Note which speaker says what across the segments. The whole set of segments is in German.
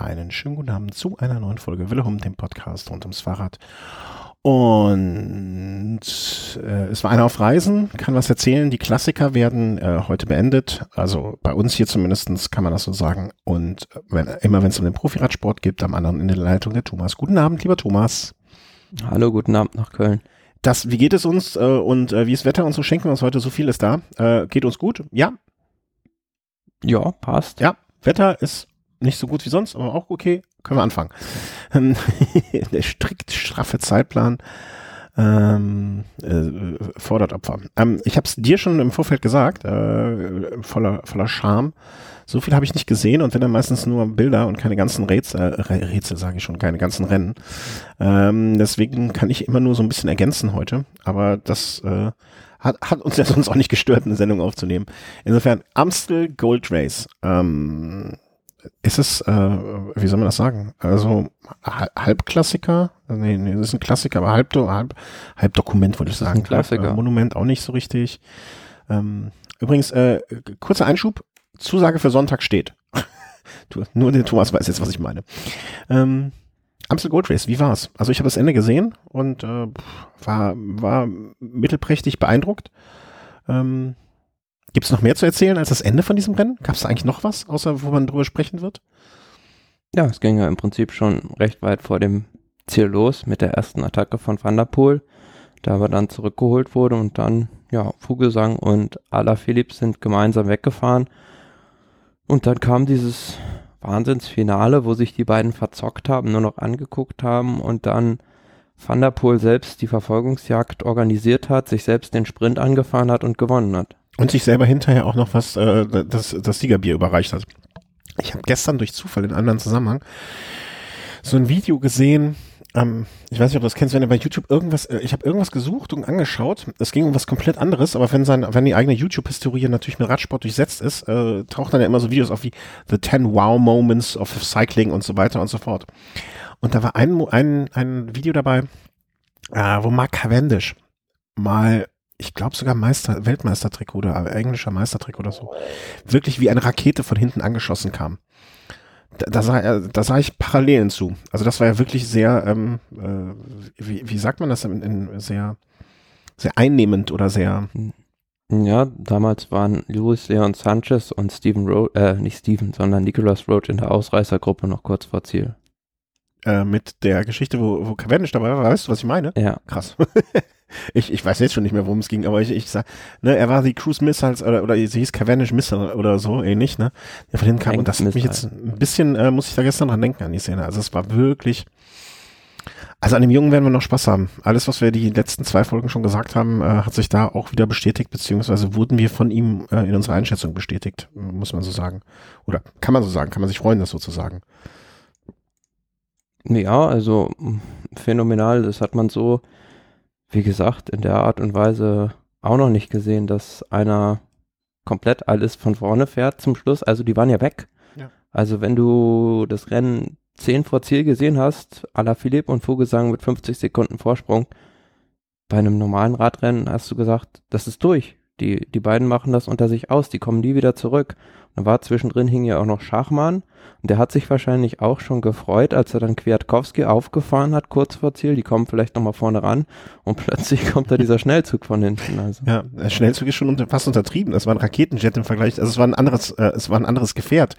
Speaker 1: einen schönen guten Abend zu einer neuen Folge Willehum, dem Podcast rund ums Fahrrad. Und äh, es war einer auf Reisen, kann was erzählen. Die Klassiker werden äh, heute beendet. Also bei uns hier zumindestens kann man das so sagen. Und wenn, immer wenn es um den Profiradsport geht, am anderen in der Leitung der Thomas. Guten Abend, lieber Thomas.
Speaker 2: Hallo, guten Abend nach Köln.
Speaker 1: Das, wie geht es uns äh, und äh, wie ist Wetter und so schenken wir uns heute so viel ist da. Äh, geht uns gut? Ja.
Speaker 2: Ja, passt.
Speaker 1: Ja, Wetter ist nicht so gut wie sonst, aber auch okay. Können wir anfangen. Der strikt straffe Zeitplan ähm, äh, fordert Opfer. Ähm, ich habe es dir schon im Vorfeld gesagt, äh, voller, voller Charme. So viel habe ich nicht gesehen und wenn dann meistens nur Bilder und keine ganzen Rätsel, äh, Rätsel sage ich schon, keine ganzen Rennen. Ähm, deswegen kann ich immer nur so ein bisschen ergänzen heute, aber das äh, hat, hat uns ja sonst auch nicht gestört, eine Sendung aufzunehmen. Insofern, Amstel Gold Race. Ähm, ist es, äh, wie soll man das sagen? Also Halbklassiker? Nee, nee, das ist ein Klassiker, aber halb, halb, halb Dokument würde ich sagen.
Speaker 2: Klassiker. Halb,
Speaker 1: äh, Monument auch nicht so richtig. Ähm, übrigens, äh, kurzer Einschub, Zusage für Sonntag steht. Nur der Thomas weiß jetzt, was ich meine. Ähm, Amstel Gold Race, wie war's? Also ich habe das Ende gesehen und äh, war, war mittelprächtig beeindruckt. Ähm, Gibt es noch mehr zu erzählen als das Ende von diesem Rennen? Gab es eigentlich noch was, außer wo man drüber sprechen wird?
Speaker 2: Ja, es ging ja im Prinzip schon recht weit vor dem Ziel los mit der ersten Attacke von Van der Poel, da aber dann zurückgeholt wurde und dann, ja, Vogelsang und Ala Philips sind gemeinsam weggefahren. Und dann kam dieses Wahnsinnsfinale, wo sich die beiden verzockt haben, nur noch angeguckt haben und dann Van der Poel selbst die Verfolgungsjagd organisiert hat, sich selbst den Sprint angefahren hat und gewonnen hat.
Speaker 1: Und sich selber hinterher auch noch was, äh, das, das Siegerbier überreicht hat. Ich habe gestern durch Zufall in anderen Zusammenhang so ein Video gesehen, ähm, ich weiß nicht, ob du das kennst, wenn du bei YouTube irgendwas, äh, ich habe irgendwas gesucht und angeschaut, es ging um was komplett anderes, aber wenn sein, wenn die eigene YouTube-Historie natürlich mit Radsport durchsetzt ist, äh, taucht dann ja immer so Videos auf wie The 10 Wow Moments of Cycling und so weiter und so fort. Und da war ein, ein, ein Video dabei, äh, wo Mark Cavendish mal ich glaube sogar Meister, Weltmeistertrikot oder englischer Meistertrikot oder so, wirklich wie eine Rakete von hinten angeschossen kam. Da, da, sah, da sah ich Parallelen zu. Also das war ja wirklich sehr, ähm, äh, wie, wie sagt man das, in, in sehr, sehr einnehmend oder sehr.
Speaker 2: Ja, damals waren Luis Leon Sanchez und Steven Roach, äh, nicht Steven, sondern Nicholas Roach in der Ausreißergruppe noch kurz vor Ziel.
Speaker 1: Äh, mit der Geschichte, wo, wo Cavendish dabei war, weißt du, was ich meine?
Speaker 2: Ja.
Speaker 1: Krass. ich, ich weiß jetzt schon nicht mehr, worum es ging, aber ich, ich sag, ne, er war die Cruise Missiles oder, oder sie hieß Cavendish Missile oder so ähnlich, ne? Der von hinten kam und das hat mich jetzt ein bisschen, äh, muss ich da gestern dran denken an die Szene. Also es war wirklich, also an dem Jungen werden wir noch Spaß haben. Alles, was wir die letzten zwei Folgen schon gesagt haben, äh, hat sich da auch wieder bestätigt, beziehungsweise wurden wir von ihm äh, in unserer Einschätzung bestätigt, muss man so sagen. Oder kann man so sagen, kann man sich freuen, das so zu sagen.
Speaker 2: Ja, also phänomenal, das hat man so wie gesagt, in der Art und Weise auch noch nicht gesehen, dass einer komplett alles von vorne fährt zum Schluss. Also die waren ja weg. Ja. Also wenn du das Rennen 10 vor Ziel gesehen hast, à la Philipp und Vogelsang mit 50 Sekunden Vorsprung, bei einem normalen Radrennen hast du gesagt, das ist durch. Die, die beiden machen das unter sich aus, die kommen nie wieder zurück. Und da war zwischendrin hing ja auch noch Schachmann und der hat sich wahrscheinlich auch schon gefreut, als er dann Kwiatkowski aufgefahren hat, kurz vor Ziel. Die kommen vielleicht nochmal vorne ran und plötzlich kommt da dieser Schnellzug von hinten. Also.
Speaker 1: Ja, der Schnellzug ist schon unter, fast untertrieben. Das war ein Raketenjet im Vergleich. Also es war ein anderes, äh, es war ein anderes Gefährt.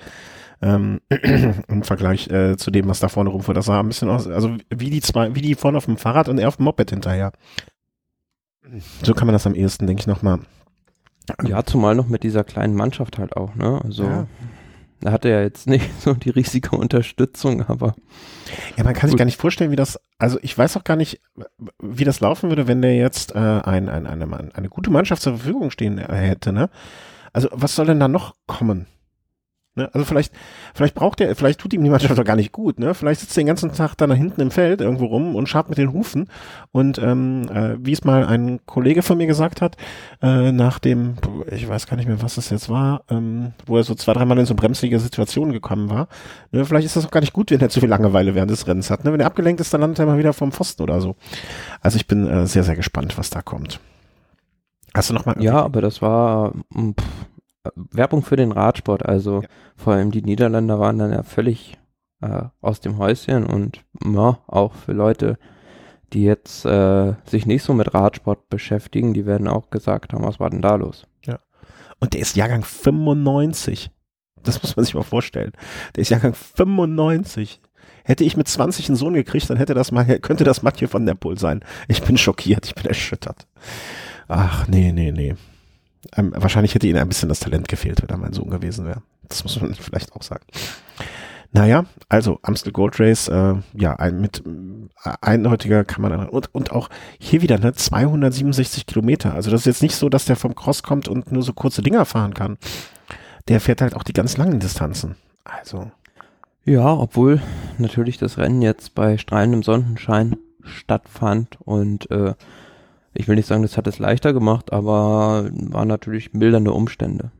Speaker 1: Ähm, im Vergleich äh, zu dem, was da vorne rumfuhr. Das sah ein bisschen aus, also wie die zwei, wie die vorne auf dem Fahrrad und er auf dem Moped hinterher. So kann man das am ehesten, denke ich, nochmal
Speaker 2: ja, zumal noch mit dieser kleinen Mannschaft halt auch, ne? Also ja. da hatte er jetzt nicht so die riesige Unterstützung, aber.
Speaker 1: Ja, man kann gut. sich gar nicht vorstellen, wie das, also ich weiß auch gar nicht, wie das laufen würde, wenn der jetzt äh, ein, ein, eine, eine gute Mannschaft zur Verfügung stehen hätte, ne? Also was soll denn da noch kommen? Ne? Also vielleicht, vielleicht braucht er, vielleicht tut ihm die Mannschaft doch gar nicht gut, ne? Vielleicht sitzt er den ganzen Tag da hinten im Feld irgendwo rum und schabt mit den Hufen. Und ähm, äh, wie es mal ein Kollege von mir gesagt hat, äh, nach dem, ich weiß gar nicht mehr, was das jetzt war, ähm, wo er so zwei, dreimal in so bremslige Situationen gekommen war. Ne? Vielleicht ist das auch gar nicht gut, wenn er zu viel Langeweile während des Rennens hat. Ne? Wenn er abgelenkt ist, dann landet er mal wieder vom Pfosten oder so. Also ich bin äh, sehr, sehr gespannt, was da kommt. Hast du noch mal?
Speaker 2: Ja, aber das war, hm, pff, Werbung für den Radsport. Also ja. vor allem die Niederländer waren dann ja völlig äh, aus dem Häuschen und ja, auch für Leute, die jetzt äh, sich nicht so mit Radsport beschäftigen, die werden auch gesagt haben, was war denn da los?
Speaker 1: Ja. Und der ist Jahrgang 95. Das muss man sich mal vorstellen. Der ist Jahrgang 95. Hätte ich mit 20 einen Sohn gekriegt, dann hätte das mal, könnte das Mathieu von der Poel sein. Ich bin schockiert, ich bin erschüttert. Ach, nee, nee, nee. Ähm, wahrscheinlich hätte ihnen ein bisschen das Talent gefehlt, wenn er mein Sohn gewesen wäre. Das muss man vielleicht auch sagen. Naja, also Amstel Gold Race, äh, ja, ein, mit äh, eindeutiger man und, und auch hier wieder ne 267 Kilometer. Also das ist jetzt nicht so, dass der vom Cross kommt und nur so kurze Dinger fahren kann. Der fährt halt auch die ganz langen Distanzen. Also
Speaker 2: ja, obwohl natürlich das Rennen jetzt bei strahlendem Sonnenschein stattfand und äh, ich will nicht sagen, das hat es leichter gemacht, aber waren natürlich mildernde Umstände.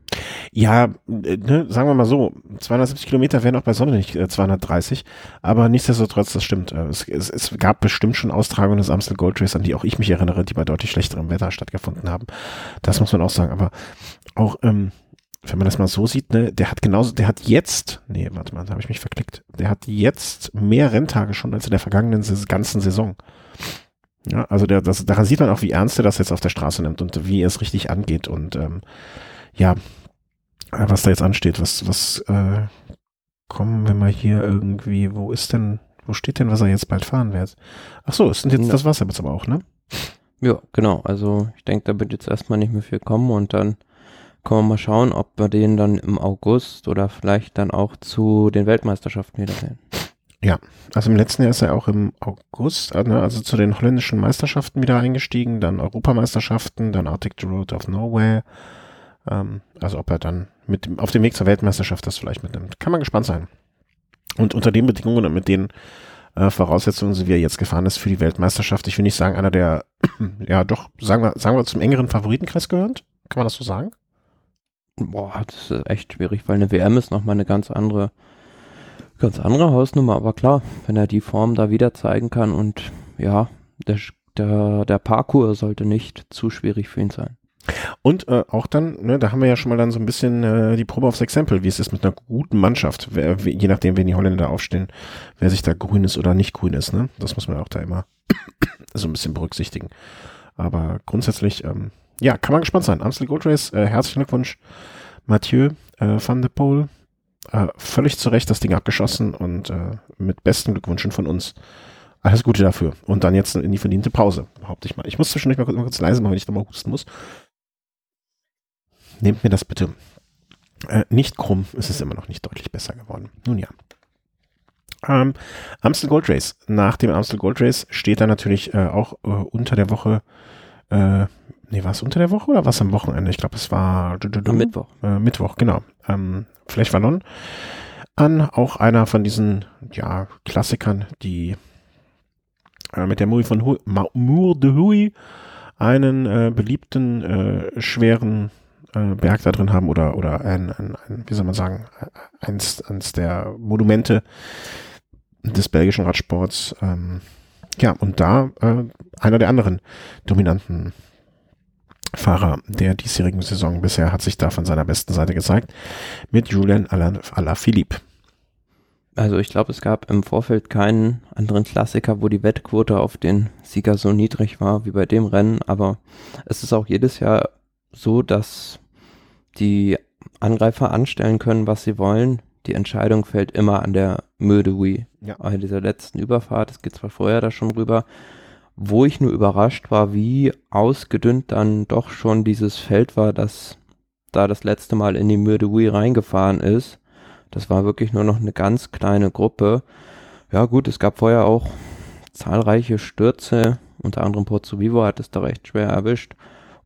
Speaker 1: Ja, äh, ne, sagen wir mal so, 270 Kilometer wären auch bei Sonne nicht äh, 230, aber nichtsdestotrotz, das stimmt. Äh, es, es, es, gab bestimmt schon Austragungen des Amstel Gold Race, an die auch ich mich erinnere, die bei deutlich schlechterem Wetter stattgefunden haben. Das muss man auch sagen, aber auch, ähm, wenn man das mal so sieht, ne, der hat genauso, der hat jetzt, nee, warte mal, da habe ich mich verklickt, der hat jetzt mehr Renntage schon als in der vergangenen ganzen Saison. Ja, also der, das, daran sieht man auch, wie ernst er das jetzt auf der Straße nimmt und wie er es richtig angeht und ähm, ja, äh, was da jetzt ansteht, was, was, äh, kommen wir mal hier irgendwie, wo ist denn, wo steht denn, was er jetzt bald fahren wird? Ach so, es sind jetzt, ja. das war's jetzt aber auch, ne?
Speaker 2: Ja, genau, also ich denke, da wird jetzt erstmal nicht mehr viel kommen und dann können wir mal schauen, ob wir den dann im August oder vielleicht dann auch zu den Weltmeisterschaften wiedersehen.
Speaker 1: Ja, also im letzten Jahr ist er auch im August, äh, ne, also zu den holländischen Meisterschaften wieder eingestiegen, dann Europameisterschaften, dann Arctic Road of Norway. Ähm, also ob er dann mit auf dem Weg zur Weltmeisterschaft das vielleicht mitnimmt. Kann man gespannt sein. Und unter den Bedingungen und mit den äh, Voraussetzungen, wie er jetzt gefahren ist für die Weltmeisterschaft, ich will nicht sagen, einer der, ja doch, sagen wir, sagen wir zum engeren Favoritenkreis gehört. Kann man das so sagen?
Speaker 2: Boah, das ist echt schwierig, weil eine WM ist nochmal eine ganz andere ganz andere Hausnummer, aber klar, wenn er die Form da wieder zeigen kann und ja, der, der, der Parcours sollte nicht zu schwierig für ihn sein.
Speaker 1: Und äh, auch dann, ne, da haben wir ja schon mal dann so ein bisschen äh, die Probe aufs Exempel, wie es ist mit einer guten Mannschaft, wer, je nachdem, wen die Holländer aufstehen, wer sich da grün ist oder nicht grün ist, ne? Das muss man auch da immer so ein bisschen berücksichtigen. Aber grundsätzlich, ähm, ja, kann man gespannt sein. Amstel Gold Race, äh, herzlichen Glückwunsch, Mathieu äh, van der Poel äh, völlig zu Recht das Ding abgeschossen und äh, mit besten Glückwünschen von uns. Alles Gute dafür. Und dann jetzt in die verdiente Pause, behaupte ich mal. Ich muss zwischendurch mal kurz, mal kurz leise machen, wenn ich nochmal husten muss. Nehmt mir das bitte. Äh, nicht krumm, es ist immer noch nicht deutlich besser geworden. Nun ja. Ähm, Amstel Gold Race. Nach dem Amstel Gold Race steht da natürlich äh, auch äh, unter der Woche, äh, nee, war es unter der Woche oder war es am Wochenende? Ich glaube, es war
Speaker 2: am Mittwoch.
Speaker 1: Äh, Mittwoch, genau. Ähm, Flash Vallon an. Auch einer von diesen ja, Klassikern, die äh, mit der Movie von Hu Mour de Huy einen äh, beliebten, äh, schweren äh, Berg da drin haben oder, oder ein, ein, ein, wie soll man sagen, eins, eins der Monumente des belgischen Radsports. Ähm, ja, und da äh, einer der anderen dominanten Fahrer der diesjährigen Saison bisher hat sich da von seiner besten Seite gezeigt mit Julian Alaphilippe.
Speaker 2: Also ich glaube, es gab im Vorfeld keinen anderen Klassiker, wo die Wettquote auf den Sieger so niedrig war wie bei dem Rennen, aber es ist auch jedes Jahr so, dass die Angreifer anstellen können, was sie wollen. Die Entscheidung fällt immer an der Mödewui. Ja. Bei dieser letzten Überfahrt, es geht zwar vorher da schon rüber, wo ich nur überrascht war, wie ausgedünnt dann doch schon dieses Feld war, das da das letzte Mal in die Mürdewui reingefahren ist. Das war wirklich nur noch eine ganz kleine Gruppe. Ja gut, es gab vorher auch zahlreiche Stürze, unter anderem Porto Vivo hat es da recht schwer erwischt.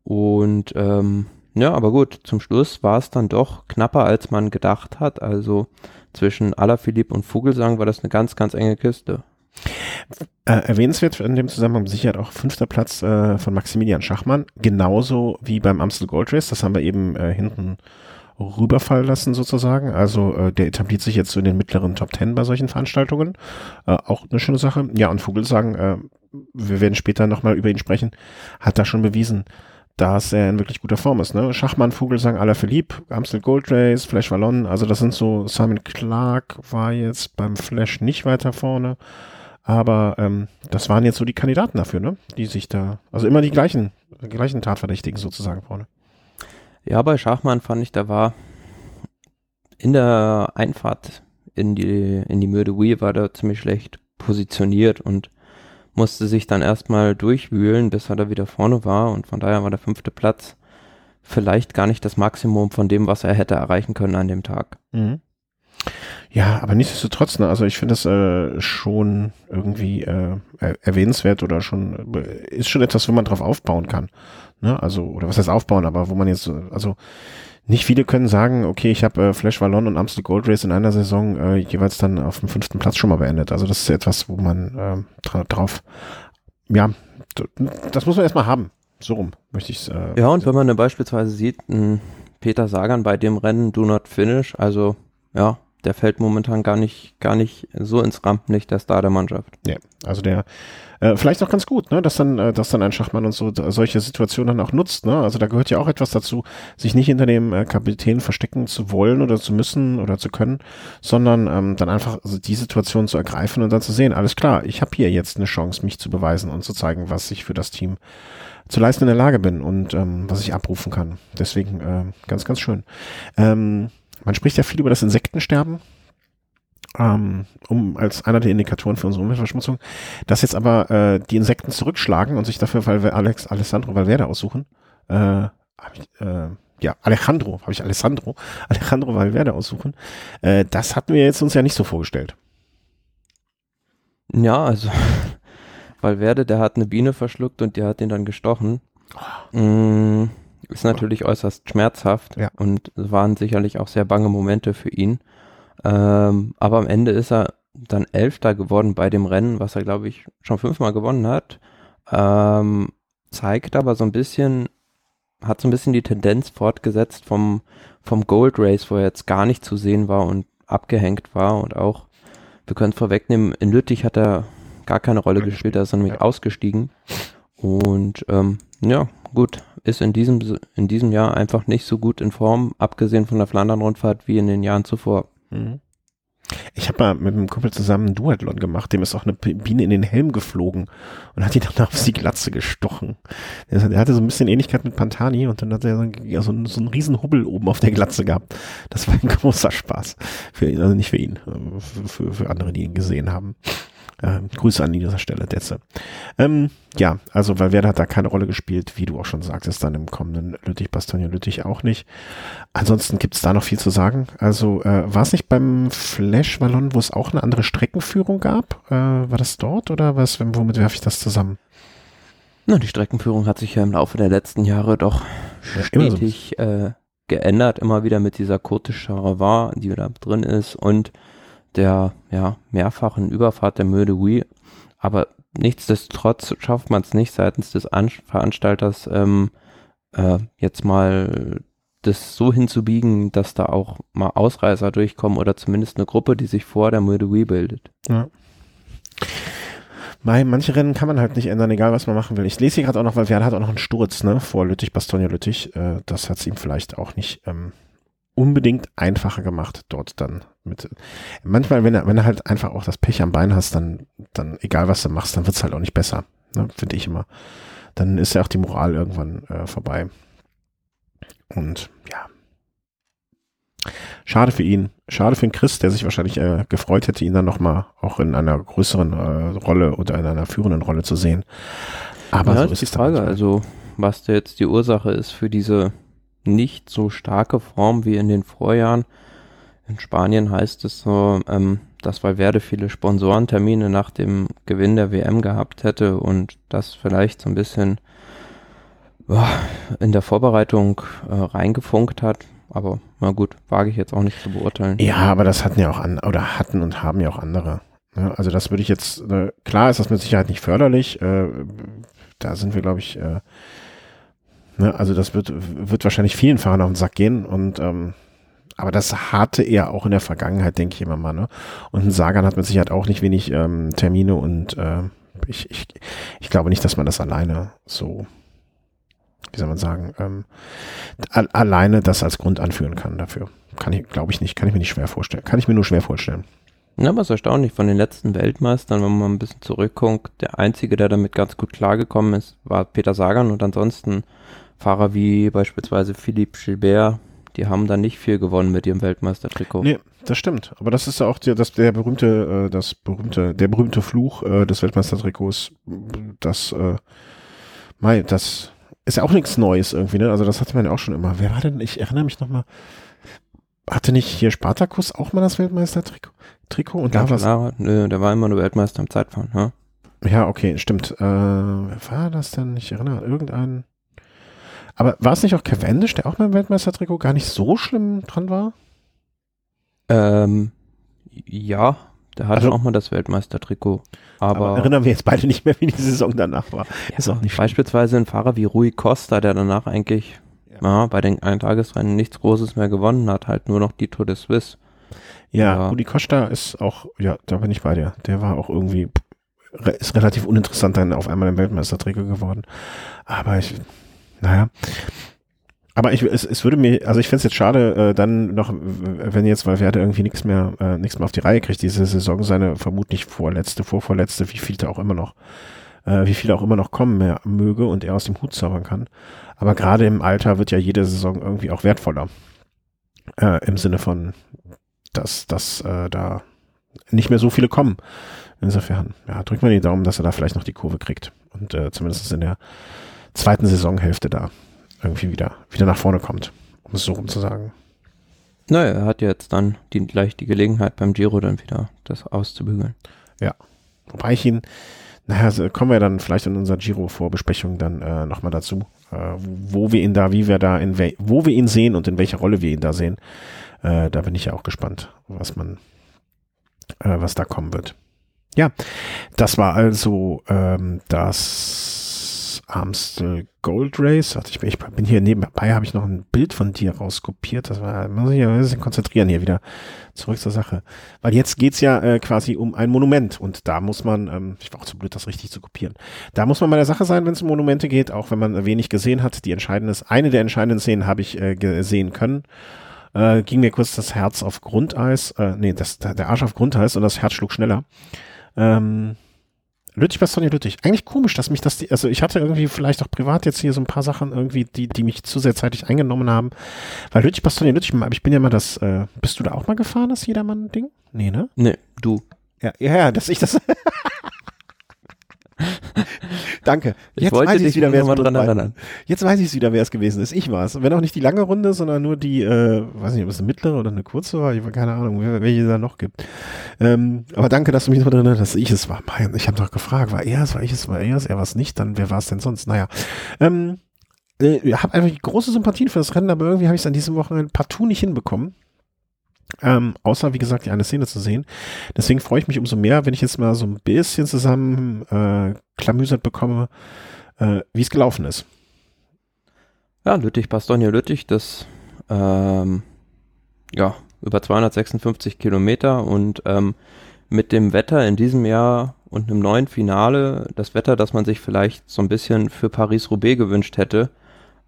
Speaker 2: Und ähm, ja, aber gut, zum Schluss war es dann doch knapper, als man gedacht hat. Also zwischen Alaphilippe und Vogelsang war das eine ganz, ganz enge Kiste.
Speaker 1: Äh, erwähnenswert in dem Zusammenhang sicher auch fünfter Platz äh, von Maximilian Schachmann, genauso wie beim Amstel Gold Race, das haben wir eben äh, hinten rüberfallen lassen sozusagen. Also äh, der etabliert sich jetzt so in den mittleren Top Ten bei solchen Veranstaltungen. Äh, auch eine schöne Sache. Ja, und Vogelsang, äh, wir werden später nochmal über ihn sprechen, hat da schon bewiesen, dass er in wirklich guter Form ist. Ne? Schachmann, Vogelsang, Alaphilippe, Amstel Gold Race, Flash Wallon, also das sind so, Simon Clark war jetzt beim Flash nicht weiter vorne, aber ähm, das waren jetzt so die Kandidaten dafür, ne? die sich da, also immer die gleichen, gleichen Tatverdächtigen sozusagen vorne.
Speaker 2: Ja, bei Schachmann fand ich, da war in der Einfahrt in die, in die Mürde Wii war der ziemlich schlecht positioniert und musste sich dann erstmal durchwühlen, bis er da wieder vorne war und von daher war der fünfte Platz vielleicht gar nicht das Maximum von dem, was er hätte erreichen können an dem Tag. Mhm.
Speaker 1: Ja, aber nichtsdestotrotz, ne, also ich finde das äh, schon irgendwie äh, erwähnenswert oder schon, äh, ist schon etwas, wo man drauf aufbauen kann. Ne? Also, oder was heißt aufbauen, aber wo man jetzt, also nicht viele können sagen, okay, ich habe äh, Flash Wallon und Amstel Gold Race in einer Saison äh, jeweils dann auf dem fünften Platz schon mal beendet. Also das ist etwas, wo man äh, dra drauf, ja, das muss man erstmal haben. So rum möchte ich es. Äh,
Speaker 2: ja, und wenn man dann beispielsweise sieht, Peter Sagan bei dem Rennen Do Not Finish, also ja, der fällt momentan gar nicht, gar nicht so ins Rampenlicht der Star der Mannschaft.
Speaker 1: Ja, also der äh, vielleicht auch ganz gut, ne, dass dann, äh, dass dann ein Schachmann und so solche Situationen dann auch nutzt, ne? Also da gehört ja auch etwas dazu, sich nicht hinter dem äh, Kapitän verstecken zu wollen oder zu müssen oder zu können, sondern ähm, dann einfach die Situation zu ergreifen und dann zu sehen, alles klar, ich habe hier jetzt eine Chance, mich zu beweisen und zu zeigen, was ich für das Team zu leisten in der Lage bin und ähm, was ich abrufen kann. Deswegen äh, ganz, ganz schön. Ähm, man spricht ja viel über das Insektensterben, ähm, um als einer der Indikatoren für unsere Umweltverschmutzung, dass jetzt aber äh, die Insekten zurückschlagen und sich dafür Valve Alex Alessandro Valverde aussuchen. Äh, ich, äh, ja, Alejandro, habe ich Alessandro, Alejandro Valverde aussuchen. Äh, das hatten wir jetzt uns ja nicht so vorgestellt.
Speaker 2: Ja, also Valverde, der hat eine Biene verschluckt und die hat ihn dann gestochen. Oh. Mm, ist natürlich äußerst schmerzhaft ja. und waren sicherlich auch sehr bange Momente für ihn. Ähm, aber am Ende ist er dann Elfter geworden bei dem Rennen, was er, glaube ich, schon fünfmal gewonnen hat. Ähm, zeigt aber so ein bisschen, hat so ein bisschen die Tendenz fortgesetzt vom, vom Gold Race, wo er jetzt gar nicht zu sehen war und abgehängt war und auch, wir können es vorwegnehmen, in Lüttich hat er gar keine Rolle gespielt, da ist er nämlich ja. ausgestiegen. Und ähm, ja, gut, ist in diesem, in diesem Jahr einfach nicht so gut in Form, abgesehen von der Flandern-Rundfahrt wie in den Jahren zuvor. Mhm.
Speaker 1: Ich habe mal mit einem Kumpel zusammen einen Duathlon gemacht, dem ist auch eine Biene in den Helm geflogen und hat ihn dann auf die Glatze gestochen. Er hatte so ein bisschen Ähnlichkeit mit Pantani und dann hat er so, einen, so einen riesen Hubbel oben auf der Glatze gehabt. Das war ein großer Spaß. Für ihn, also nicht für ihn, für, für, für andere, die ihn gesehen haben. Äh, Grüße an dieser Stelle, Detze. Ähm, ja, also Valverde hat da keine Rolle gespielt, wie du auch schon sagtest, dann im kommenden Lüttich, Bastogne Lüttich auch nicht. Ansonsten gibt es da noch viel zu sagen. Also äh, war es nicht beim Flash Wallon, wo es auch eine andere Streckenführung gab? Äh, war das dort oder was? Womit werfe ich das zusammen?
Speaker 2: Na, die Streckenführung hat sich ja im Laufe der letzten Jahre doch ja, stetig so. äh, geändert, immer wieder mit dieser Côte Charavard, die da drin ist und der ja, mehrfachen Überfahrt der Mürde Wii. Aber nichtsdestotrotz schafft man es nicht seitens des An Veranstalters ähm, äh, jetzt mal das so hinzubiegen, dass da auch mal Ausreißer durchkommen oder zumindest eine Gruppe, die sich vor der Mürde Wii bildet. Ja.
Speaker 1: Bei manche Rennen kann man halt nicht ändern, egal was man machen will. Ich lese hier gerade auch noch, weil Werder hat auch noch einen Sturz, ne, vor Lüttich, Bastogne Lüttich. Äh, das hat es ihm vielleicht auch nicht ähm, unbedingt einfacher gemacht, dort dann mit. Manchmal, wenn er, wenn er halt einfach auch das Pech am Bein hast, dann, dann, egal was du machst, dann wird's halt auch nicht besser. Ne, Finde ich immer. Dann ist ja auch die Moral irgendwann äh, vorbei. Und ja. Schade für ihn. Schade für den Chris, der sich wahrscheinlich äh, gefreut hätte, ihn dann nochmal auch in einer größeren äh, Rolle oder in einer führenden Rolle zu sehen.
Speaker 2: Aber ja, so ist die Frage, also was da jetzt die Ursache ist für diese nicht so starke Form wie in den Vorjahren. In Spanien heißt es so, ähm, dass Valverde viele Sponsorentermine nach dem Gewinn der WM gehabt hätte und das vielleicht so ein bisschen oh, in der Vorbereitung äh, reingefunkt hat. Aber na gut, wage ich jetzt auch nicht zu beurteilen.
Speaker 1: Ja, aber das hatten ja auch an oder hatten und haben ja auch andere. Ja, also das würde ich jetzt, äh, klar ist das mit Sicherheit nicht förderlich. Äh, da sind wir, glaube ich, äh, Ne? Also das wird, wird wahrscheinlich vielen Fahrern auf den Sack gehen und ähm, aber das hatte er auch in der Vergangenheit, denke ich immer mal. Ne? Und ein Sagan hat mit Sicherheit auch nicht wenig ähm, Termine und äh, ich, ich, ich glaube nicht, dass man das alleine so wie soll man sagen, ähm, alleine das als Grund anführen kann dafür. Kann ich, glaube ich nicht, kann ich mir nicht schwer vorstellen. Kann ich mir nur schwer vorstellen.
Speaker 2: Es ist erstaunlich, von den letzten Weltmeistern, wenn man ein bisschen zurückguckt, der einzige, der damit ganz gut klargekommen ist, war Peter Sagan und ansonsten Fahrer wie beispielsweise Philippe Gilbert, die haben da nicht viel gewonnen mit ihrem Weltmeistertrikot.
Speaker 1: Nee, das stimmt. Aber das ist ja auch der, das, der berühmte, äh, das berühmte, der berühmte Fluch äh, des Weltmeistertrikots, das, äh, das ist ja auch nichts Neues irgendwie, ne? Also das hatte man ja auch schon immer. Wer war denn, ich erinnere mich nochmal, hatte nicht hier Spartakus auch mal das Weltmeistertrikot? Trikot und
Speaker 2: ja, da war Nö, der war immer nur Weltmeister im Zeitfahren, ja?
Speaker 1: Ja, okay, stimmt. Äh, wer war das denn? Ich erinnere an irgendeinen. Aber war es nicht auch Cavendish, der auch beim Weltmeistertrikot gar nicht so schlimm dran war?
Speaker 2: Ähm, ja, der hatte also, auch mal das Weltmeistertrikot. Aber, aber,
Speaker 1: erinnern wir jetzt beide nicht mehr, wie die Saison danach war.
Speaker 2: Ja, ist auch nicht beispielsweise ein Fahrer wie Rui Costa, der danach eigentlich ja. ja bei den Eintagesrennen nichts Großes mehr gewonnen hat, halt nur noch die Tour de Suisse.
Speaker 1: Ja, ja, Rui Costa ist auch, ja, da bin ich bei dir. Der war auch irgendwie, ist relativ uninteressant dann auf einmal im Weltmeistertrikot geworden. Aber ich, naja. Aber ich, es, es würde mir, also ich fände es jetzt schade, äh, dann noch, wenn jetzt Valverde irgendwie nichts mehr, äh, nichts mehr auf die Reihe kriegt, diese Saison, seine vermutlich vorletzte, vorvorletzte, wie viel da auch immer noch, äh, wie viel auch immer noch kommen mehr möge und er aus dem Hut zaubern kann. Aber gerade im Alter wird ja jede Saison irgendwie auch wertvoller. Äh, Im Sinne von, dass, dass äh, da nicht mehr so viele kommen. Insofern, ja, drückt man die Daumen, dass er da vielleicht noch die Kurve kriegt. Und äh, zumindest in der zweiten Saisonhälfte da irgendwie wieder, wieder nach vorne kommt, um es so rum zu sagen.
Speaker 2: Naja, er hat jetzt dann die, gleich die Gelegenheit beim Giro dann wieder das auszubügeln.
Speaker 1: Ja, wobei ich ihn, naja, kommen wir dann vielleicht in unserer Giro-Vorbesprechung dann äh, nochmal dazu, äh, wo wir ihn da, wie wir da, in wo wir ihn sehen und in welcher Rolle wir ihn da sehen. Äh, da bin ich ja auch gespannt, was man, äh, was da kommen wird. Ja, das war also ähm, das Amstel Gold Race. Warte, ich, ich bin hier nebenbei, habe ich noch ein Bild von dir rauskopiert. Das war, muss ich ein bisschen konzentrieren hier wieder. Zurück zur Sache. Weil jetzt geht's ja äh, quasi um ein Monument und da muss man, ähm, ich war auch zu blöd, das richtig zu kopieren. Da muss man bei der Sache sein, wenn es um Monumente geht, auch wenn man wenig gesehen hat. Die entscheidende, eine der entscheidenden Szenen habe ich äh, gesehen können. Äh, ging mir kurz das Herz auf Grundeis, äh, nee, das, der Arsch auf Grundeis und das Herz schlug schneller. Ähm, Lüttich bei Sonja Lüttich. Eigentlich komisch, dass mich das, die, also ich hatte irgendwie vielleicht auch privat jetzt hier so ein paar Sachen irgendwie, die, die mich zu sehr zeitig eingenommen haben. Weil Lüttich bei Sonja Lüttich, ich bin ja mal das, äh, bist du da auch mal gefahren, das Jedermann-Ding? Nee, ne?
Speaker 2: Nee, du.
Speaker 1: Ja, ja, ja, dass ich das. Danke.
Speaker 2: Jetzt ich wollte weiß ich wieder, wer es dran erinnern.
Speaker 1: Jetzt weiß ich es wieder, wer es gewesen ist. Ich war es. Wenn auch nicht die lange Runde, sondern nur die, äh, weiß nicht, ob es eine mittlere oder eine kurze war. Ich habe keine Ahnung, welche es da noch gibt. Ähm, aber danke, dass du mich noch daran erinnerst, dass ich es war. Mein, ich habe doch gefragt, war er es, war ich es, war er es, er war es nicht, dann wer war es denn sonst? Naja. Ähm, äh, ich habe einfach große Sympathien für das Rennen, aber irgendwie habe ich es an diesem Wochenende partout nicht hinbekommen. Ähm, außer, wie gesagt, die eine Szene zu sehen. Deswegen freue ich mich umso mehr, wenn ich jetzt mal so ein bisschen zusammen äh, klamüsert bekomme, äh, wie es gelaufen ist.
Speaker 2: Ja, Lüttich, Bastogne Lüttich, das ähm, ja, über 256 Kilometer und ähm, mit dem Wetter in diesem Jahr und einem neuen Finale, das Wetter, das man sich vielleicht so ein bisschen für Paris-Roubaix gewünscht hätte,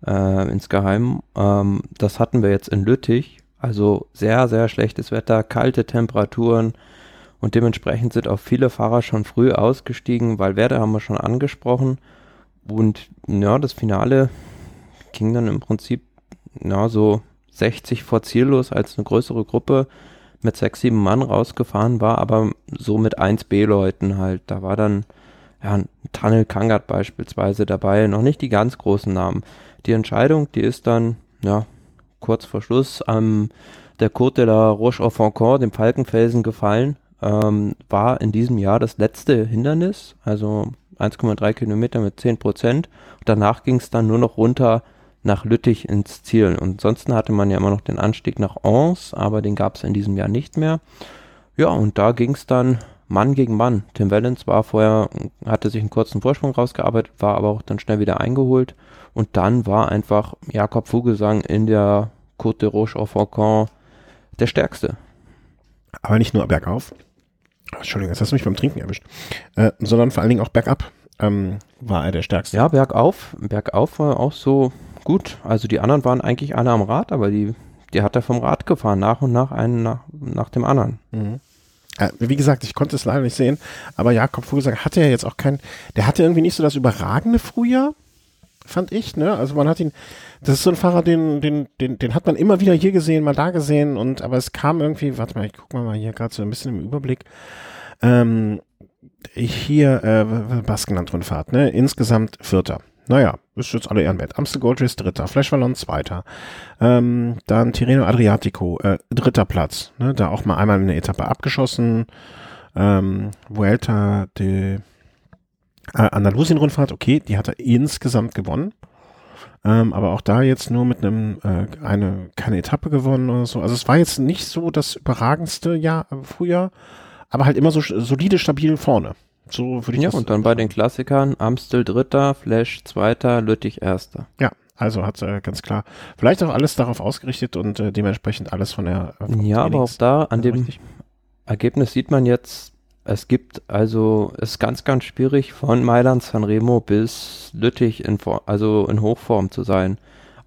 Speaker 2: äh, insgeheim, ähm, das hatten wir jetzt in Lüttich also sehr, sehr schlechtes Wetter, kalte Temperaturen und dementsprechend sind auch viele Fahrer schon früh ausgestiegen. Valverde haben wir schon angesprochen. Und ja, das Finale ging dann im Prinzip ja, so 60 vor Ziel los, als eine größere Gruppe mit sechs, sieben Mann rausgefahren war, aber so mit 1B-Leuten halt. Da war dann ja, Tunnel Kangat beispielsweise dabei, noch nicht die ganz großen Namen. Die Entscheidung, die ist dann ja kurz vor Schluss am der Côte de la Roche au Faucon, dem Falkenfelsen, gefallen. Ähm, war in diesem Jahr das letzte Hindernis, also 1,3 Kilometer mit 10 Prozent. Danach ging es dann nur noch runter nach Lüttich ins Ziel. Und ansonsten hatte man ja immer noch den Anstieg nach Ans, aber den gab es in diesem Jahr nicht mehr. Ja, und da ging es dann Mann gegen Mann. Tim Wellens war vorher, hatte sich einen kurzen Vorsprung rausgearbeitet, war aber auch dann schnell wieder eingeholt. Und dann war einfach Jakob Vogelsang in der Côte de Roche au Faucon der stärkste.
Speaker 1: Aber nicht nur bergauf. Entschuldigung, jetzt hast du mich beim Trinken erwischt. Äh, sondern vor allen Dingen auch bergab ähm, war er der stärkste.
Speaker 2: Ja, bergauf. Bergauf war auch so, gut. Also die anderen waren eigentlich alle am Rad, aber die, die hat er vom Rad gefahren, nach und nach einen nach, nach dem anderen.
Speaker 1: Mhm. Äh, wie gesagt, ich konnte es leider nicht sehen, aber Jakob Vogelsang hatte ja jetzt auch kein, der hatte irgendwie nicht so das überragende Frühjahr, fand ich, ne? Also man hat ihn, das ist so ein Fahrer, den, den, den, den hat man immer wieder hier gesehen, mal da gesehen und, aber es kam irgendwie, warte mal, ich guck mal hier gerade so ein bisschen im Überblick, ähm, hier, äh, Baskenland-Rundfahrt, ne? Insgesamt Vierter. Naja, ist jetzt alle Ehrenwert. Amstel Gold Race Dritter, Flash Wallon Zweiter, ähm, dann Tirreno Adriatico, äh, dritter Platz, ne, da auch mal einmal eine Etappe abgeschossen, ähm, Vuelta de äh, Andalusien-Rundfahrt, okay, die hat er insgesamt gewonnen, ähm, aber auch da jetzt nur mit einem, äh, eine, keine Etappe gewonnen oder so, also es war jetzt nicht so das überragendste Jahr, äh, Frühjahr, aber halt immer so solide, stabil vorne. So würde ich
Speaker 2: Ja,
Speaker 1: das
Speaker 2: und dann bei den Klassikern Amstel Dritter, Flash Zweiter, Lüttich Erster.
Speaker 1: Ja, also hat äh, ganz klar vielleicht auch alles darauf ausgerichtet und äh, dementsprechend alles von der. Äh,
Speaker 2: Ja, aber auch da an
Speaker 1: Ja,
Speaker 2: dem
Speaker 1: richtig.
Speaker 2: Ergebnis sieht man jetzt, es gibt also, es ist ganz, ganz schwierig von Mailand Sanremo bis Lüttich in, also in Hochform zu sein.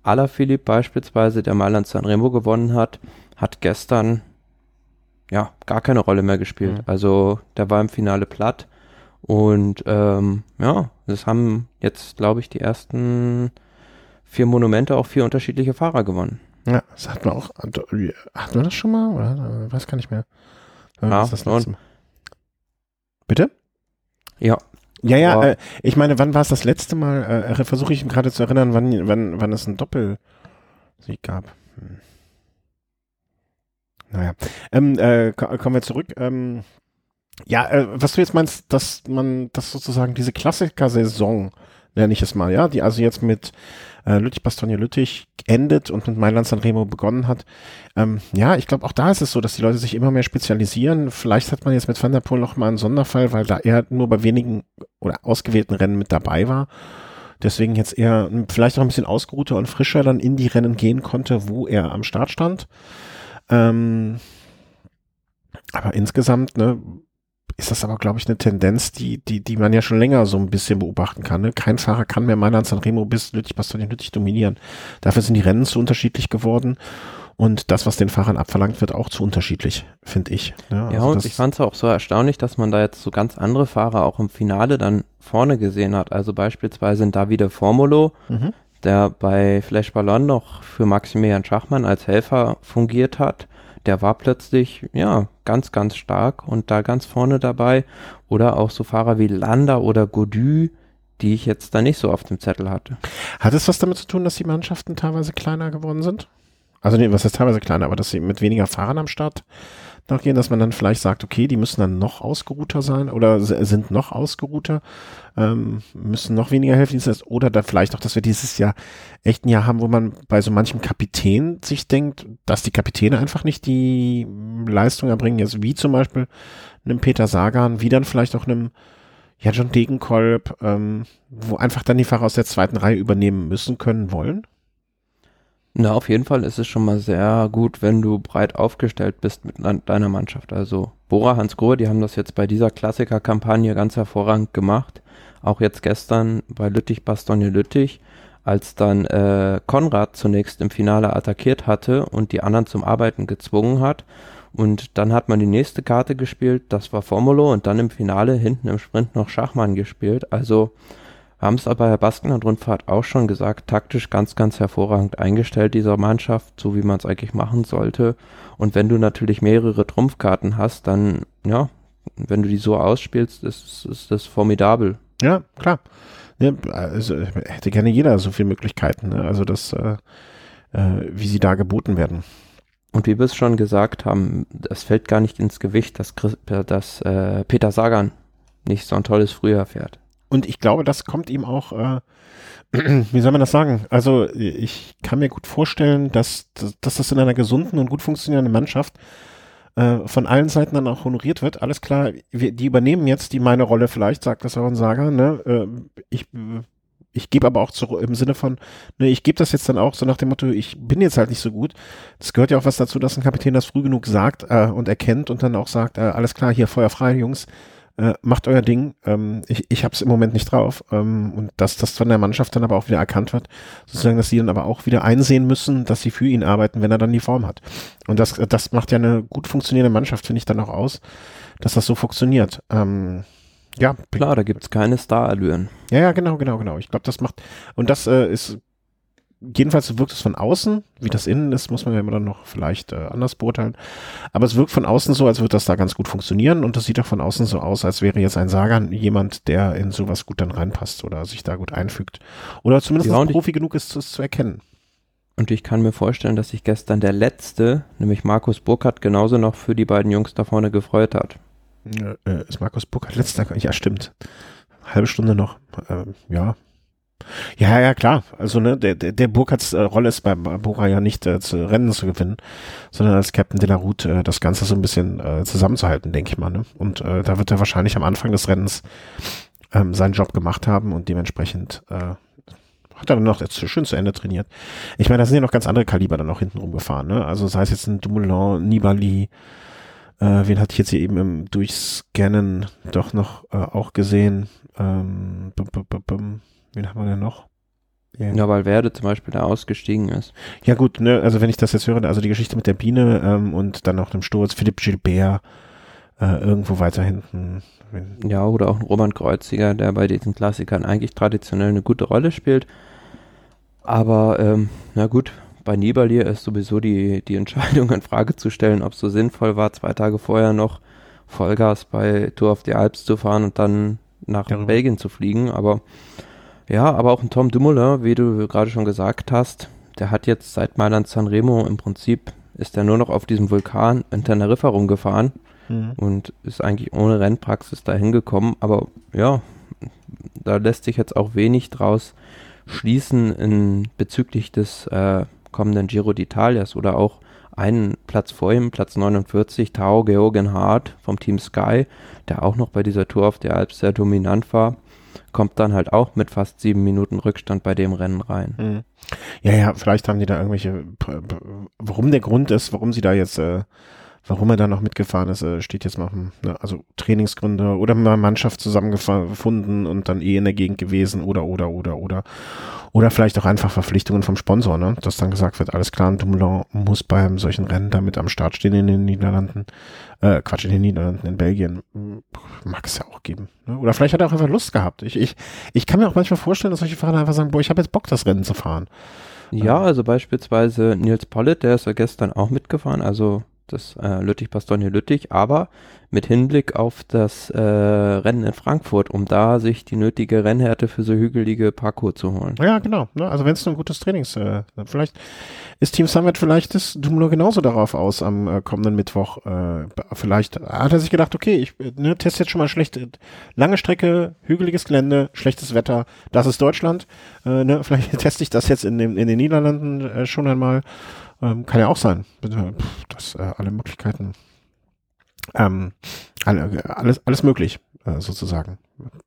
Speaker 2: Alaphilippe beispielsweise, der Mailand Sanremo gewonnen hat, hat gestern ja gar keine Rolle mehr gespielt.
Speaker 1: Mhm.
Speaker 2: Also der war im Finale platt und ähm, ja, das haben jetzt, glaube ich, die ersten vier Monumente auch vier unterschiedliche Fahrer gewonnen.
Speaker 1: Ja, das hatten wir auch. Hatten wir das schon mal? Oder? Äh, Weiß gar nicht mehr.
Speaker 2: Ja,
Speaker 1: das
Speaker 2: schon.
Speaker 1: letzte Mal? Bitte?
Speaker 2: Ja,
Speaker 1: Ja, ja, äh, ich meine, wann war es das letzte Mal? Äh, Versuche ich gerade zu erinnern, wann, wann, wann es einen Doppelsieg gab. Hm. Naja, ähm, äh, ko- kommen wir zurück. Ähm, ja, äh, was du jetzt meinst, dass man, das sozusagen diese Klassiker-Saison, nenne ich es mal, ja, die also jetzt mit äh, Lüttich, Bastogne, Lüttich endet und mit Mailand Sanremo begonnen hat. Ähm, ja, ich glaube, auch da ist es so, dass die Leute sich immer mehr spezialisieren. Vielleicht hat man jetzt mit Van der Poel noch mal einen Sonderfall, weil da er nur bei wenigen oder ausgewählten Rennen mit dabei war. Deswegen jetzt eher m, vielleicht auch ein bisschen ausgeruhter und frischer dann in die Rennen gehen konnte, wo er am Start stand. Ähm, aber insgesamt, ne, ist das aber, glaube ich, eine Tendenz, die, die, die man ja schon länger so ein bisschen beobachten kann. Ne? Kein Fahrer kann mehr Mailand Sanremo bis Lüttich, Bastogne, Lüttich dominieren. Dafür sind die Rennen zu unterschiedlich geworden. Und das, was den Fahrern abverlangt wird, auch zu unterschiedlich, finde ich. Ne?
Speaker 2: Ja,
Speaker 1: Also
Speaker 2: und ich fand es auch so erstaunlich, dass man da jetzt so ganz andere Fahrer auch im Finale dann vorne gesehen hat. Also beispielsweise ein Davide Formulo,
Speaker 1: Mhm.
Speaker 2: der bei Flash Ballon noch für Maximilian Schachmann als Helfer fungiert hat. Der war plötzlich, ja, ganz, ganz stark und da ganz vorne dabei. Oder auch so Fahrer wie Landa oder Godu, die ich jetzt da nicht so auf dem Zettel hatte.
Speaker 1: Hat es was damit zu tun, dass die Mannschaften teilweise kleiner geworden sind? Also nee, was heißt teilweise kleiner, aber dass sie mit weniger Fahrern am Start noch gehen, dass man dann vielleicht sagt, okay, die müssen dann noch ausgeruhter sein oder sind noch ausgeruhter, ähm, müssen noch weniger helfen oder da vielleicht auch, dass wir dieses Jahr echt ein Jahr haben, wo man bei so manchem Kapitän sich denkt, dass die Kapitäne einfach nicht die Leistung erbringen, jetzt wie zum Beispiel einem Peter Sagan, wie dann vielleicht auch einem ja, John Degenkolb, ähm, wo einfach dann die Fahrer aus der zweiten Reihe übernehmen müssen, können, wollen.
Speaker 2: Na, auf jeden Fall ist es schon mal sehr gut, wenn du breit aufgestellt bist mit deiner Mannschaft. Also Bora, Hans Grohe, die haben das jetzt bei dieser Klassiker-Kampagne ganz hervorragend gemacht. Auch jetzt gestern bei Lüttich, Bastogne, Lüttich, als dann äh, Konrad zunächst im Finale attackiert hatte und die anderen zum Arbeiten gezwungen hat. Und dann hat man die nächste Karte gespielt, das war Formulo und dann im Finale hinten im Sprint noch Schachmann gespielt. Also haben es aber bei der Baskenland-Rundfahrt auch schon gesagt, taktisch ganz, ganz hervorragend eingestellt, dieser Mannschaft, so wie man es eigentlich machen sollte. Und wenn du natürlich mehrere Trumpfkarten hast, dann, ja, wenn du die so ausspielst, ist, ist das formidabel.
Speaker 1: Ja, klar. Ja, also hätte gerne jeder so viele Möglichkeiten. Ne? Also das, äh, äh, wie sie da geboten werden.
Speaker 2: Und wie wir es schon gesagt haben, es fällt gar nicht ins Gewicht, dass, Chris, dass äh, Peter Sagan nicht so ein tolles Frühjahr fährt.
Speaker 1: Und ich glaube, das kommt ihm auch, äh, wie soll man das sagen? Also ich kann mir gut vorstellen, dass, dass, das in einer gesunden und gut funktionierenden Mannschaft äh, von allen Seiten dann auch honoriert wird. Alles klar, wir, die übernehmen jetzt die meine Rolle vielleicht, sagt das auch ein Sager. Ne? Äh, ich ich gebe aber auch zurück im Sinne von, ne, ich gebe das jetzt dann auch so nach dem Motto, ich bin jetzt halt nicht so gut. Das gehört ja auch was dazu, dass ein Kapitän das früh genug sagt äh, und erkennt und dann auch sagt, äh, alles klar, hier Feuer frei, Jungs. Äh, macht euer Ding. Ähm, ich ich habe es im Moment nicht drauf. Ähm, und dass das von der Mannschaft dann aber auch wieder erkannt wird, sozusagen, dass sie dann aber auch wieder einsehen müssen, dass sie für ihn arbeiten, wenn er dann die Form hat. Und das, das macht ja eine gut funktionierende Mannschaft, finde ich, dann auch aus, dass das so funktioniert. Ähm, ja.
Speaker 2: Klar, da gibt's keine Starallüren.
Speaker 1: Ja, ja, genau, genau, genau. Ich glaube, das macht, und das äh, ist jedenfalls wirkt es von außen, wie das innen ist, muss man ja immer dann noch vielleicht äh, anders beurteilen. Aber es wirkt von außen so, als würde das da ganz gut funktionieren und das sieht auch von außen so aus, als wäre jetzt ein Sagan jemand, der in sowas gut dann reinpasst oder sich da gut einfügt. Oder zumindest
Speaker 2: Ja,
Speaker 1: Profi genug ist, es zu erkennen.
Speaker 2: Und ich kann mir vorstellen, dass sich gestern der Letzte, nämlich Markus Burkhardt, genauso noch für die beiden Jungs da vorne gefreut hat.
Speaker 1: Äh, äh, ist Markus Burkhardt letzter? Ja, stimmt. Halbe Stunde noch. Ähm, ja. Ja, ja, klar. Also, ne, der, der, der Burkhardts äh, Rolle ist bei Bora ja nicht äh, zu Rennen zu gewinnen, sondern als Captain de la Route äh, das Ganze so ein bisschen äh, zusammenzuhalten, denke ich mal. Ne? Und äh, da wird er wahrscheinlich am Anfang des Rennens ähm, seinen Job gemacht haben und dementsprechend äh, hat er dann noch schön zu Ende trainiert. Ich meine, da sind ja noch ganz andere Kaliber dann noch hinten rumgefahren. Ne? Also sei es jetzt ein Dumoulin, Nibali, äh, wen hatte ich jetzt hier eben im Durchscannen doch noch äh, auch gesehen? Ähm, bum, bum, bum, bum. Wen haben wir denn noch? Ja.
Speaker 2: Ja, weil Werde zum Beispiel da ausgestiegen ist.
Speaker 1: Ja gut, ne, also wenn ich das jetzt höre, also die Geschichte mit der Biene ähm, und dann noch dem Sturz, Philipp Gilbert äh, irgendwo weiter hinten.
Speaker 2: Ja, oder auch ein Roman Kreuziger, der bei diesen Klassikern eigentlich traditionell eine gute Rolle spielt. Aber, ähm, na gut, bei Nibali ist sowieso die, die Entscheidung in Frage zu stellen, ob es so sinnvoll war, zwei Tage vorher noch Vollgas bei Tour of the Alps zu fahren und dann nach
Speaker 1: Darüber.
Speaker 2: Belgien zu fliegen. Aber ja, aber auch ein Tom Dumoulin, wie du gerade schon gesagt hast, der hat jetzt seit Mailand Sanremo im Prinzip, ist er nur noch auf diesem Vulkan in Teneriffa rumgefahren
Speaker 1: Mhm.
Speaker 2: und ist eigentlich ohne Rennpraxis dahin gekommen. Aber ja, da lässt sich jetzt auch wenig draus schließen in, bezüglich des äh, kommenden Giro d'Italias oder auch einen Platz vor ihm, Platz 49, Tao Georgen Hart vom Team Sky, der auch noch bei dieser Tour auf der Alps sehr dominant war, kommt dann halt auch mit fast sieben Minuten Rückstand bei dem Rennen rein.
Speaker 1: Mhm. Ja, ja, vielleicht haben die da irgendwelche, warum der Grund ist, warum sie da jetzt, äh, warum er da noch mitgefahren ist, äh, steht jetzt noch, ne, also Trainingsgründe oder mal Mannschaft zusammengefunden und dann eh in der Gegend gewesen oder, oder, oder, oder. Oder vielleicht auch einfach Verpflichtungen vom Sponsor, ne, dass dann gesagt wird, alles klar, ein Dumoulin muss beim solchen Rennen damit am Start stehen in den Niederlanden, äh, Quatsch, in den Niederlanden, in Belgien. Hm, Mag es ja auch geben. Ne? Oder vielleicht hat er auch einfach Lust gehabt. Ich, ich, ich kann mir auch manchmal vorstellen, dass solche Fahrer einfach sagen, boah, ich habe jetzt Bock, das Rennen zu fahren.
Speaker 2: Ja, also beispielsweise Nils Pollitt, der ist ja gestern auch mitgefahren, also das äh, Lüttich-Bastogne-Lüttich, aber mit Hinblick auf das äh, Rennen in Frankfurt, um da sich die nötige Rennhärte für so hügelige Parcours zu holen.
Speaker 1: Ja, genau. Ne? Also wenn es ein gutes Trainings, äh, vielleicht ist Team Summit vielleicht ist Dumoulin genauso darauf aus am äh, kommenden Mittwoch. Äh, vielleicht hat er sich gedacht, okay, ich äh, ne, teste jetzt schon mal schlecht, lange Strecke, hügeliges Gelände, schlechtes Wetter, das ist Deutschland. Äh, ne? Vielleicht teste ich das jetzt in, dem, in den Niederlanden äh, schon einmal. Ähm, kann ja auch sein. Pff, Das äh, alle Möglichkeiten. Ähm, alle, alles, alles möglich, äh, sozusagen.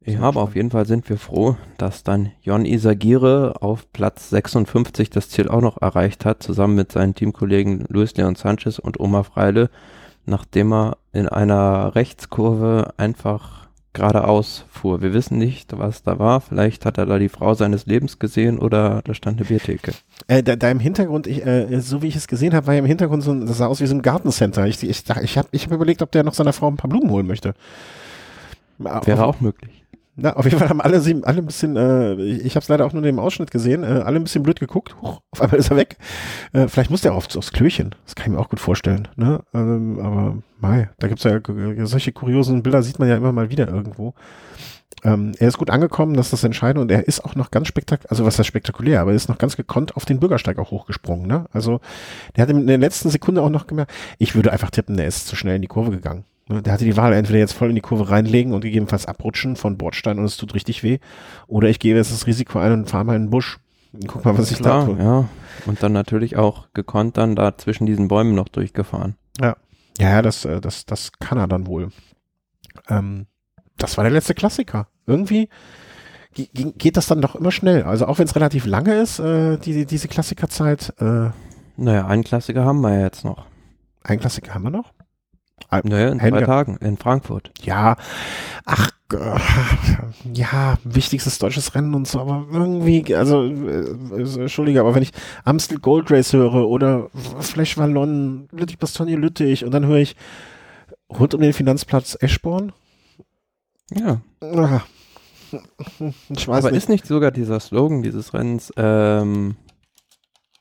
Speaker 2: Ja, aber auf jeden Fall sind wir froh, dass dann Jon Isagire auf Platz 56 das Ziel auch noch erreicht hat, zusammen mit seinen Teamkollegen Luis Leon Sanchez und Omar Freile, nachdem er in einer Rechtskurve einfach geradeaus fuhr. Wir wissen nicht, was da war. Vielleicht hat er da die Frau seines Lebens gesehen oder da stand eine Biertheke.
Speaker 1: Äh, da, da im Hintergrund, ich, äh, so wie ich es gesehen habe, war ja im Hintergrund so ein, das sah aus wie so ein Gartencenter. Ich, ich, ich habe ich hab überlegt, ob der noch seiner Frau ein paar Blumen holen möchte.
Speaker 2: Wäre auch möglich.
Speaker 1: Na, auf jeden Fall haben alle, sie, alle ein bisschen, äh, ich, habe es leider auch nur in dem Ausschnitt gesehen, äh, alle ein bisschen blöd geguckt. Huch, auf einmal ist er weg. Äh, vielleicht muss der aufs, aufs Klöchen. Das kann ich mir auch gut vorstellen. Ne? Ähm, aber mei, da gibt's ja solche kuriosen Bilder, sieht man ja immer mal wieder irgendwo. Ähm, er ist gut angekommen, das ist das Entscheidende und er ist auch noch ganz spektakulär, also was heißt spektakulär, aber er ist noch ganz gekonnt auf den Bürgersteig auch hochgesprungen. Ne? Also der hat in der letzten Sekunde auch noch gemerkt, ich würde einfach tippen, der ist zu schnell in die Kurve gegangen. Der hatte die Wahl, entweder jetzt voll in die Kurve reinlegen und gegebenenfalls abrutschen von Bordstein und es tut richtig weh, oder ich gehe jetzt das Risiko ein und fahre mal in den Busch. Guck mal, was ich da
Speaker 2: Klar,
Speaker 1: tue.
Speaker 2: ja. Und dann natürlich auch gekonnt dann da zwischen diesen Bäumen noch durchgefahren.
Speaker 1: Ja, ja, das, äh, das, das kann er dann wohl. Ähm, das war der letzte Klassiker. Irgendwie ge- ge- geht das dann doch immer schnell. Also auch wenn es relativ lange ist, äh, die, diese Klassikerzeit. Äh,
Speaker 2: Naja, einen Klassiker haben wir ja jetzt noch.
Speaker 1: ein Klassiker haben wir noch.
Speaker 2: Naja, in zwei Tagen in Frankfurt.
Speaker 1: Ja, ach, äh, ja, wichtigstes deutsches Rennen und so, aber irgendwie, also, äh, entschuldige, aber wenn ich Amstel Gold Race höre oder Flash Wallon, Lüttich Bastogne Lüttich und dann höre ich rund um den Finanzplatz Eschborn.
Speaker 2: Ja. Ach, ich weiß aber nicht. ist nicht sogar dieser Slogan dieses Rennens, ähm,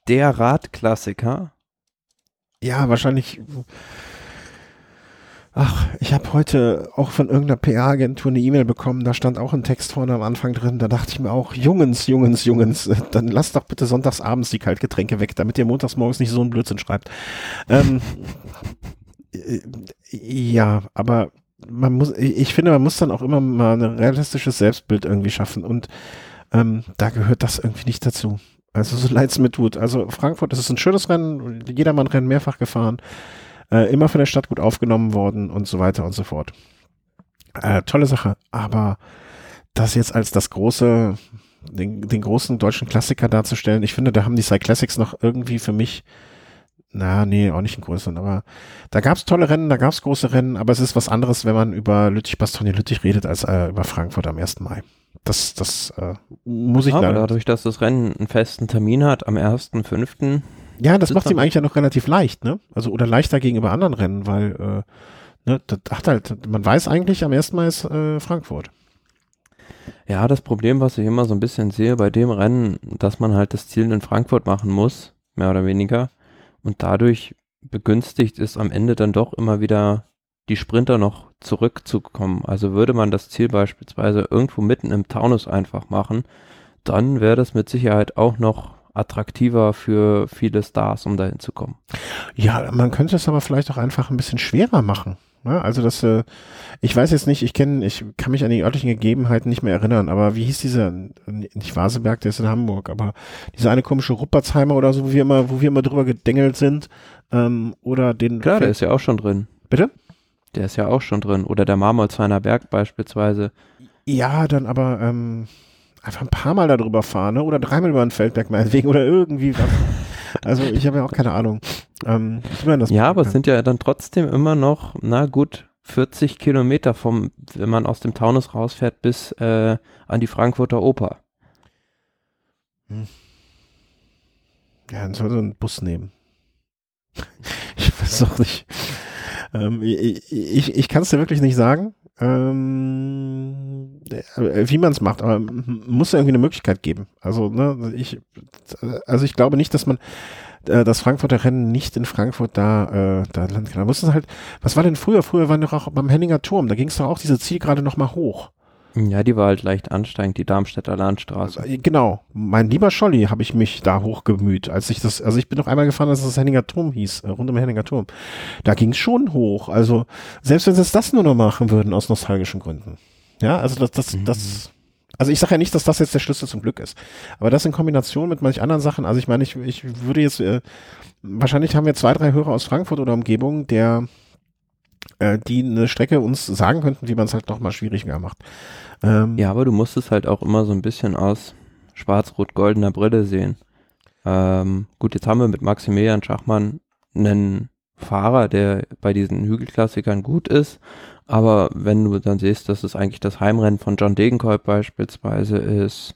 Speaker 2: der Radklassiker?
Speaker 1: Ja, wahrscheinlich Ach, ich habe heute auch von irgendeiner PR-Agentur eine E-Mail bekommen, da stand auch ein Text vorne am Anfang drin, da dachte ich mir auch, Jungens, Jungens, Jungens, dann lasst doch bitte sonntags abends die Kaltgetränke weg, damit ihr montags morgens nicht so einen Blödsinn schreibt. Ähm, äh, ja, aber man muss, ich finde, man muss dann auch immer mal ein realistisches Selbstbild irgendwie schaffen und ähm, da gehört das irgendwie nicht dazu. Also so leid es mir tut. Also Frankfurt, das ist ein schönes Rennen, Jedermann-Rennen mehrfach gefahren äh, immer von der Stadt gut aufgenommen worden und so weiter und so fort. Äh, tolle Sache, aber das jetzt als das große, den, den großen deutschen Klassiker darzustellen, ich finde, da haben die Cyclassics noch irgendwie für mich na, nee, auch nicht einen größeren, aber da gab's tolle Rennen, da gab's große Rennen, aber es ist was anderes, wenn man über Lüttich-Bastogne-Lüttich redet, als äh, über Frankfurt am 1. Mai. Das, das äh, muss ich
Speaker 2: ja, leider. dadurch, dass das Rennen einen festen Termin hat am 1.5.,
Speaker 1: ja, das macht ihm eigentlich ja noch relativ leicht, ne? Also oder leichter gegenüber anderen Rennen, weil äh, ne, das hat halt, man weiß eigentlich am ersten Mal ist äh, Frankfurt.
Speaker 2: Ja, das Problem, was ich immer so ein bisschen sehe bei dem Rennen, dass man halt das Ziel in Frankfurt machen muss, mehr oder weniger, und dadurch begünstigt ist am Ende dann doch immer wieder die Sprinter noch zurückzukommen. Also würde man das Ziel beispielsweise irgendwo mitten im Taunus einfach machen, dann wäre das mit Sicherheit auch noch attraktiver für viele Stars, um dahin zu kommen.
Speaker 1: Ja, man könnte es aber vielleicht auch einfach ein bisschen schwerer machen. Ne? Also das, äh, ich weiß jetzt nicht, ich kenne, ich kann mich an die örtlichen Gegebenheiten nicht mehr erinnern, aber wie hieß dieser, nicht Vaseberg, der ist in Hamburg, aber dieser eine komische Ruppertsheimer oder so, wo wir immer, wo wir immer drüber gedengelt sind, ähm, oder den.
Speaker 2: Klar, der ist ja auch schon drin.
Speaker 1: Bitte?
Speaker 2: Der ist ja auch schon drin. Oder der Marmolzheiner Berg beispielsweise.
Speaker 1: Ja, dann aber, ähm, einfach ein paar Mal darüber fahren, ne? oder dreimal über den Feldberg meinetwegen oder irgendwie was. Also ich habe ja auch keine Ahnung. Ähm,
Speaker 2: ich das ja, aber es sind ja dann trotzdem immer noch, na gut, 40 Kilometer vom, wenn man aus dem Taunus rausfährt, bis äh, an die Frankfurter Oper. Hm.
Speaker 1: Ja, dann soll so einen Bus nehmen. ich weiß auch nicht. Ähm, ich ich, ich kann es dir wirklich nicht sagen ähm, äh, wie man es macht, aber muss irgendwie eine Möglichkeit geben. Also, ne, ich, also ich glaube nicht, dass man äh, das Frankfurter Rennen nicht in Frankfurt da, äh, da landen kann. Da muss es halt, was war denn früher? Früher war noch auch beim Henninger Turm, da ging es doch auch diese Zielgerade nochmal hoch.
Speaker 2: Ja, die war halt leicht ansteigend, die Darmstädter Landstraße.
Speaker 1: Also, genau. Mein lieber Scholli habe ich mich da hochgemüht, als ich das, also ich bin noch einmal gefahren, als es das Henninger Turm hieß, äh, rund um Henninger Turm. Da ging es schon hoch. Also, selbst wenn sie es das nur noch machen würden, aus nostalgischen Gründen. Ja, also das, das, mhm. das, also ich sage ja nicht, dass das jetzt der Schlüssel zum Glück ist. Aber das in Kombination mit manch anderen Sachen, also ich meine, ich, ich würde jetzt, äh, wahrscheinlich haben wir zwei, drei Hörer aus Frankfurt oder Umgebung, der äh, die eine Strecke uns sagen könnten, wie man es halt noch mal schwieriger macht.
Speaker 2: Ähm, ja, aber du musst es halt auch immer so ein bisschen aus schwarz-rot-goldener Brille sehen. Ähm, gut, jetzt haben wir mit Maximilian Schachmann einen Fahrer, der bei diesen Hügelklassikern gut ist, aber wenn du dann siehst, dass es eigentlich das Heimrennen von John Degenkolb beispielsweise ist,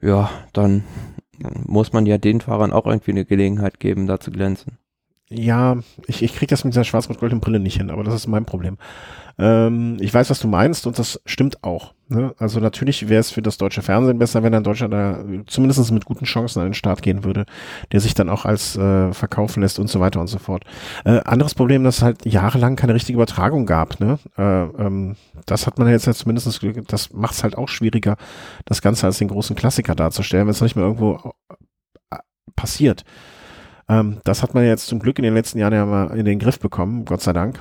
Speaker 2: ja, dann muss man ja den Fahrern auch irgendwie eine Gelegenheit geben, da zu glänzen.
Speaker 1: Ja, ich, ich kriege das mit dieser schwarz-rot-goldenen Brille nicht hin, aber das ist mein Problem. Ähm, ich weiß, was du meinst und das stimmt auch. Ne? Also natürlich wäre es für das deutsche Fernsehen besser, wenn ein Deutscher da zumindest mit guten Chancen an den Start gehen würde, der sich dann auch als äh, verkaufen lässt und so weiter und so fort. Äh, anderes Problem, dass es halt jahrelang keine richtige Übertragung gab. Ne? Äh, ähm, das hat man jetzt ja zumindest, das macht es halt auch schwieriger, das Ganze als den großen Klassiker darzustellen, wenn es nicht mehr irgendwo äh, passiert. Ähm, das hat man jetzt zum Glück in den letzten Jahren ja mal in den Griff bekommen, Gott sei Dank.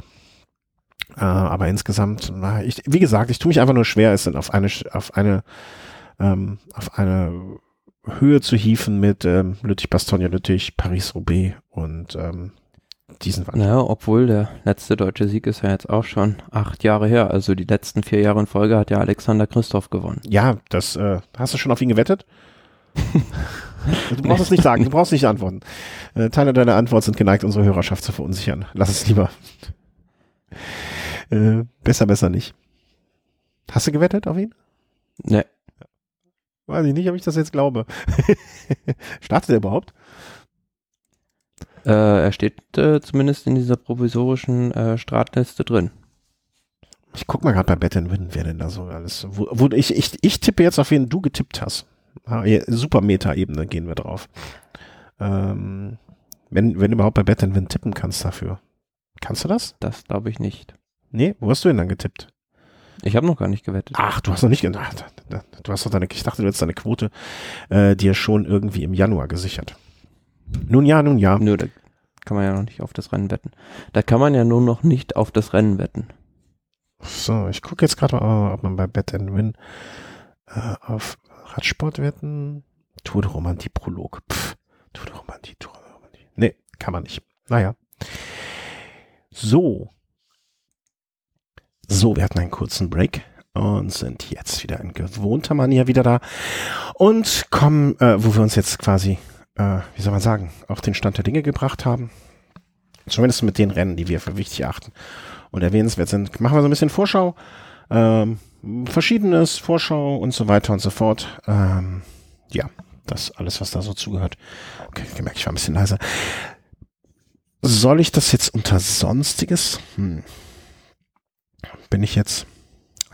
Speaker 1: Äh, aber insgesamt, na, ich, wie gesagt, ich tue mich einfach nur schwer, es auf eine, auf eine, ähm, auf eine Höhe zu hieven mit ähm, Lüttich, Bastogne, Lüttich, Paris-Roubaix und ähm, diesen
Speaker 2: Wand. Naja, obwohl der letzte deutsche Sieg ist ja jetzt auch schon acht Jahre her. Also die letzten vier Jahre in Folge hat ja Alexander Christoph gewonnen.
Speaker 1: Ja, das äh, hast du schon auf ihn gewettet? Du brauchst es nicht sagen, du brauchst nicht antworten. Äh, Teile deiner Antwort sind geneigt, unsere Hörerschaft zu verunsichern. Lass es lieber. äh, besser, besser nicht. Hast du gewettet auf ihn?
Speaker 2: Ne.
Speaker 1: Weiß ich nicht, ob ich das jetzt glaube. Startet er überhaupt?
Speaker 2: Äh, er steht äh, zumindest in dieser provisorischen äh, Startliste drin.
Speaker 1: Ich guck mal gerade bei Bet Win, wer denn da so alles. Wo, wo ich, ich, ich tippe jetzt auf wen du getippt hast. Ah, super Meta-Ebene gehen wir drauf. Ähm, wenn, wenn du überhaupt bei Bet Win tippen kannst dafür. Kannst du das?
Speaker 2: Das glaube ich nicht.
Speaker 1: Nee, wo hast du denn dann getippt?
Speaker 2: Ich habe noch gar nicht gewettet.
Speaker 1: Ach, du hast noch nicht gedacht. Du hast doch deine, ich dachte, du hättest deine Quote äh, dir schon irgendwie im Januar gesichert. Nun ja, nun ja.
Speaker 2: Nö, da kann man ja noch nicht auf das Rennen wetten. Da kann man ja nur noch nicht auf das Rennen wetten.
Speaker 1: So, ich gucke jetzt gerade mal, ob man bei Bet and Win äh, auf Radsport wetten. Tour de Romantie Prolog. Pff, Tour de Romantie, Tour de Romantie. Nee, kann man nicht. Naja. So. So, wir hatten einen kurzen Break und sind jetzt wieder in gewohnter Manier wieder da und kommen, äh, wo wir uns jetzt quasi, äh, wie soll man sagen, auf den Stand der Dinge gebracht haben. Zumindest mit den Rennen, die wir für wichtig erachten und erwähnenswert sind. Machen wir so ein bisschen Vorschau, ähm, Verschiedenes, Vorschau und so weiter und so fort. Ähm, ja, das alles, was da so zugehört. Okay, gemerkt, ich war ein bisschen leiser. Soll ich das jetzt unter Sonstiges? Hm. Bin ich jetzt,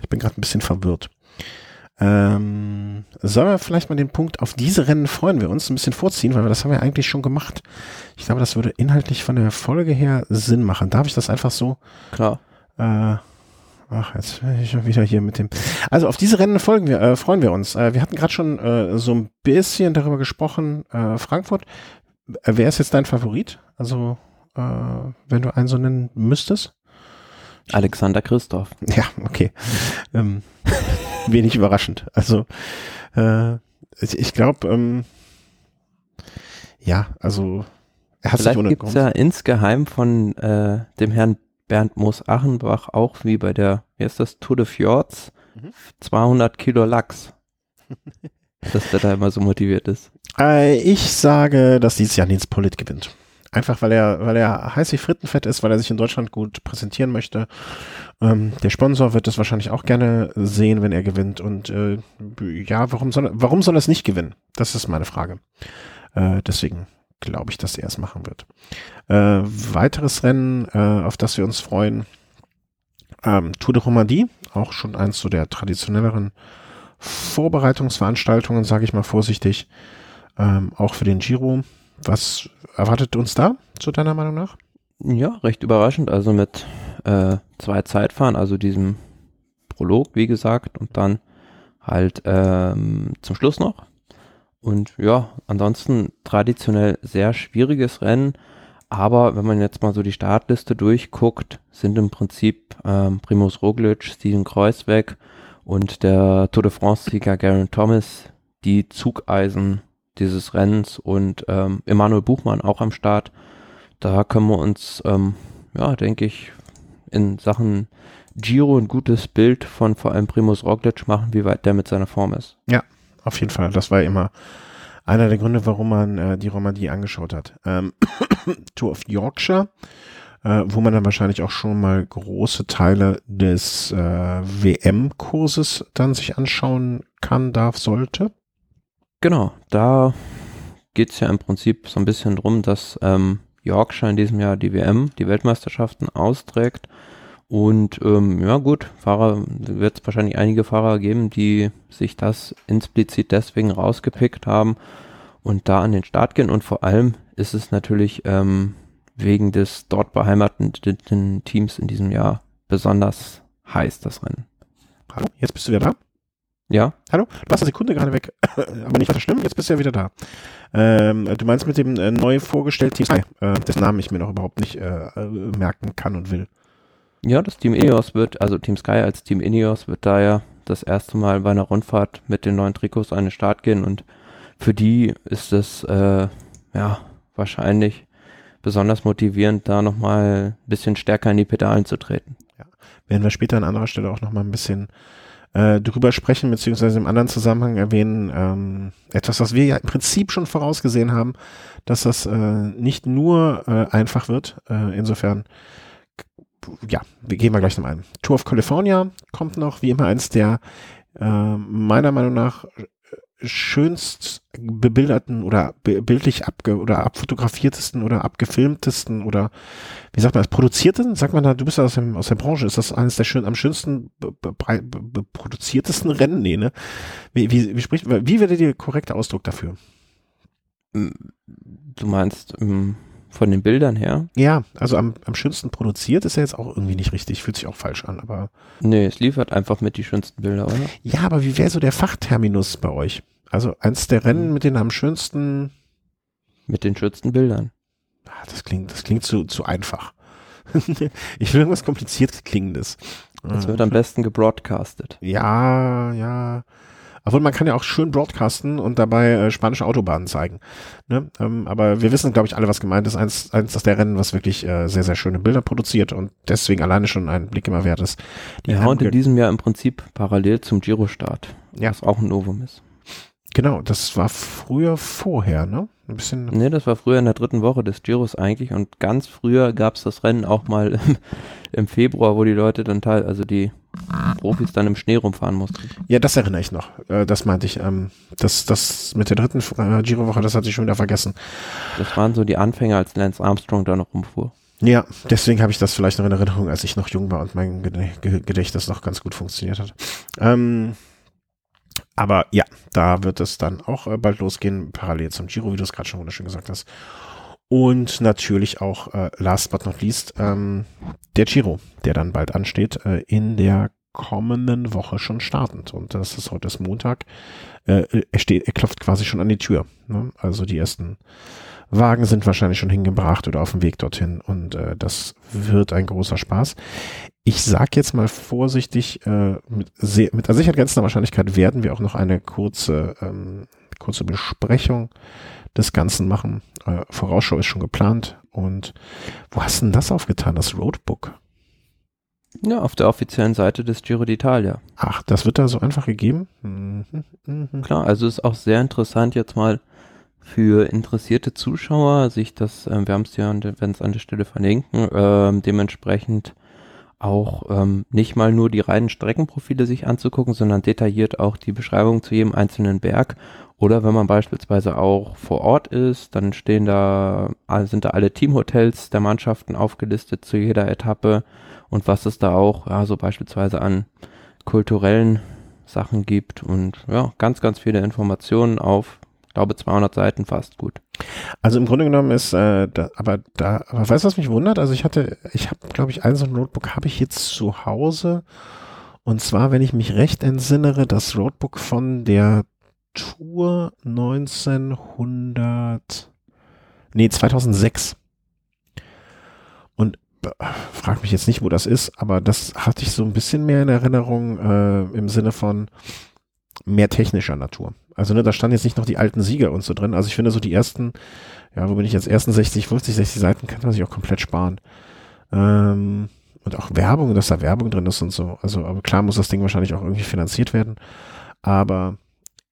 Speaker 1: ich bin gerade ein bisschen verwirrt. Ähm, sollen wir vielleicht mal den Punkt auf diese Rennen freuen wir uns ein bisschen vorziehen, weil wir das haben wir eigentlich schon gemacht. Ich glaube, das würde inhaltlich von der Folge her Sinn machen. Darf ich das einfach so?
Speaker 2: Klar.
Speaker 1: Äh, ach, jetzt bin ich schon wieder hier mit dem. Also auf diese Rennen folgen wir, äh, freuen wir uns. Äh, wir hatten gerade schon äh, so ein bisschen darüber gesprochen. Äh, Frankfurt. Äh, wer ist jetzt dein Favorit? Also äh, wenn du einen so nennen müsstest?
Speaker 2: Alexander Christoph.
Speaker 1: Ja, okay. Ähm, wenig überraschend. Also äh, ich, ich glaube, ähm, ja, also
Speaker 2: er hat Vielleicht gibt es ja insgeheim von äh, dem Herrn Bernd Moos-Achenbach auch wie bei der, wie heißt das, Tour de Fjords, mhm. 200 Kilo Lachs. dass der da immer so motiviert ist.
Speaker 1: Äh, ich sage, dass dieses Jahr Nils Polit gewinnt. Einfach weil er, weil er heiß wie Frittenfett ist, weil er sich in Deutschland gut präsentieren möchte. Ähm, der Sponsor wird es wahrscheinlich auch gerne sehen, wenn er gewinnt. Und äh, ja, warum soll, warum soll er es nicht gewinnen? Das ist meine Frage. Äh, deswegen glaube ich, dass er es machen wird. Äh, weiteres Rennen, äh, auf das wir uns freuen. Ähm, Tour de Romandie, auch schon eins so der traditionelleren Vorbereitungsveranstaltungen, sage ich mal vorsichtig. Ähm, auch für den Giro. Was erwartet uns da, zu deiner Meinung nach?
Speaker 2: Ja, recht überraschend. Also mit äh, zwei Zeitfahren, also diesem Prolog, wie gesagt, und dann halt ähm, zum Schluss noch. Und ja, ansonsten traditionell sehr schwieriges Rennen. Aber wenn man jetzt mal so die Startliste durchguckt, sind im Prinzip ähm, Primus Roglic, Steven Kreuzweg und der Tour de France-Sieger Garen Thomas die Zugeisen dieses Rennens und ähm, Emanuel Buchmann auch am Start. Da können wir uns, ähm, ja, denke ich, in Sachen Giro ein gutes Bild von vor allem Primus Roglic machen, wie weit der mit seiner Form ist.
Speaker 1: Ja, auf jeden Fall. Das war immer einer der Gründe, warum man äh, die Romandie angeschaut hat. Ähm, Tour of Yorkshire, äh, wo man dann wahrscheinlich auch schon mal große Teile des äh, WM-Kurses dann sich anschauen kann, darf, sollte.
Speaker 2: Genau, da geht es ja im Prinzip so ein bisschen drum, dass ähm, Yorkshire in diesem Jahr die WM, die Weltmeisterschaften austrägt. Und ähm, ja gut, Fahrer wird es wahrscheinlich einige Fahrer geben, die sich das implizit deswegen rausgepickt haben und da an den Start gehen. Und vor allem ist es natürlich ähm, wegen des dort beheimateten Teams in diesem Jahr besonders heiß, das Rennen.
Speaker 1: Hallo, jetzt bist du wieder da?
Speaker 2: Ja.
Speaker 1: Hallo? Du warst eine Sekunde gerade weg, aber nicht weiter schlimm, jetzt bist du ja wieder da. Ähm, du meinst mit dem äh, neu vorgestellten Team, äh, dessen Namen ich mir noch überhaupt nicht äh, äh, merken kann und will.
Speaker 2: Ja, das Team Ineos wird, also Team Sky als Team Ineos wird da ja das erste Mal bei einer Rundfahrt mit den neuen Trikots an den Start gehen und für die ist es äh, ja wahrscheinlich besonders motivierend, da nochmal ein bisschen stärker in die Pedalen zu treten.
Speaker 1: Ja, werden wir später an anderer Stelle auch nochmal ein bisschen äh, drüber sprechen, beziehungsweise im anderen Zusammenhang erwähnen, ähm, etwas, was wir ja im Prinzip schon vorausgesehen haben, dass das äh, nicht nur äh, einfach wird. Äh, insofern ja, wir gehen mal gleich noch ein. Tour of California kommt noch, wie immer eins der äh, meiner Meinung nach schönst bebilderten oder bildlich abge oder abfotografiertesten oder abgefilmtesten oder wie sagt man das, produzierten? Sagt man da, du bist ja aus, dem, aus der Branche, ist das eines der schön, am schönsten produziertesten Rennen? Nee, ne? Wie, wie, wie spricht, wie wäre der korrekte Ausdruck dafür?
Speaker 2: Du meinst ähm, von den Bildern her?
Speaker 1: Ja, also am, am schönsten produziert ist ja jetzt auch irgendwie nicht richtig, fühlt sich auch falsch an, aber.
Speaker 2: Nee, es liefert einfach mit die schönsten Bilder, oder?
Speaker 1: Ja, aber wie wäre so der Fachterminus bei euch? Also eins der Rennen mit den am schönsten.
Speaker 2: Mit den schönsten Bildern.
Speaker 1: Ah, das klingt, das klingt zu, zu einfach. ich will irgendwas kompliziert klingendes.
Speaker 2: Das wird am besten gebroadcastet.
Speaker 1: Ja, ja. Obwohl man kann ja auch schön broadcasten und dabei äh, spanische Autobahnen zeigen. Ne? Ähm, aber wir wissen, glaube ich, alle, was gemeint ist. Eins, eins ist der Rennen, was wirklich äh, sehr, sehr schöne Bilder produziert und deswegen alleine schon ein Blick immer wert ist.
Speaker 2: Die ja, und in diesem Jahr im Prinzip parallel zum Giro-Start. Ja. Was auch ein Novum ist.
Speaker 1: Genau, das war früher vorher, ne?
Speaker 2: Ein bisschen. Nee, das war früher in der dritten Woche des Giros eigentlich und ganz früher gab es das Rennen auch mal im, im, Februar, wo die Leute dann teil, also die Profis dann im Schnee rumfahren mussten.
Speaker 1: Ja, das erinnere ich noch. Äh, das meinte ich. Ähm, das, das mit der dritten äh, Giro-Woche, das hatte ich schon wieder vergessen.
Speaker 2: Das waren so die Anfänger, als Lance Armstrong da noch rumfuhr.
Speaker 1: Ja, deswegen habe ich das vielleicht noch in Erinnerung, als ich noch jung war und mein Gedächtnis noch ganz gut funktioniert hat. Ähm, aber ja, da wird es dann auch äh, bald losgehen, parallel zum Giro, wie du es gerade schon wunderschön gesagt hast. Und natürlich auch, äh, last but not least, ähm, der Giro, der dann bald ansteht, äh, in der kommenden Woche schon startend. Und das ist heute ist Montag. Äh, er steht, er klopft quasi schon an die Tür. Ne? Also die ersten Wagen sind wahrscheinlich schon hingebracht oder auf dem Weg dorthin und äh, das wird ein großer Spaß. Ich sag jetzt mal vorsichtig, äh, mit, sehr, mit einer sicher grenzender Wahrscheinlichkeit werden wir auch noch eine kurze, ähm, kurze Besprechung des Ganzen machen. Äh, Vorausschau ist schon geplant. Und wo hast du denn das aufgetan, das Roadbook?
Speaker 2: Ja, auf der offiziellen Seite des Giro d'Italia.
Speaker 1: Ach, das wird da so einfach gegeben? Mhm,
Speaker 2: mh. Klar, also ist auch sehr interessant jetzt mal für interessierte Zuschauer sich das, äh, wir haben es ja, werden es an der Stelle verlinken, äh, dementsprechend auch ähm, nicht mal nur die reinen Streckenprofile sich anzugucken, sondern detailliert auch die Beschreibung zu jedem einzelnen Berg. Oder wenn man beispielsweise auch vor Ort ist, dann stehen da, sind da alle Teamhotels der Mannschaften aufgelistet zu jeder Etappe und was es da auch, ja, so beispielsweise an kulturellen Sachen gibt und ja, ganz, ganz viele Informationen auf glaube 200 Seiten fast gut.
Speaker 1: Also im Grunde genommen ist, äh, da, aber da, aber weißt du, was mich wundert? Also ich hatte, ich habe, glaube ich, ein so ein Notebook habe ich jetzt zu Hause. Und zwar, wenn ich mich recht entsinnere, das Roadbook von der Tour 1900, nee, 2006. Und äh, frag mich jetzt nicht, wo das ist, aber das hatte ich so ein bisschen mehr in Erinnerung äh, im Sinne von mehr technischer Natur. Also ne, da standen jetzt nicht noch die alten Sieger und so drin. Also ich finde so die ersten, ja, wo bin ich jetzt, ersten 60, 50, 60 Seiten kann man sich auch komplett sparen. Ähm, und auch Werbung, dass da Werbung drin ist und so. Also, aber klar muss das Ding wahrscheinlich auch irgendwie finanziert werden. Aber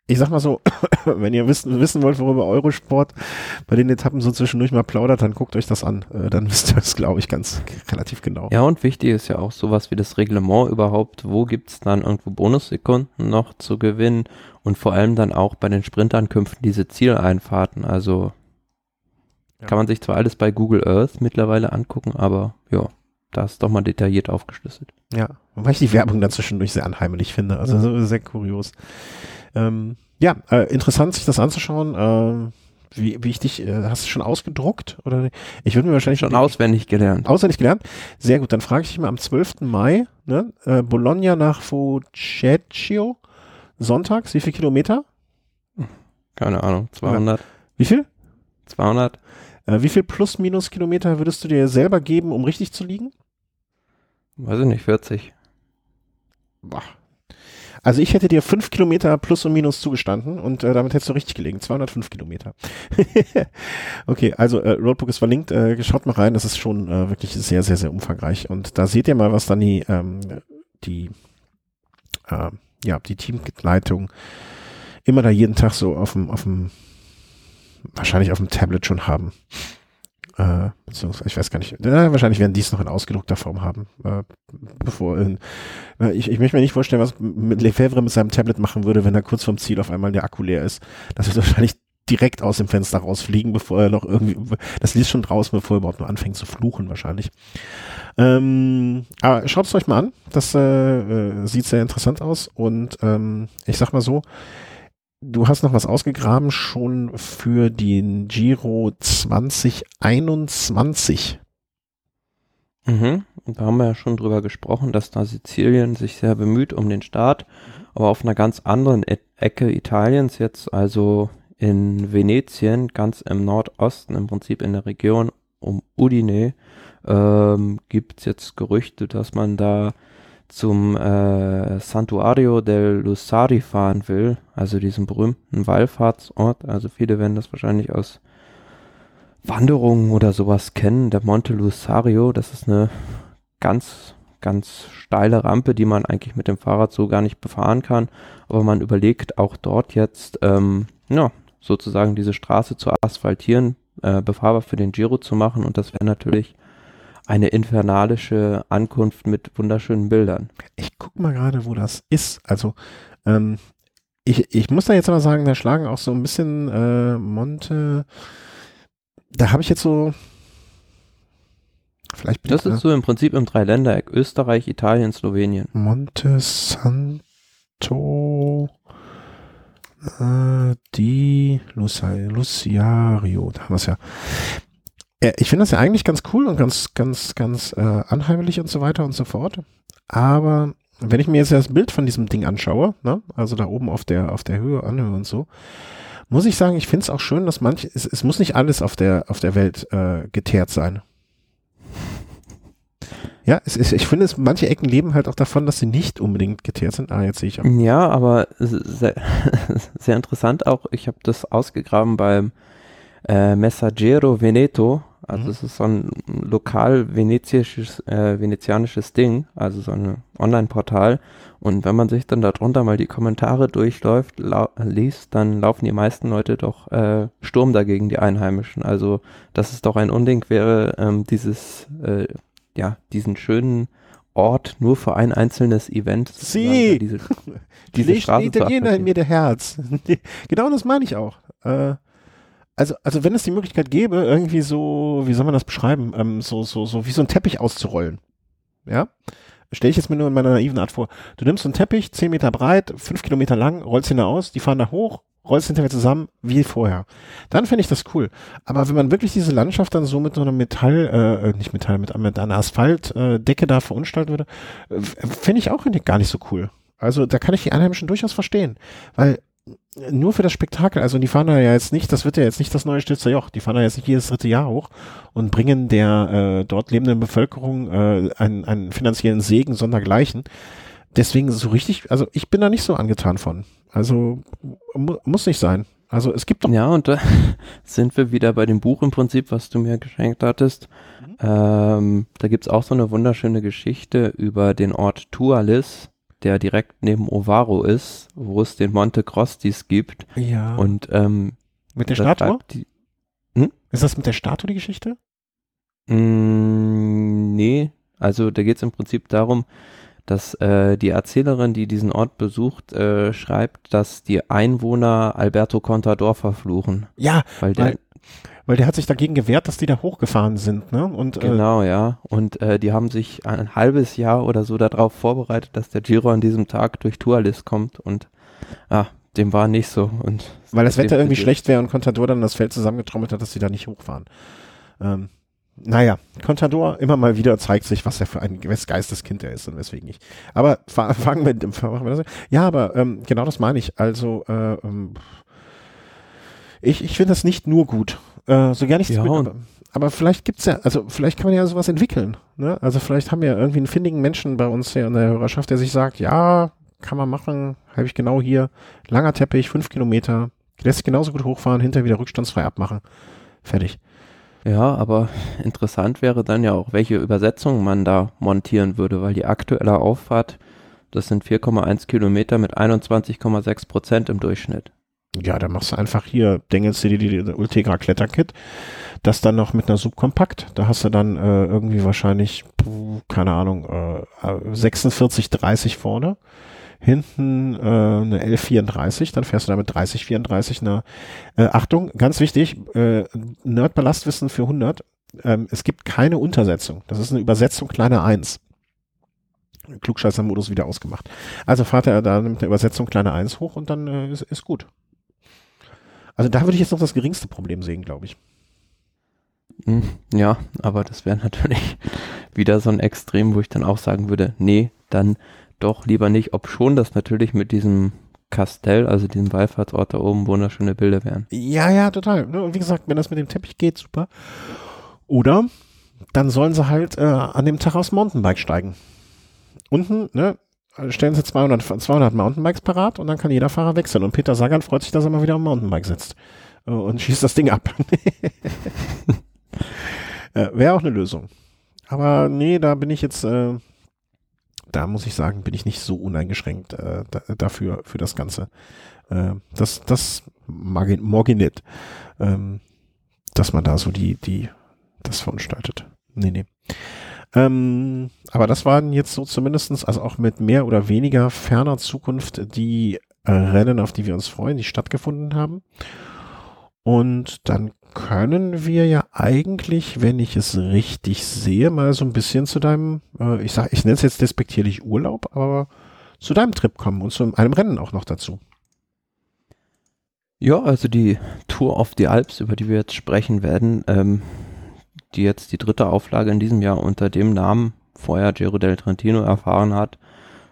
Speaker 1: ich sag mal so, wenn ihr wissen, wissen wollt, worüber Eurosport bei den Etappen so zwischendurch mal plaudert, dann guckt euch das an. Äh, dann wisst ihr das, glaube ich, ganz relativ genau.
Speaker 2: Ja, und wichtig ist ja auch sowas wie das Reglement überhaupt. Wo gibt's dann irgendwo Bonussekunden noch zu gewinnen? Und vor allem dann auch bei den Sprintankünften diese Zieleinfahrten. Also ja. kann man sich zwar alles bei Google Earth mittlerweile angucken, aber ja, da ist doch mal detailliert aufgeschlüsselt.
Speaker 1: Ja, wobei ich die Werbung dann zwischendurch sehr anheimlich finde. Also sehr kurios. Ähm, ja, äh, interessant, sich das anzuschauen. Äh, wie, wie ich dich, äh, hast du schon ausgedruckt? Oder ich würde mir wahrscheinlich
Speaker 2: schon auswendig gelernt.
Speaker 1: Auswendig gelernt? Sehr gut, dann frage ich dich mal am 12. Mai, ne? Äh, Bologna nach Fucecchio, sonntags, wie viel Kilometer?
Speaker 2: Keine Ahnung, 200.
Speaker 1: Wie viel?
Speaker 2: 200.
Speaker 1: Äh, wie viel plus minus Kilometer würdest du dir selber geben, um richtig zu liegen?
Speaker 2: Weiß ich nicht, 40.
Speaker 1: Boah, also ich hätte dir fünf Kilometer plus und minus zugestanden und äh, damit hättest du richtig gelegen. 205 Kilometer. okay, also äh, Roadbook ist verlinkt. Äh, schaut mal rein, das ist schon äh, wirklich sehr, sehr, sehr umfangreich. Und da seht ihr mal, was dann die, ähm, die, äh, ja, die Teamleitung immer da jeden Tag so auf dem, auf dem, wahrscheinlich auf dem Tablet schon haben. Äh, beziehungsweise, ich weiß gar nicht, äh, wahrscheinlich werden die es noch in ausgedruckter Form haben. Äh, bevor in, äh, ich, ich möchte mir nicht vorstellen, was mit Lefebvre mit seinem Tablet machen würde, wenn er kurz vorm Ziel auf einmal der Akku leer ist. Das wird wahrscheinlich direkt aus dem Fenster rausfliegen, bevor er noch irgendwie, das liest schon draußen, bevor er überhaupt nur anfängt zu fluchen wahrscheinlich. Ähm, aber schaut es euch mal an, das äh, äh, sieht sehr interessant aus und ähm, ich sag mal so, du hast noch was ausgegraben schon für den Giro 2021.
Speaker 2: Mhm. Da haben wir ja schon drüber gesprochen, dass da Sizilien sich sehr bemüht um den Start, aber auf einer ganz anderen e Ecke Italiens jetzt, also in Venetien, ganz im Nordosten, im Prinzip in der Region um Udine, ähm, gibt es jetzt Gerüchte, dass man da zum äh, Santuario del Lusari fahren will, also diesem berühmten Wallfahrtsort. Also viele werden das wahrscheinlich aus Wanderungen oder sowas kennen. Der Monte Lusario, das ist eine ganz, ganz steile Rampe, die man eigentlich mit dem Fahrrad so gar nicht befahren kann. Aber man überlegt auch dort jetzt, ähm, ja, sozusagen diese Straße zu asphaltieren, äh, befahrbar für den Giro zu machen. Und das wäre natürlich eine infernalische Ankunft mit wunderschönen Bildern.
Speaker 1: Ich guck mal gerade, wo das ist. Also, ähm, ich, ich muss da jetzt aber sagen, da schlagen auch so ein bisschen äh, Monte. Da habe ich jetzt so.
Speaker 2: Vielleicht bin das ist so im Prinzip im Dreiländereck. Österreich, Italien, Slowenien.
Speaker 1: Monte Santo äh, di Luciario. Da haben wir es ja. Ich finde das ja eigentlich ganz cool und ganz, ganz, ganz äh, anheimlich und so weiter und so fort. Aber wenn ich mir jetzt das Bild von diesem Ding anschaue, ne, also da oben auf der, auf der Höhe, Anhöhe und so, muss ich sagen, ich finde es auch schön, dass manch, es, es muss nicht alles auf der, auf der Welt äh, geteert sein. Ja, es ist, ich finde, es, manche Ecken leben halt auch davon, dass sie nicht unbedingt geteert sind. Ah, jetzt sehe ich
Speaker 2: auch. Ja, aber sehr, sehr interessant auch. Ich habe das ausgegraben beim äh, Messaggero Veneto. Also mhm. es ist so ein lokal venezianisches, äh, venezianisches Ding, also so ein Online-Portal. Und wenn man sich dann darunter mal die Kommentare durchläuft, liest, dann laufen die meisten Leute doch äh, Sturm dagegen, die Einheimischen. Also dass es doch ein Unding wäre, ähm, dieses, äh, ja, diesen schönen Ort nur für ein einzelnes Event.
Speaker 1: Sie! Diese, diese Straße Italiener in mir der Herz. genau das meine ich auch. Äh, also, also wenn es die Möglichkeit gäbe, irgendwie so, wie soll man das beschreiben, ähm, so, so, so wie so ein Teppich auszurollen. Ja? Stelle ich jetzt mir nur in meiner naiven Art vor. Du nimmst so einen Teppich, zehn Meter breit, fünf Kilometer lang, rollst ihn da aus, die fahren da hoch, rollst hinterher zusammen, wie vorher. Dann fände ich das cool. Aber wenn man wirklich diese Landschaft dann so mit so einer Metall, äh, äh nicht Metall, mit, mit einer Asphaltdecke äh, da verunstalten würde, äh, fände ich auch gar nicht so cool. Also da kann ich die Einheimischen durchaus verstehen. Weil nur für das Spektakel, also die fahren da ja jetzt nicht, das wird ja jetzt nicht das neue Stützer Joch, die fahren da jetzt nicht jedes dritte Jahr hoch und bringen der äh, dort lebenden Bevölkerung äh, einen, einen finanziellen Segen sondergleichen. Deswegen so richtig, also ich bin da nicht so angetan von. Also mu muss nicht sein. Also es gibt doch.
Speaker 2: Ja, und da sind wir wieder bei dem Buch im Prinzip, was du mir geschenkt hattest. Mhm. Ähm, da gibt's auch so eine wunderschöne Geschichte über den Ort Tualis der direkt neben Ovaro ist, wo es den Monte Crostis gibt.
Speaker 1: Ja.
Speaker 2: Und ähm,
Speaker 1: mit der Statue? Die, hm? Ist das mit der Statue die Geschichte?
Speaker 2: Mm, nee, also da geht es im Prinzip darum, dass äh, die Erzählerin, die diesen Ort besucht, äh, schreibt, dass die Einwohner Alberto Contador verfluchen.
Speaker 1: Ja, weil der, weil, weil der hat sich dagegen gewehrt, dass die da hochgefahren sind, ne? Und,
Speaker 2: äh, genau, äh, ja. Und äh, die haben sich ein halbes Jahr oder so darauf vorbereitet, dass der Giro an diesem Tag durch Tualis kommt und ah, dem war nicht so. Und
Speaker 1: weil das Wetter irgendwie schlecht wäre und Contador dann das Feld zusammengetrommelt hat, dass sie da nicht hochfahren. Ähm, naja, Contador immer mal wieder zeigt sich, was er für ein Geisteskind er ist und weswegen nicht. Aber fangen wir, fangen wir das. Ja, aber ähm, genau das meine ich. Also äh, ähm, ich, ich finde das nicht nur gut. Äh, so gar nichts. Ja, aber, aber vielleicht gibt's ja, also vielleicht kann man ja sowas entwickeln. Ne? Also vielleicht haben wir irgendwie einen findigen Menschen bei uns hier in der Hörerschaft, der sich sagt, ja, kann man machen, habe ich genau hier, langer Teppich, fünf Kilometer, lässt sich genauso gut hochfahren, hinter wieder rückstandsfrei abmachen. Fertig.
Speaker 2: Ja, aber interessant wäre dann ja auch, welche Übersetzung man da montieren würde, weil die aktuelle Auffahrt, das sind 4,1 Kilometer mit 21,6 Prozent im Durchschnitt.
Speaker 1: Ja, dann machst du einfach hier, dengelst dir die, Ultegra Kletterkit, das dann noch mit einer Subkompakt, da hast du dann äh, irgendwie wahrscheinlich, keine Ahnung, äh, 46, 30 vorne, hinten äh, eine L34, dann fährst du damit 30, 34, eine, äh, Achtung, ganz wichtig, äh, Nerdballastwissen für 100, ähm, es gibt keine Untersetzung, das ist eine Übersetzung kleiner 1. Klugscheißer-Modus wieder ausgemacht. Also fahrt er da mit der Übersetzung kleine 1 hoch und dann äh, ist, ist gut. Also da würde ich jetzt noch das geringste Problem sehen, glaube ich.
Speaker 2: Hm, Ja, aber das wäre natürlich wieder so ein Extrem, wo ich dann auch sagen würde, nee, dann doch lieber nicht, ob schon das natürlich mit diesem Kastell, also diesem Wallfahrtsort da oben, wunderschöne Bilder wären.
Speaker 1: Ja, ja, total. Ne? Und wie gesagt, wenn das mit dem Teppich geht, super. Oder dann sollen sie halt äh, an dem Tag aufs Mountainbike steigen. Unten, ne, stellen sie 200, 200 Mountainbikes parat und dann kann jeder Fahrer wechseln. Und Peter Sagan freut sich, dass er mal wieder am Mountainbike sitzt äh, und schießt das Ding ab. äh, Wäre auch eine Lösung. Aber nee, da bin ich jetzt, äh, da muss ich sagen, bin ich nicht so uneingeschränkt äh, da, dafür, für das Ganze. Äh, das, das mag. Ähm, dass man da so die, die, das verunstaltet. Nee, nee. Ähm, aber das waren jetzt so zumindestens, also auch mit mehr oder weniger ferner Zukunft, die äh, Rennen, auf die wir uns freuen, die stattgefunden haben. Und dann können wir ja eigentlich, wenn ich es richtig sehe, mal so ein bisschen zu deinem, äh, ich sag, ich nenne es jetzt despektierlich Urlaub, aber zu deinem Trip kommen und zu einem Rennen auch noch dazu.
Speaker 2: Ja, also die Tour of the Alps, über die wir jetzt sprechen werden, ähm, die jetzt die dritte Auflage in diesem Jahr unter dem Namen vorher Giro del Trentino erfahren hat,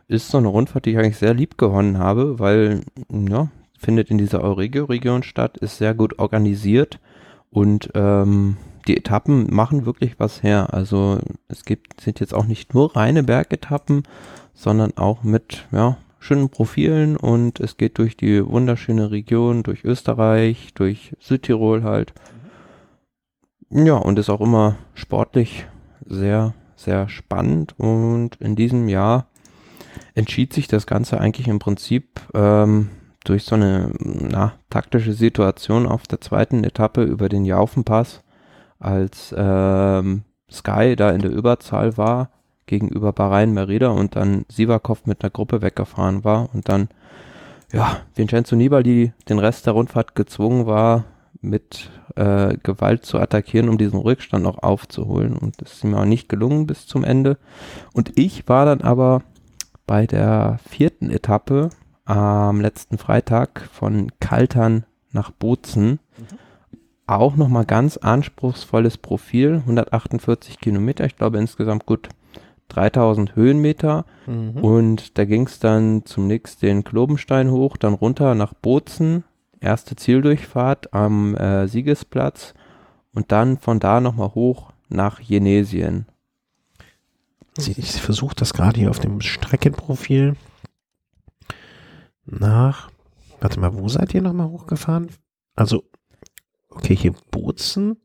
Speaker 2: ist so eine Rundfahrt, die ich eigentlich sehr lieb gewonnen habe, weil, ja, findet in dieser Euregio-Region statt, ist sehr gut organisiert und ähm, die Etappen machen wirklich was her. Also es gibt, sind jetzt auch nicht nur reine Bergetappen, sondern auch mit, ja, schönen Profilen und es geht durch die wunderschöne Region, durch Österreich, durch Südtirol halt. Ja, und ist auch immer sportlich sehr, sehr spannend. Und in diesem Jahr entschied sich das Ganze eigentlich im Prinzip ähm, durch so eine na, taktische Situation auf der zweiten Etappe über den Jaufenpass, als ähm, Sky da in der Überzahl war gegenüber Bahrain Merida und dann Sivakov mit einer Gruppe weggefahren war und dann ja, Vincenzo Nibali den Rest der Rundfahrt gezwungen war, mit äh, Gewalt zu attackieren, um diesen Rückstand noch aufzuholen. Und das ist ihm auch nicht gelungen bis zum Ende. Und ich war dann aber bei der vierten Etappe am letzten Freitag von Kaltern nach Bozen. Auch nochmal ganz anspruchsvolles Profil, 148 Kilometer, ich glaube insgesamt gut 3000 Höhenmeter.
Speaker 1: Mhm.
Speaker 2: Und da ging es dann zunächst den Klobenstein hoch, dann runter nach Bozen, erste Zieldurchfahrt am äh, Siegesplatz und dann von da nochmal hoch nach Jenesien.
Speaker 1: Ich versuche das gerade hier auf dem Streckenprofil nach. Warte mal, wo seid ihr nochmal hochgefahren? Also, okay, hier Bozen.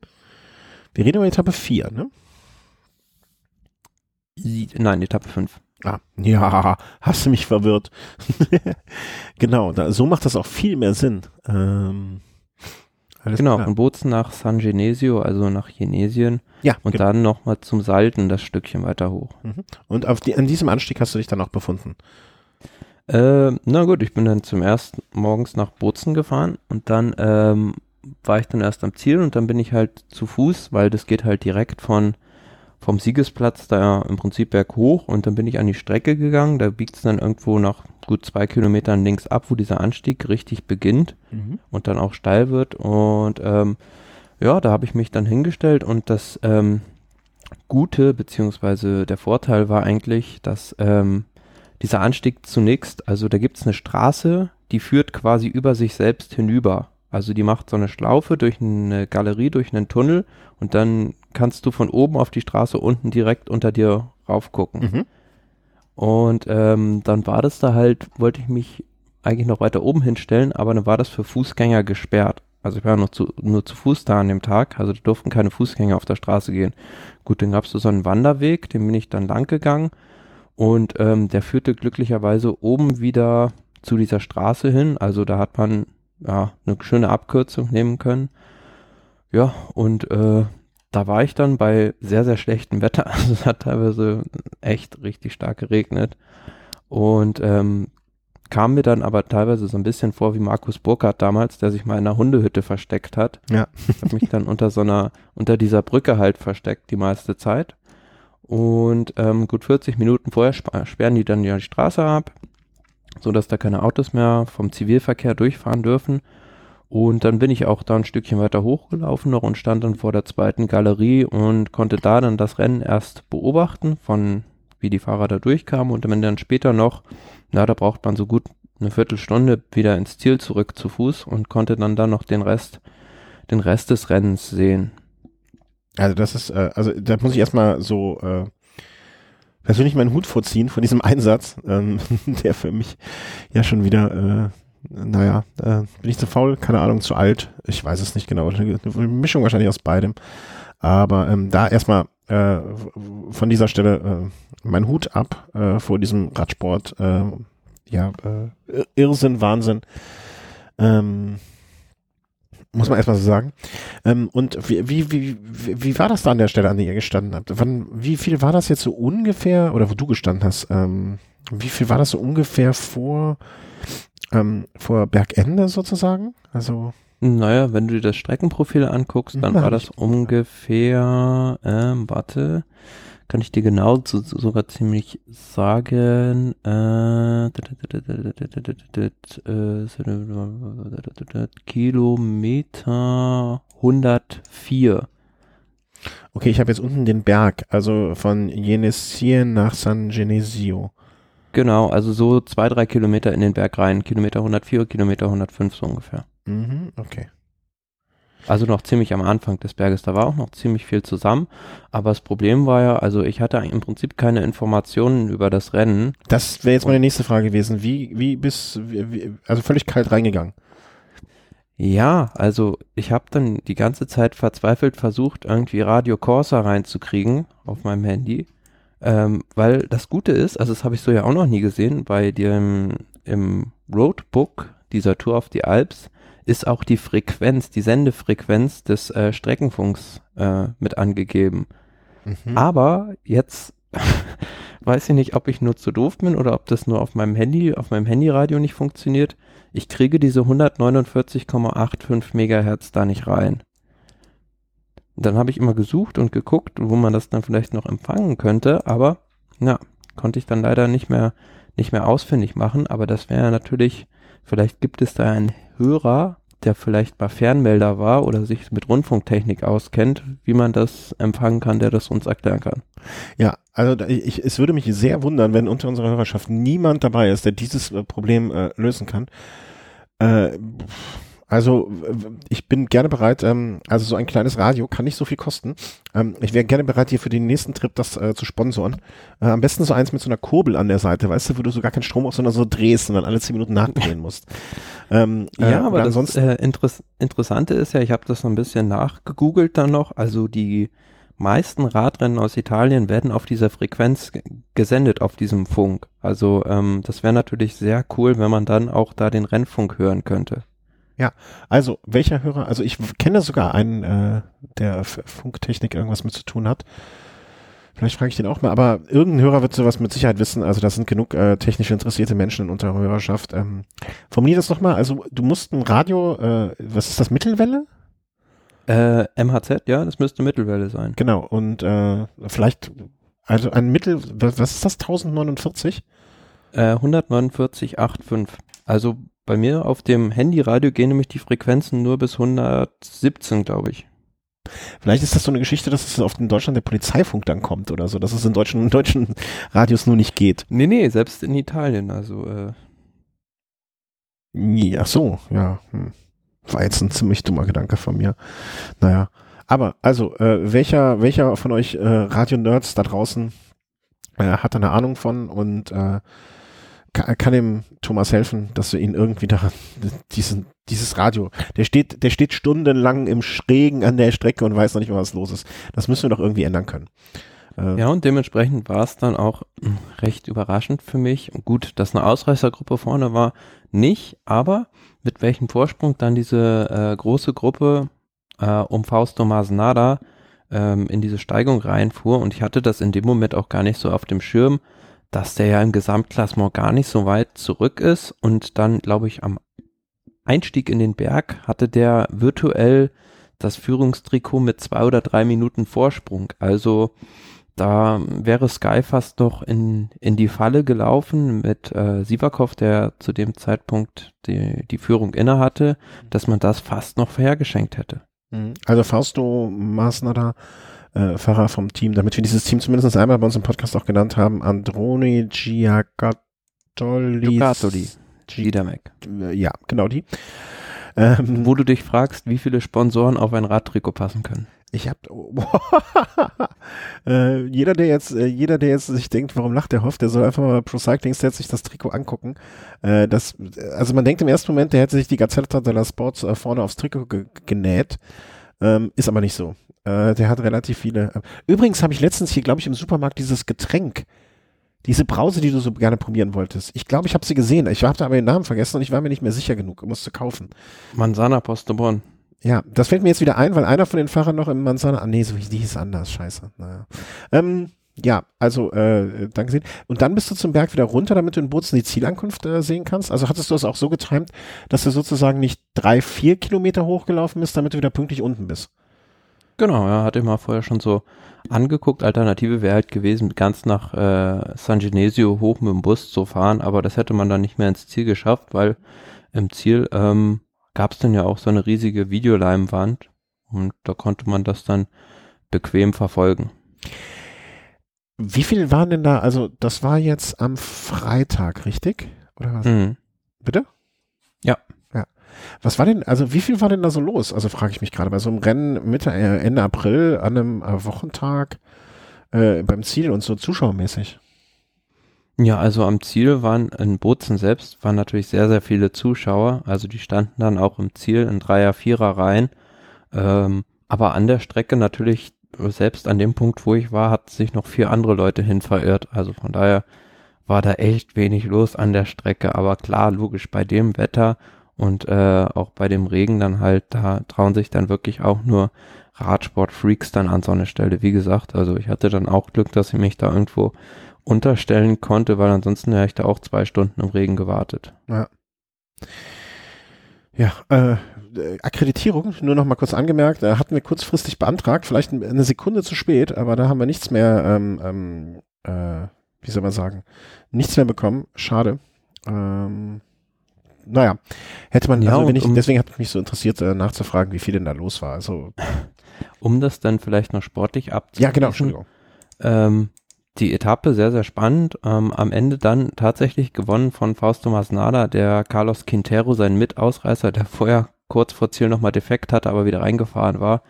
Speaker 1: Wir reden über Etappe 4, ne?
Speaker 2: Nein, Etappe 5.
Speaker 1: Ah, ja, hast du mich verwirrt. genau, da, so macht das auch viel mehr Sinn. Ähm,
Speaker 2: Genau,
Speaker 1: klar.
Speaker 2: von Bozen nach San Genesio, also nach Jenesien
Speaker 1: Ja,
Speaker 2: und
Speaker 1: genau.
Speaker 2: dann nochmal zum Salten, das Stückchen weiter hoch.
Speaker 1: Mhm. Und auf die, an diesem Anstieg hast du dich dann auch befunden.
Speaker 2: Äh, na gut, ich bin dann zum ersten morgens nach Bozen gefahren und dann ähm, war ich dann erst am Ziel und dann bin ich halt zu Fuß, weil das geht halt direkt von vom Siegesplatz da im Prinzip berghoch und dann bin ich an die Strecke gegangen, da biegt es dann irgendwo nach gut zwei Kilometern links ab, wo dieser Anstieg richtig beginnt und dann auch steil wird. Und ähm, ja, da habe ich mich dann hingestellt und das ähm, Gute beziehungsweise der Vorteil war eigentlich, dass ähm, dieser Anstieg zunächst, also da gibt es eine Straße, die führt quasi über sich selbst hinüber. Also die macht so eine Schlaufe durch eine Galerie, durch einen Tunnel und dann kannst du von oben auf die Straße unten direkt unter dir raufgucken.
Speaker 1: Mhm.
Speaker 2: Und ähm, dann war das da halt, wollte ich mich eigentlich noch weiter oben hinstellen, aber dann war das für Fußgänger gesperrt. Also ich war noch zu, nur zu Fuß da an dem Tag, also da durften keine Fußgänger auf der Straße gehen. Gut, dann gab es so einen Wanderweg, den bin ich dann lang gegangen und ähm, der führte glücklicherweise oben wieder zu dieser Straße hin. Also da hat man ja, eine schöne Abkürzung nehmen können. Ja, und äh, da war ich dann bei sehr, sehr schlechtem Wetter. Also es hat teilweise echt richtig stark geregnet. Und ähm, kam mir dann aber teilweise so ein bisschen vor wie Markus Burkhardt damals, der sich mal in einer Hundehütte versteckt hat.
Speaker 1: Ja.
Speaker 2: Ich habe mich dann unter so einer, unter dieser Brücke halt versteckt die meiste Zeit. Und ähm, gut 40 Minuten vorher sperren die dann ja die Straße ab, so dass da keine Autos mehr vom Zivilverkehr durchfahren dürfen. Und dann bin ich auch da ein Stückchen weiter hochgelaufen noch und stand dann vor der zweiten Galerie und konnte da dann das Rennen erst beobachten, von wie die Fahrer da durchkamen und wenn dann später noch, na, da braucht man so gut eine Viertelstunde wieder ins Ziel zurück zu Fuß und konnte dann da noch den Rest, den Rest des Rennens sehen.
Speaker 1: Also das ist, äh, also da muss ich erstmal so äh, persönlich meinen Hut vorziehen von diesem Einsatz, ähm, der für mich ja schon wieder äh, naja, äh, bin ich zu faul, keine Ahnung, zu alt, ich weiß es nicht genau, eine Mischung wahrscheinlich aus beidem. Aber ähm, da erstmal äh, von dieser Stelle äh, mein Hut ab äh, vor diesem Radsport, äh, ja, äh, Irrsinn, Wahnsinn. Ähm, muss man erstmal so sagen. Ähm, und wie, wie, wie, wie war das da an der Stelle, an der ihr gestanden habt? Wann, wie viel war das jetzt so ungefähr, oder wo du gestanden hast, ähm, wie viel war das so ungefähr vor ähm, vor Bergende sozusagen? Also.
Speaker 2: Naja, wenn du dir das Streckenprofil anguckst, dann war das ungefähr, ähm, warte, kann ich dir genau so, sogar ziemlich sagen, äh, Kilometer 104.
Speaker 1: Okay, ich habe jetzt unten den Berg, also von Jenesien nach San Genesio.
Speaker 2: Genau, also so zwei, drei Kilometer in den Berg rein. Kilometer 104, Kilometer 105 so ungefähr.
Speaker 1: Mhm, okay.
Speaker 2: Also noch ziemlich am Anfang des Berges, da war auch noch ziemlich viel zusammen. Aber das Problem war ja, also ich hatte im Prinzip keine Informationen über das Rennen.
Speaker 1: Das wäre jetzt meine nächste Frage gewesen. Wie, wie bist, wie, also völlig kalt reingegangen?
Speaker 2: Ja, also ich habe dann die ganze Zeit verzweifelt versucht, irgendwie Radio Corsa reinzukriegen auf meinem Handy. Ähm, weil das Gute ist, also das habe ich so ja auch noch nie gesehen, bei dem im Roadbook dieser Tour auf die Alps ist auch die Frequenz, die Sendefrequenz des äh, Streckenfunks äh, mit angegeben. Mhm. Aber jetzt weiß ich nicht, ob ich nur zu doof bin oder ob das nur auf meinem Handy, auf meinem Handyradio nicht funktioniert. Ich kriege diese 149,85 Megahertz da nicht rein dann habe ich immer gesucht und geguckt, wo man das dann vielleicht noch empfangen könnte, aber ja, konnte ich dann leider nicht mehr, nicht mehr ausfindig machen, aber das wäre natürlich, vielleicht gibt es da einen Hörer, der vielleicht mal Fernmelder war oder sich mit Rundfunktechnik auskennt, wie man das empfangen kann, der das uns erklären kann.
Speaker 1: Ja, also ich, es würde mich sehr wundern, wenn unter unserer Hörerschaft niemand dabei ist, der dieses äh, Problem äh, lösen kann. Äh, also ich bin gerne bereit, ähm, also so ein kleines Radio kann nicht so viel kosten. Ähm, ich wäre gerne bereit, dir für den nächsten Trip das äh, zu sponsoren. Äh, am besten so eins mit so einer Kurbel an der Seite, weißt du, wo du so gar keinen Strom auf, sondern so drehst und dann alle zehn Minuten nachdrehen musst.
Speaker 2: Ähm, ja, äh, aber das äh, Interess Interessante ist ja, ich habe das so ein bisschen nachgegoogelt dann noch, also die meisten Radrennen aus Italien werden auf dieser Frequenz gesendet, auf diesem Funk. Also ähm, das wäre natürlich sehr cool, wenn man dann auch da den Rennfunk hören könnte.
Speaker 1: Ja, also welcher Hörer, also ich kenne sogar einen, äh, der Funktechnik irgendwas mit zu tun hat. Vielleicht frage ich den auch mal, aber irgendein Hörer wird sowas mit Sicherheit wissen. Also das sind genug äh, technisch interessierte Menschen in unserer Hörerschaft. Ähm, formulier das nochmal. Also du musst ein Radio, äh, was ist das, Mittelwelle?
Speaker 2: Äh, MHZ, ja, das müsste Mittelwelle sein.
Speaker 1: Genau, und äh, vielleicht, also ein Mittel, was ist das, 1049?
Speaker 2: Äh, 149,85. Also bei mir auf dem Handyradio gehen nämlich die Frequenzen nur bis 117, glaube ich.
Speaker 1: Vielleicht ist das so eine Geschichte, dass es auf in Deutschland der Polizeifunk dann kommt oder so, dass es in deutschen, deutschen Radios nur nicht geht.
Speaker 2: Nee, nee, selbst in Italien, also äh.
Speaker 1: Ach so, ja. Hm. War jetzt ein ziemlich dummer Gedanke von mir. Naja. Aber, also, äh, welcher, welcher von euch äh, Radio-Nerds da draußen äh, hat eine Ahnung von und äh, kann, kann dem Thomas helfen, dass wir ihn irgendwie daran, diesen, dieses Radio, der steht, der steht stundenlang im Schrägen an der Strecke und weiß noch nicht mal, was los ist. Das müssen wir doch irgendwie ändern können.
Speaker 2: Äh, ja, und dementsprechend war es dann auch hm, recht überraschend für mich. Gut, dass eine Ausreißergruppe vorne war, nicht, aber mit welchem Vorsprung dann diese äh, große Gruppe äh, um Fausto Masnada ähm, in diese Steigung reinfuhr und ich hatte das in dem Moment auch gar nicht so auf dem Schirm, dass der ja im Gesamtklassement gar nicht so weit zurück ist und dann, glaube ich, am Einstieg in den Berg hatte der virtuell das Führungstrikot mit zwei oder drei Minuten Vorsprung. Also da wäre Sky fast noch in, in die Falle gelaufen mit äh, Sivakov, der zu dem Zeitpunkt die, die Führung inne hatte, dass man das fast noch hergeschenkt hätte.
Speaker 1: Mhm. Also Fausto Masnada, äh, Fahrer vom Team, damit wir dieses Team zumindest einmal bei uns im Podcast auch genannt haben, Androni Giacattoli.
Speaker 2: Giacattoli. Gidamek.
Speaker 1: Ja, genau die.
Speaker 2: Ähm, Wo du dich fragst, wie viele Sponsoren auf ein Radtrikot passen können.
Speaker 1: Ich habe äh, jeder, der jetzt, äh, jeder, der jetzt sich denkt, warum lacht der Hoff, der soll einfach mal Pro Cycling Stats sich das Trikot angucken. Äh, das, also man denkt im ersten Moment, der hätte sich die Gazzetta della Sports äh, vorne aufs Trikot ge genäht, ähm, ist aber nicht so. Äh, der hat relativ viele. Äh, übrigens habe ich letztens hier, glaube ich, im Supermarkt dieses Getränk, diese Brause, die du so gerne probieren wolltest. Ich glaube, ich habe sie gesehen. Ich habe aber den Namen vergessen und ich war mir nicht mehr sicher genug, musste kaufen.
Speaker 2: Manzana Postobon.
Speaker 1: Ja, das fällt mir jetzt wieder ein, weil einer von den Fahrern noch im Manzana, ah nee, so die hieß anders, scheiße. Naja. Ähm, ja, also äh, danke sehr. Und dann bist du zum Berg wieder runter, damit du in Bozen die Zielankunft äh, sehen kannst. Also hattest du das auch so getimt, dass du sozusagen nicht drei, vier Kilometer hochgelaufen bist, damit du wieder pünktlich unten bist.
Speaker 2: Genau, ja, hatte ich mal vorher schon so angeguckt. Alternative wäre halt gewesen, ganz nach äh, San Genesio hoch mit dem Bus zu fahren, aber das hätte man dann nicht mehr ins Ziel geschafft, weil im Ziel ähm, gab es dann ja auch so eine riesige Videoleinwand und da konnte man das dann bequem verfolgen.
Speaker 1: Wie viel waren denn da? Also, das war jetzt am Freitag, richtig? Oder was? Mhm. Bitte?
Speaker 2: Ja.
Speaker 1: Was war denn, also wie viel war denn da so los? Also frage ich mich gerade, bei so einem Rennen Mitte, äh, Ende April an einem äh, Wochentag äh, beim Ziel und so zuschauermäßig.
Speaker 2: Ja, also am Ziel waren in Bozen selbst waren natürlich sehr, sehr viele Zuschauer. Also die standen dann auch im Ziel in Dreier-, Vierer-Reihen. Ähm, aber an der Strecke natürlich, selbst an dem Punkt, wo ich war, hat sich noch vier andere Leute hin verirrt. Also von daher war da echt wenig los an der Strecke. Aber klar, logisch, bei dem Wetter und äh, auch bei dem Regen dann halt, da trauen sich dann wirklich auch nur Radsport-Freaks dann an so eine Stelle. Wie gesagt, also ich hatte dann auch Glück, dass ich mich da irgendwo unterstellen konnte, weil ansonsten hätte ich da auch zwei Stunden im Regen gewartet.
Speaker 1: Ja. Ja, äh, Akkreditierung, nur noch mal kurz angemerkt, äh, hatten wir kurzfristig beantragt, vielleicht eine Sekunde zu spät, aber da haben wir nichts mehr, ähm, ähm, äh, wie soll man sagen, nichts mehr bekommen. Schade. Ähm, naja, hätte man, ja, also wenn ich, um, deswegen hat mich so interessiert, äh, nachzufragen, wie viel denn da los war. Also,
Speaker 2: um das dann vielleicht noch sportlich abzuschließen.
Speaker 1: Ja, genau, Entschuldigung.
Speaker 2: Ähm, die Etappe sehr, sehr spannend. Ähm, am Ende dann tatsächlich gewonnen von Fausto Masnada, der Carlos Quintero, sein Mitausreißer, der vorher kurz vor Ziel nochmal defekt hatte, aber wieder reingefahren war,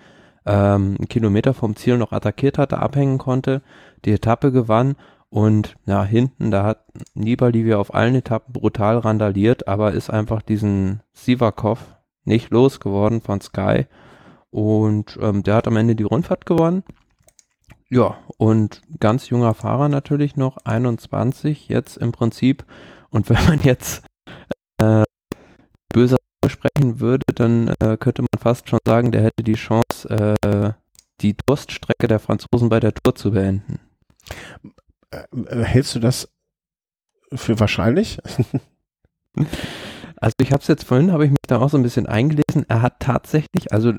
Speaker 2: ähm, einen Kilometer vom Ziel noch attackiert hatte, abhängen konnte, die Etappe gewann und ja, hinten, da hat Nibali wie auf allen Etappen brutal randaliert, aber ist einfach diesen Sivakov nicht losgeworden von Sky und ähm, der hat am Ende die Rundfahrt gewonnen ja, und ganz junger Fahrer natürlich noch, 21 jetzt im Prinzip. Und wenn man jetzt äh, böser sprechen würde, dann äh, könnte man fast schon sagen, der hätte die Chance, äh, die Durststrecke der Franzosen bei der Tour zu beenden.
Speaker 1: Äh, äh, hältst du das für wahrscheinlich?
Speaker 2: Also ich habe es jetzt vorhin, habe ich mich da auch so ein bisschen eingelesen. Er hat tatsächlich, also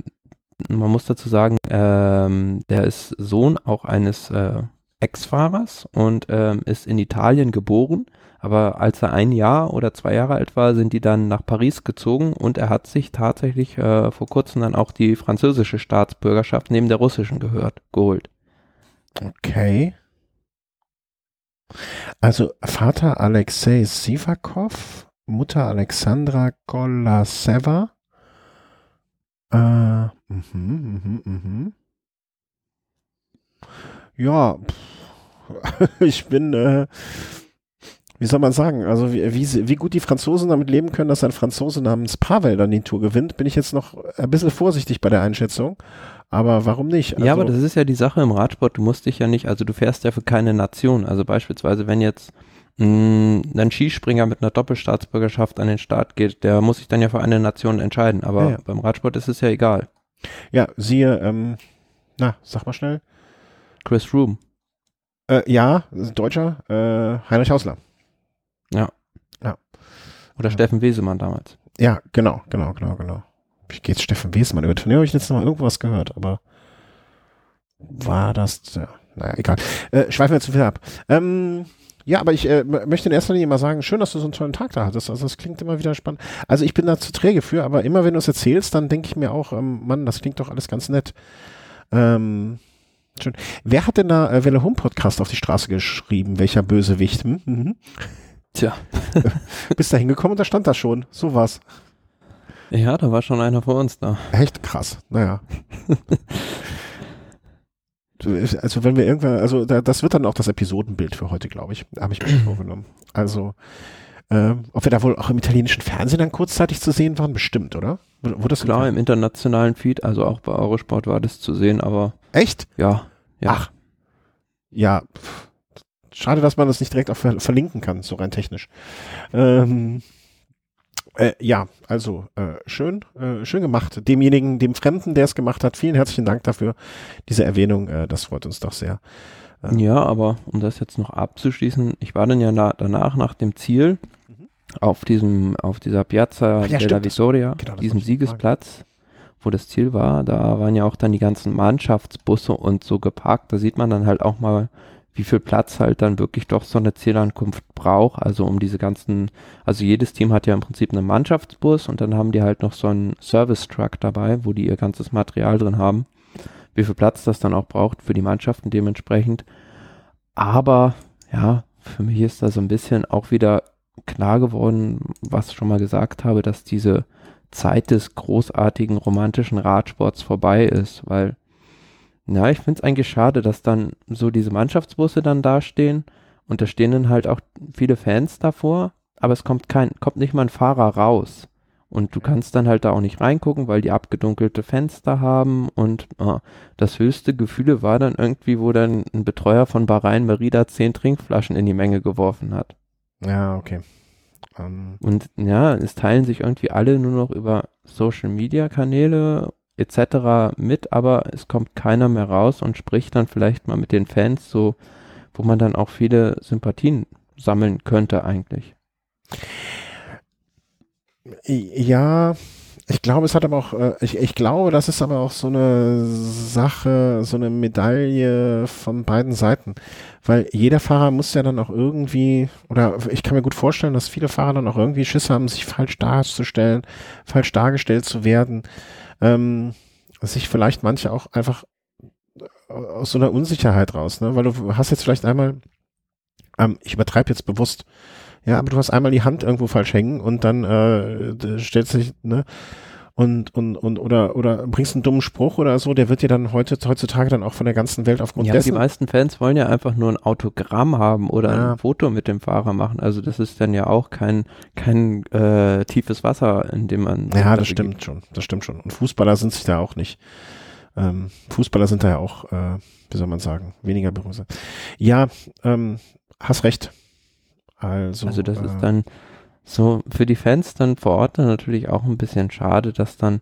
Speaker 2: man muss dazu sagen, ähm, der ist Sohn auch eines äh, Ex-Fahrers und ähm, ist in Italien geboren. Aber als er ein Jahr oder zwei Jahre alt war, sind die dann nach Paris gezogen und er hat sich tatsächlich äh, vor kurzem dann auch die französische Staatsbürgerschaft neben der russischen gehört, geholt.
Speaker 1: Okay. Also Vater Alexei Sivakov, Mutter Alexandra Golaseva äh, mhm, mhm, mhm. Ja, ich bin, äh, wie soll man sagen, also wie, wie, wie, gut die Franzosen damit leben können, dass ein Franzose namens Pavel dann die Tour gewinnt, bin ich jetzt noch ein bisschen vorsichtig bei der Einschätzung. Aber warum nicht?
Speaker 2: ja, aber das ist ja die Sache im Radsport. Du musst dich ja nicht, also du fährst ja für keine Nation. Also beispielsweise, wenn jetzt mh, ein Skispringer mit einer Doppelstaatsbürgerschaft an den Start geht, der muss sich dann ja für eine Nation entscheiden. Aber
Speaker 1: Ja, ja.
Speaker 2: beim Radsport ist es ja egal.
Speaker 1: ja, siehe, ähm, na, sag mal schnell.
Speaker 2: Chris Room.
Speaker 1: Äh, ja, Deutscher, äh, Heinrich Hausler.
Speaker 2: Oder
Speaker 1: Ja.
Speaker 2: Steffen Wesemann damals.
Speaker 1: Ja, genau, genau, genau, genau. Wie geht's Steffen Wesmann? Über den habe ich jetzt noch mal irgendwas gehört, aber war das, ja, naja, egal. Äh, schweifen wir zu viel ab. Ähm, ja, aber ich äh, möchte in erster Linie mal sagen, schön, dass du so einen tollen Tag da hattest. Also das klingt immer wieder spannend. Also ich bin da zu träge für, aber immer wenn du es erzählst, dann denke ich mir auch, ähm, Mann, das klingt doch alles ganz nett. Ähm, schön. Wer hat denn da äh, Welle Home Podcast auf die Straße geschrieben? Welcher Bösewicht? Hm? Mhm.
Speaker 2: Tja.
Speaker 1: Bist da hingekommen und da stand das schon. So was.
Speaker 2: Ja, da war schon einer vor uns da.
Speaker 1: Echt krass. Naja. Also wenn wir irgendwann, also da, das wird dann auch das Episodenbild für heute, glaube ich. Habe ich mir vorgenommen. Also, ähm, ob wir da wohl auch im italienischen Fernsehen dann kurzzeitig zu sehen waren, bestimmt, oder? Wurde das
Speaker 2: Klar, im internationalen Feed, also auch bei Eurosport war das zu sehen, aber
Speaker 1: Echt?
Speaker 2: ja. ja.
Speaker 1: Ach. Ja. Schade, dass man das nicht direkt auch ver verlinken kann, so rein technisch. Ähm, äh, ja, also äh, schön, äh, schön gemacht. Demjenigen, dem Fremden, der es gemacht hat, vielen herzlichen Dank dafür. Diese Erwähnung, äh, das freut uns doch sehr.
Speaker 2: Ja, aber um das jetzt noch abzuschließen, ich war dann ja na, danach nach dem Ziel
Speaker 1: Mhm.
Speaker 2: auf diesem, auf dieser Piazza
Speaker 1: Ach ja,
Speaker 2: della Vittoria,
Speaker 1: genau,
Speaker 2: diesem Siegesplatz, wo das Ziel war, da waren ja auch dann die ganzen Mannschaftsbusse und so geparkt. Da sieht man dann halt auch mal, wie viel Platz halt dann wirklich doch so eine Zielankunft braucht. Also um diese ganzen, also jedes Team hat ja im Prinzip einen Mannschaftsbus und dann haben die halt noch so einen Service-Truck dabei, wo die ihr ganzes Material drin haben. Wie viel Platz das dann auch braucht für die Mannschaften dementsprechend. Aber ja, für mich ist da so ein bisschen auch wieder klar geworden, was ich schon mal gesagt habe, dass diese Zeit des großartigen romantischen Radsports vorbei ist, weil ja, ich finde es eigentlich schade, dass dann so diese Mannschaftsbusse dann dastehen und da stehen dann halt auch viele Fans davor, aber es kommt kein, kommt nicht mal ein Fahrer raus. Und du kannst dann halt da auch nicht reingucken, weil die abgedunkelte Fenster haben und ah, das höchste Gefühle war dann irgendwie, wo dann ein Betreuer von Bahrain Merida zehn Trinkflaschen in die Menge geworfen hat.
Speaker 1: Ja, okay. Ähm,
Speaker 2: Und ja, es teilen sich irgendwie alle nur noch über Social Media Kanäle etc. mit, aber es kommt keiner mehr raus und spricht dann vielleicht mal mit den Fans, so wo man dann auch viele Sympathien sammeln könnte eigentlich.
Speaker 1: Ja, ich glaube, es hat aber auch, äh, ich, ich glaube, das ist aber auch so eine Sache, so eine Medaille von beiden Seiten. Weil jeder Fahrer muss ja dann auch irgendwie, oder ich kann mir gut vorstellen, dass viele Fahrer dann auch irgendwie Schiss haben, sich falsch darzustellen, falsch dargestellt zu werden. Ähm, sich vielleicht manche auch einfach aus so einer Unsicherheit raus, ne? Weil du hast jetzt vielleicht einmal, ähm, ich übertreibe jetzt bewusst, ja, aber du hast einmal die Hand irgendwo falsch hängen und dann äh, stellst dich, ne? Und, und, und, oder, oder bringst einen dummen Spruch oder so, der wird dir dann heute, heutzutage dann auch von der ganzen Welt aufgrund
Speaker 2: ja, die
Speaker 1: dessen.
Speaker 2: meisten Fans wollen ja einfach nur ein Autogramm haben oder
Speaker 1: Ja.
Speaker 2: ein Foto mit dem Fahrer machen. Also das ist dann ja auch kein, kein äh, tiefes Wasser, in dem man.
Speaker 1: Ja, das
Speaker 2: da
Speaker 1: stimmt schon, das stimmt schon. Und Fußballer sind sich da auch nicht. Ähm, Fußballer sind da ja auch, äh, wie soll man sagen, weniger berühmt. Ja, ähm, hast recht. Also,
Speaker 2: Also das
Speaker 1: äh,
Speaker 2: ist dann so für die Fans dann vor Ort dann natürlich auch ein bisschen schade, dass dann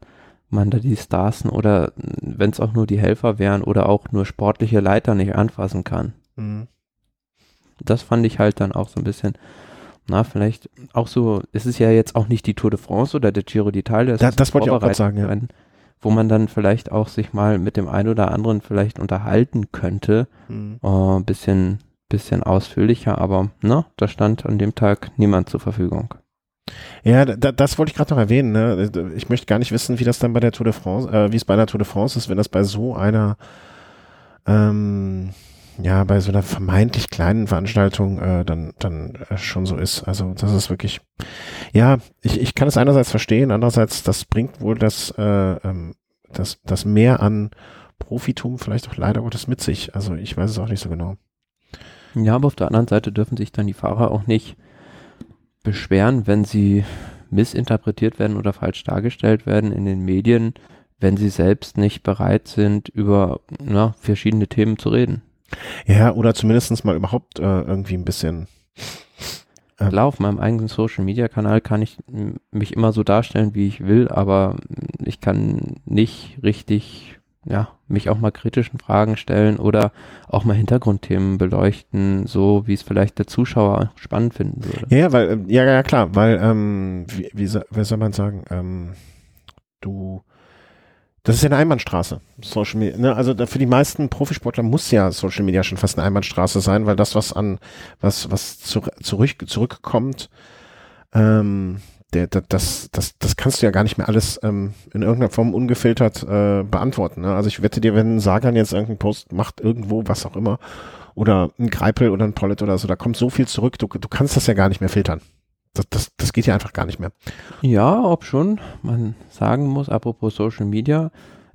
Speaker 2: man da die Stars oder wenn es auch nur die Helfer wären oder auch nur sportliche Leiter nicht anfassen kann.
Speaker 1: mh.
Speaker 2: Das fand ich halt dann auch so ein bisschen, na vielleicht auch so, es ist ja jetzt auch nicht die Tour de France oder der Giro d'Italia. es
Speaker 1: Da- das wollte ich auch gerade sagen, ja.
Speaker 2: Wo man dann vielleicht auch sich mal mit dem einen oder anderen vielleicht unterhalten könnte,
Speaker 1: Mh.
Speaker 2: äh, bisschen, bisschen ausführlicher, aber na, da stand an dem Tag niemand zur Verfügung.
Speaker 1: Ja, da, das wollte ich gerade noch erwähnen. Ne? Ich möchte gar nicht wissen, wie das dann bei der Tour de France, äh, wie es bei der Tour de France ist, wenn das bei so einer, ähm, ja, bei so einer vermeintlich kleinen Veranstaltung äh, dann, dann äh, schon so ist. Also das ist wirklich, ja, ich, ich kann es einerseits verstehen, andererseits, das bringt wohl das, äh, ähm, das, das mehr an Profitum vielleicht auch leider Gottes mit sich. Also ich weiß es auch nicht so genau.
Speaker 2: Ja, aber auf der anderen Seite dürfen sich dann die Fahrer auch nicht beschweren, wenn sie missinterpretiert werden oder falsch dargestellt werden in den Medien, wenn sie selbst nicht bereit sind, über na, verschiedene Themen zu reden.
Speaker 1: Ja, oder zumindest mal überhaupt äh, irgendwie ein bisschen.
Speaker 2: Äh, Klar, auf meinem eigenen Social Media Kanal kann ich mich immer so darstellen, wie ich will, aber ich kann nicht richtig ja, mich auch mal kritischen Fragen stellen oder auch mal Hintergrundthemen beleuchten, so wie es vielleicht der Zuschauer spannend finden würde.
Speaker 1: Ja, weil, ähm, ja, ja, klar, weil, ähm, wie, wie, wie soll man sagen, ähm, du, das ist ja eine Einbahnstraße, Social Media. Ne? Also für die meisten Profisportler muss ja Social Media schon fast eine Einbahnstraße sein, weil das, was an, was, was zu, zurück, zurückkommt, ähm, der, der, das, das, das kannst du ja gar nicht mehr alles ähm, in irgendeiner Form ungefiltert äh, beantworten. Ne? Also ich wette dir, wenn ein Sagan jetzt irgendeinen Post macht, irgendwo, was auch immer, oder ein Greipel oder ein Pollet oder so, da kommt so viel zurück, du, du kannst das ja gar nicht mehr filtern. Das, das, das geht ja einfach gar nicht mehr.
Speaker 2: Ja, ob schon. Man sagen muss, apropos Social Media,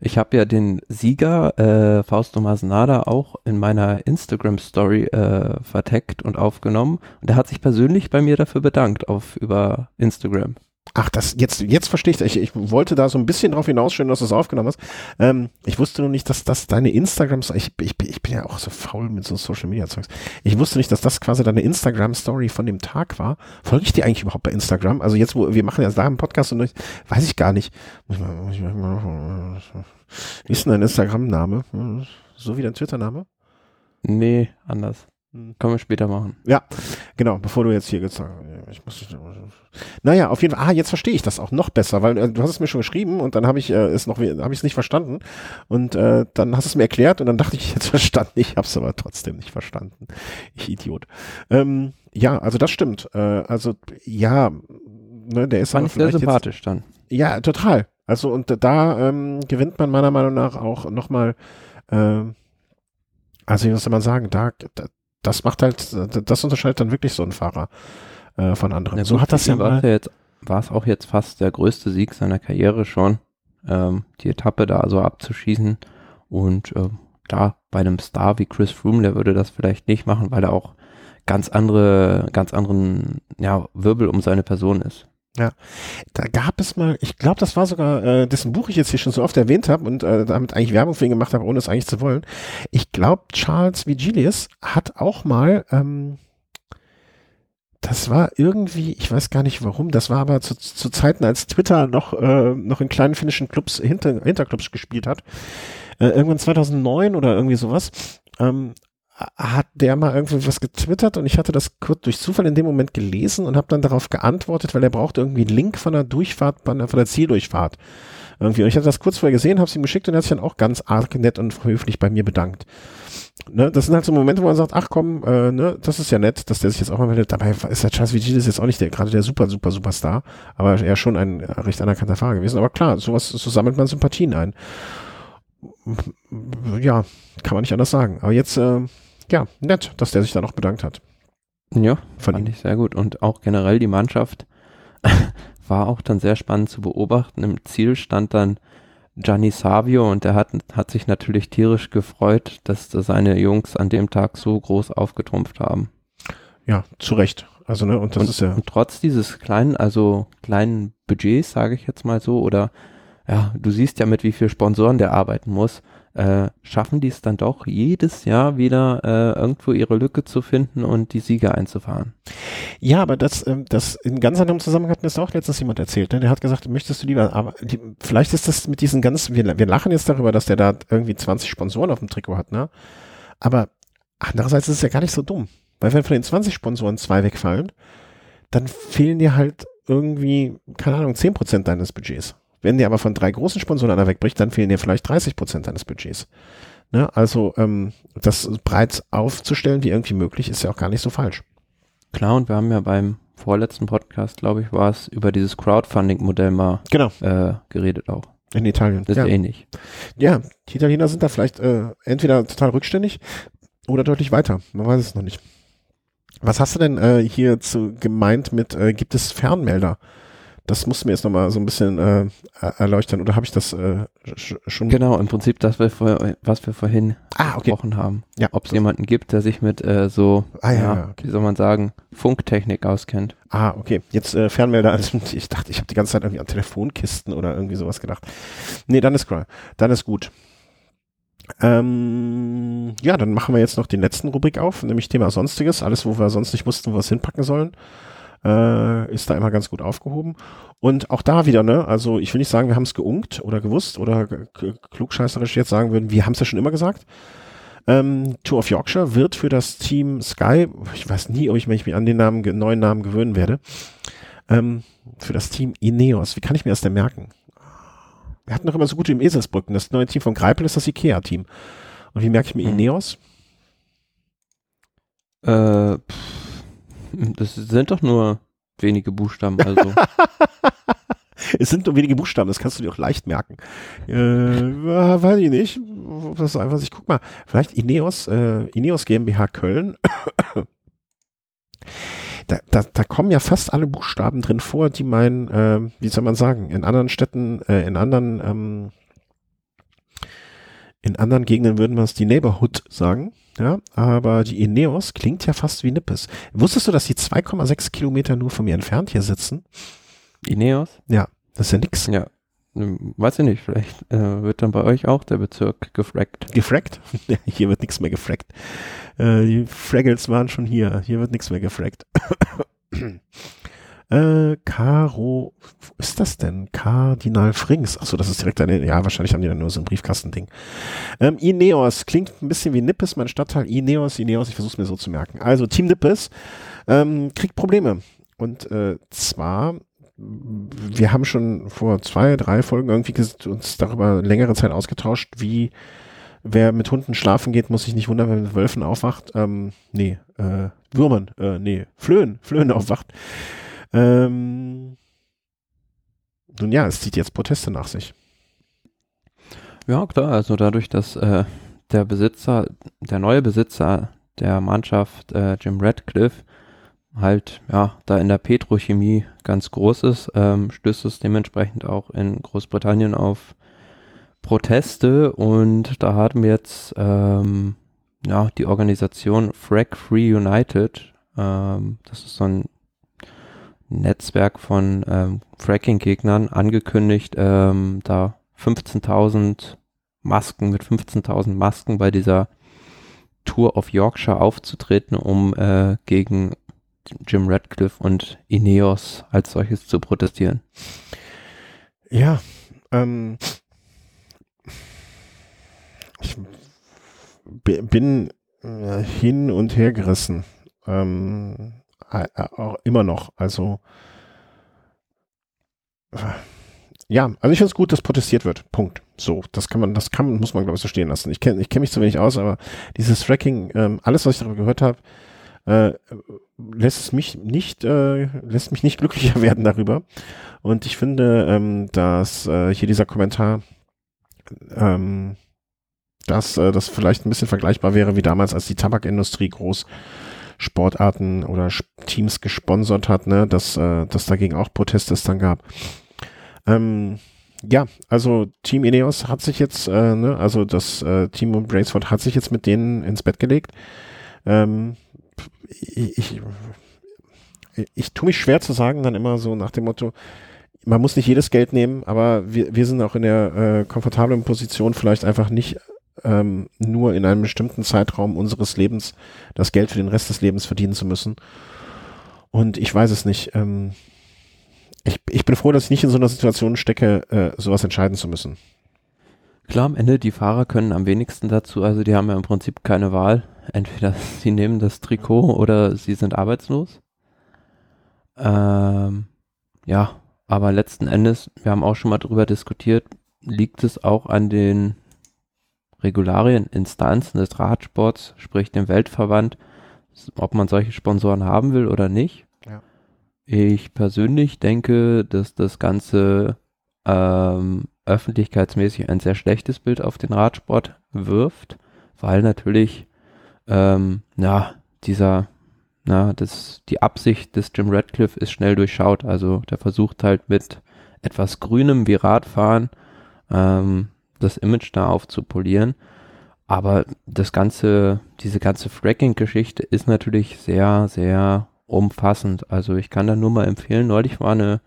Speaker 2: ich habe ja den Sieger äh, Fausto Masnada auch in meiner Instagram Story äh, verteckt und aufgenommen und er hat sich persönlich bei mir dafür bedankt auf über Instagram.
Speaker 1: Ach, das jetzt jetzt verstehe ich, ich. Ich wollte da so ein bisschen drauf hinausstellen, dass du es aufgenommen hast. Ähm, ich wusste nur nicht, dass das deine Instagram ich, ich, ich bin ja auch so faul mit so Social Media Zeugs. Ich wusste nicht, dass das quasi deine Instagram Story von dem Tag war. Folge ich dir eigentlich überhaupt bei Instagram? Also jetzt, wo wir machen ja da einen Podcast und ich, weiß ich gar nicht. Wie ist denn dein Instagram-Name? So wie dein Twitter-Name?
Speaker 2: Nee, anders. Hm. Können wir später machen.
Speaker 1: Ja, genau, bevor du jetzt hier gesagt ich muss, Naja, auf jeden Fall, ah, jetzt verstehe ich das auch noch besser, weil äh, du hast es mir schon geschrieben und dann habe ich äh, es noch, habe ich es nicht verstanden und äh, dann hast du es mir erklärt und dann dachte ich, jetzt verstanden, ich habe es aber trotzdem nicht verstanden. Ich Idiot. Ähm, ja, also das stimmt. Äh, also ja, ne, der ist
Speaker 2: Fand ich sehr sympathisch
Speaker 1: jetzt,
Speaker 2: dann.
Speaker 1: Ja, total. Also und da ähm, gewinnt man meiner Meinung nach auch nochmal, äh, also wie soll man sagen, da, da das macht halt, das unterscheidet dann wirklich so einen Fahrer äh, von anderen.
Speaker 2: Ja, so hat das ja mal. War es auch jetzt fast der größte Sieg seiner Karriere schon, ähm, die Etappe da so abzuschießen. Und äh, klar, bei einem Star wie Chris Froome, der würde das vielleicht nicht machen, weil er auch ganz andere, ganz anderen ja, Wirbel um seine Person ist.
Speaker 1: Ja, da gab es mal, ich glaube, das war sogar, äh, dessen Buch ich jetzt hier schon so oft erwähnt habe und äh, damit eigentlich Werbung für ihn gemacht habe, ohne es eigentlich zu wollen. Ich glaube, Charles Vigilius hat auch mal, ähm, das war irgendwie, ich weiß gar nicht warum, das war aber zu, zu Zeiten, als Twitter noch, äh, noch in kleinen finnischen Clubs, hinter, Hinterclubs gespielt hat, äh, irgendwann 2009 oder irgendwie sowas, ähm, hat der mal irgendwie was getwittert und ich hatte das kurz durch Zufall in dem Moment gelesen und habe dann darauf geantwortet, weil er brauchte irgendwie einen Link von der Durchfahrt, von der Zieldurchfahrt. Irgendwie. Und ich hatte das kurz vorher gesehen, habe es ihm geschickt und er hat sich dann auch ganz arg nett und höflich bei mir bedankt. Ne, das sind halt so Momente, wo man sagt, ach komm, äh, ne, das ist ja nett, dass der sich jetzt auch mal meldet. Dabei ist der Charles Vigil jetzt auch nicht der, gerade der super, super, Superstar, aber er schon ein recht anerkannter Fahrer gewesen. Aber klar, sowas, so sammelt man Sympathien ein. Ja, kann man nicht anders sagen. Aber jetzt, äh, ja, nett, dass der sich da noch bedankt hat.
Speaker 2: Ja, fand ihm. ich sehr gut. Und auch generell die Mannschaft war auch dann sehr spannend zu beobachten. Im Ziel stand dann Gianni Savio und der hat, hat sich natürlich tierisch gefreut, dass seine Jungs an dem Tag so groß aufgetrumpft haben.
Speaker 1: Ja, zu Recht. Also, ne, und das
Speaker 2: und,
Speaker 1: ist ja.
Speaker 2: Und trotz dieses kleinen, also kleinen Budgets, sage ich jetzt mal so, oder ja, du siehst ja mit wie viel Sponsoren der arbeiten muss, äh, schaffen die es dann doch jedes Jahr wieder äh, irgendwo ihre Lücke zu finden und die Siege einzufahren.
Speaker 1: Ja, aber das, ähm, das in ganz anderem Zusammenhang hat mir das auch letztens jemand erzählt. Ne? Der hat gesagt, möchtest du lieber, aber die, vielleicht ist das mit diesen ganzen, wir, wir lachen jetzt darüber, dass der da irgendwie 20 Sponsoren auf dem Trikot hat, ne? Aber andererseits ist es ja gar nicht so dumm. Weil wenn von den 20 Sponsoren zwei wegfallen, dann fehlen dir halt irgendwie, keine Ahnung, 10% deines Budgets. Wenn dir aber von drei großen Sponsoren einer wegbricht, dann fehlen dir vielleicht 30 Prozent deines Budgets. Ne? Also ähm, das breit aufzustellen, wie irgendwie möglich, ist ja auch gar nicht so falsch.
Speaker 2: Klar, und wir haben ja beim vorletzten Podcast, glaube ich, war es über dieses Crowdfunding-Modell mal
Speaker 1: genau.
Speaker 2: äh, geredet auch.
Speaker 1: In Italien.
Speaker 2: Das ist ja. ähnlich.
Speaker 1: Ja, die Italiener sind da vielleicht äh, entweder total rückständig oder deutlich weiter. Man weiß es noch nicht. Was hast du denn äh, hier zu gemeint mit, äh, gibt es Fernmelder? Das musst du mir jetzt nochmal so ein bisschen äh, erleuchten. Oder habe ich das äh, schon?
Speaker 2: Genau, im Prinzip das, wir vor, was wir vorhin
Speaker 1: ah, okay.
Speaker 2: gesprochen haben.
Speaker 1: Ja.
Speaker 2: Ob es jemanden gibt, der sich mit äh, so,
Speaker 1: Ah, ja,
Speaker 2: ja,
Speaker 1: okay.
Speaker 2: wie soll man sagen, Funktechnik auskennt.
Speaker 1: Ah, okay. Jetzt äh, Fernmelder. Also, ich dachte, ich habe die ganze Zeit irgendwie an Telefonkisten oder irgendwie sowas gedacht. Nee, dann ist klar. Dann ist gut. Ähm, ja, dann machen wir jetzt noch die letzten Rubrik auf, nämlich Thema Sonstiges. Alles, wo wir sonst nicht wussten, wo wir es hinpacken sollen, äh, ist da immer ganz gut aufgehoben. Und auch da wieder, ne, also ich will nicht sagen, wir haben es geunkt oder gewusst oder klugscheißerisch jetzt sagen würden, wir haben es ja schon immer gesagt. Ähm, Tour of Yorkshire wird für das Team Sky, ich weiß nie, ob ich mich an den Namen, neuen Namen gewöhnen werde, ähm, für das Team Ineos. Wie kann ich mir das denn merken? Wir hatten doch immer so gut wie im Eselsbrücken. Das neue Team von Greipel ist das Ikea-Team. Und wie merke ich mir
Speaker 2: Hm.
Speaker 1: Ineos?
Speaker 2: Äh, pff, das sind doch nur wenige Buchstaben, also.
Speaker 1: Es sind nur wenige Buchstaben, das kannst du dir auch leicht merken. Äh, weiß ich nicht. Das ist einfach, ich guck mal, vielleicht Ineos, äh, Ineos GmbH Köln. Da, da, da kommen ja fast alle Buchstaben drin vor, die mein, äh, wie soll man sagen, in anderen Städten, äh, in anderen, ähm, in anderen Gegenden würden wir es die Neighborhood sagen. Ja, aber die Ineos klingt ja fast wie Nippes. Wusstest du, dass die 2,6 Kilometer nur von mir entfernt hier sitzen?
Speaker 2: Ineos?
Speaker 1: Das ist ja nix.
Speaker 2: Ja. Hm, Weiß ich nicht, vielleicht äh, wird dann bei euch auch der Bezirk gefrackt.
Speaker 1: Gefrackt? Ja, hier wird nichts mehr gefrackt. Äh, die Fraggles waren schon hier. Hier wird nichts mehr gefrackt. Äh, Caro, wo ist das denn? Kardinal Frings. Achso, das ist direkt eine, ja, wahrscheinlich haben die dann nur so ein Briefkastending. Ähm, Ineos, klingt ein bisschen wie Nippes, mein Stadtteil. Ineos, Ineos, ich versuche es mir so zu merken. Also, Team Nippes ähm, kriegt Probleme. Und äh, zwar wir haben schon vor zwei, drei Folgen irgendwie uns darüber längere Zeit ausgetauscht, wie wer mit Hunden schlafen geht, muss sich nicht wundern, wenn mit Wölfen aufwacht. Ähm, nee, äh, Würmern, äh, nee, Flöhen, Flöhen aufwacht. Ähm, nun ja, es zieht jetzt Proteste nach sich.
Speaker 2: Ja, klar, also dadurch, dass äh, der Besitzer, der neue Besitzer der Mannschaft, äh, Jim Radcliffe, halt, ja, da in der Petrochemie ganz groß ist, ähm, stößt es dementsprechend auch in Großbritannien auf Proteste und da haben jetzt, ähm, ja, die Organisation Frag Free United, ähm, das ist so ein Netzwerk von ähm, Fracking-Gegnern angekündigt, ähm, da 15.000 Masken mit 15.000 Masken bei dieser Tour of Yorkshire aufzutreten, um äh, gegen Jim Radcliffe und Ineos als solches zu protestieren.
Speaker 1: Ja, ähm, ich bi- bin äh, hin und her gerissen. Ähm, äh, äh, auch immer noch. Also, äh, ja, also ich finde es gut, dass protestiert wird. Punkt. So, das kann man, das kann, muss man, glaube ich, so stehen lassen. Ich kenne ich kenn mich zu wenig aus, aber dieses Tracking, ähm, alles, was ich darüber gehört habe, äh, lässt mich nicht, äh, lässt mich nicht glücklicher werden darüber. Und ich finde, ähm, dass äh, hier dieser Kommentar, ähm, dass äh, das vielleicht ein bisschen vergleichbar wäre wie damals, als die Tabakindustrie groß Sportarten oder Teams gesponsert hat, ne, dass, äh, dass dagegen auch Proteste es dann gab. Ähm, ja, also Team Ineos hat sich jetzt, äh, ne, also das äh, Team um Braceford hat sich jetzt mit denen ins Bett gelegt. Ähm, ich, ich, ich tue mich schwer zu sagen, dann immer so nach dem Motto, man muss nicht jedes Geld nehmen, aber wir, wir sind auch in der äh, komfortablen Position, vielleicht einfach nicht ähm, nur in einem bestimmten Zeitraum unseres Lebens das Geld für den Rest des Lebens verdienen zu müssen. Und ich weiß es nicht. Ähm, ich, ich bin froh, dass ich nicht in so einer Situation stecke, äh, sowas entscheiden zu müssen.
Speaker 2: Klar, am Ende, die Fahrer können am wenigsten dazu, also die haben ja im Prinzip keine Wahl. Entweder sie nehmen das Trikot oder sie sind arbeitslos. Ähm, ja, aber letzten Endes, wir haben auch schon mal darüber diskutiert, liegt es auch an den Regularien, Instanzen des Radsports, sprich dem Weltverband, ob man solche Sponsoren haben will oder nicht.
Speaker 1: Ja.
Speaker 2: Ich persönlich denke, dass das Ganze ähm, öffentlichkeitsmäßig ein sehr schlechtes Bild auf den Radsport wirft, weil natürlich ähm, ja, dieser na, das, die Absicht des Jim Radcliffe ist schnell durchschaut. Also der versucht halt mit etwas Grünem wie Radfahren ähm, das Image da aufzupolieren. Aber das ganze, diese ganze Fracking-Geschichte ist natürlich sehr, sehr umfassend. Also ich kann da nur mal empfehlen, neulich war eine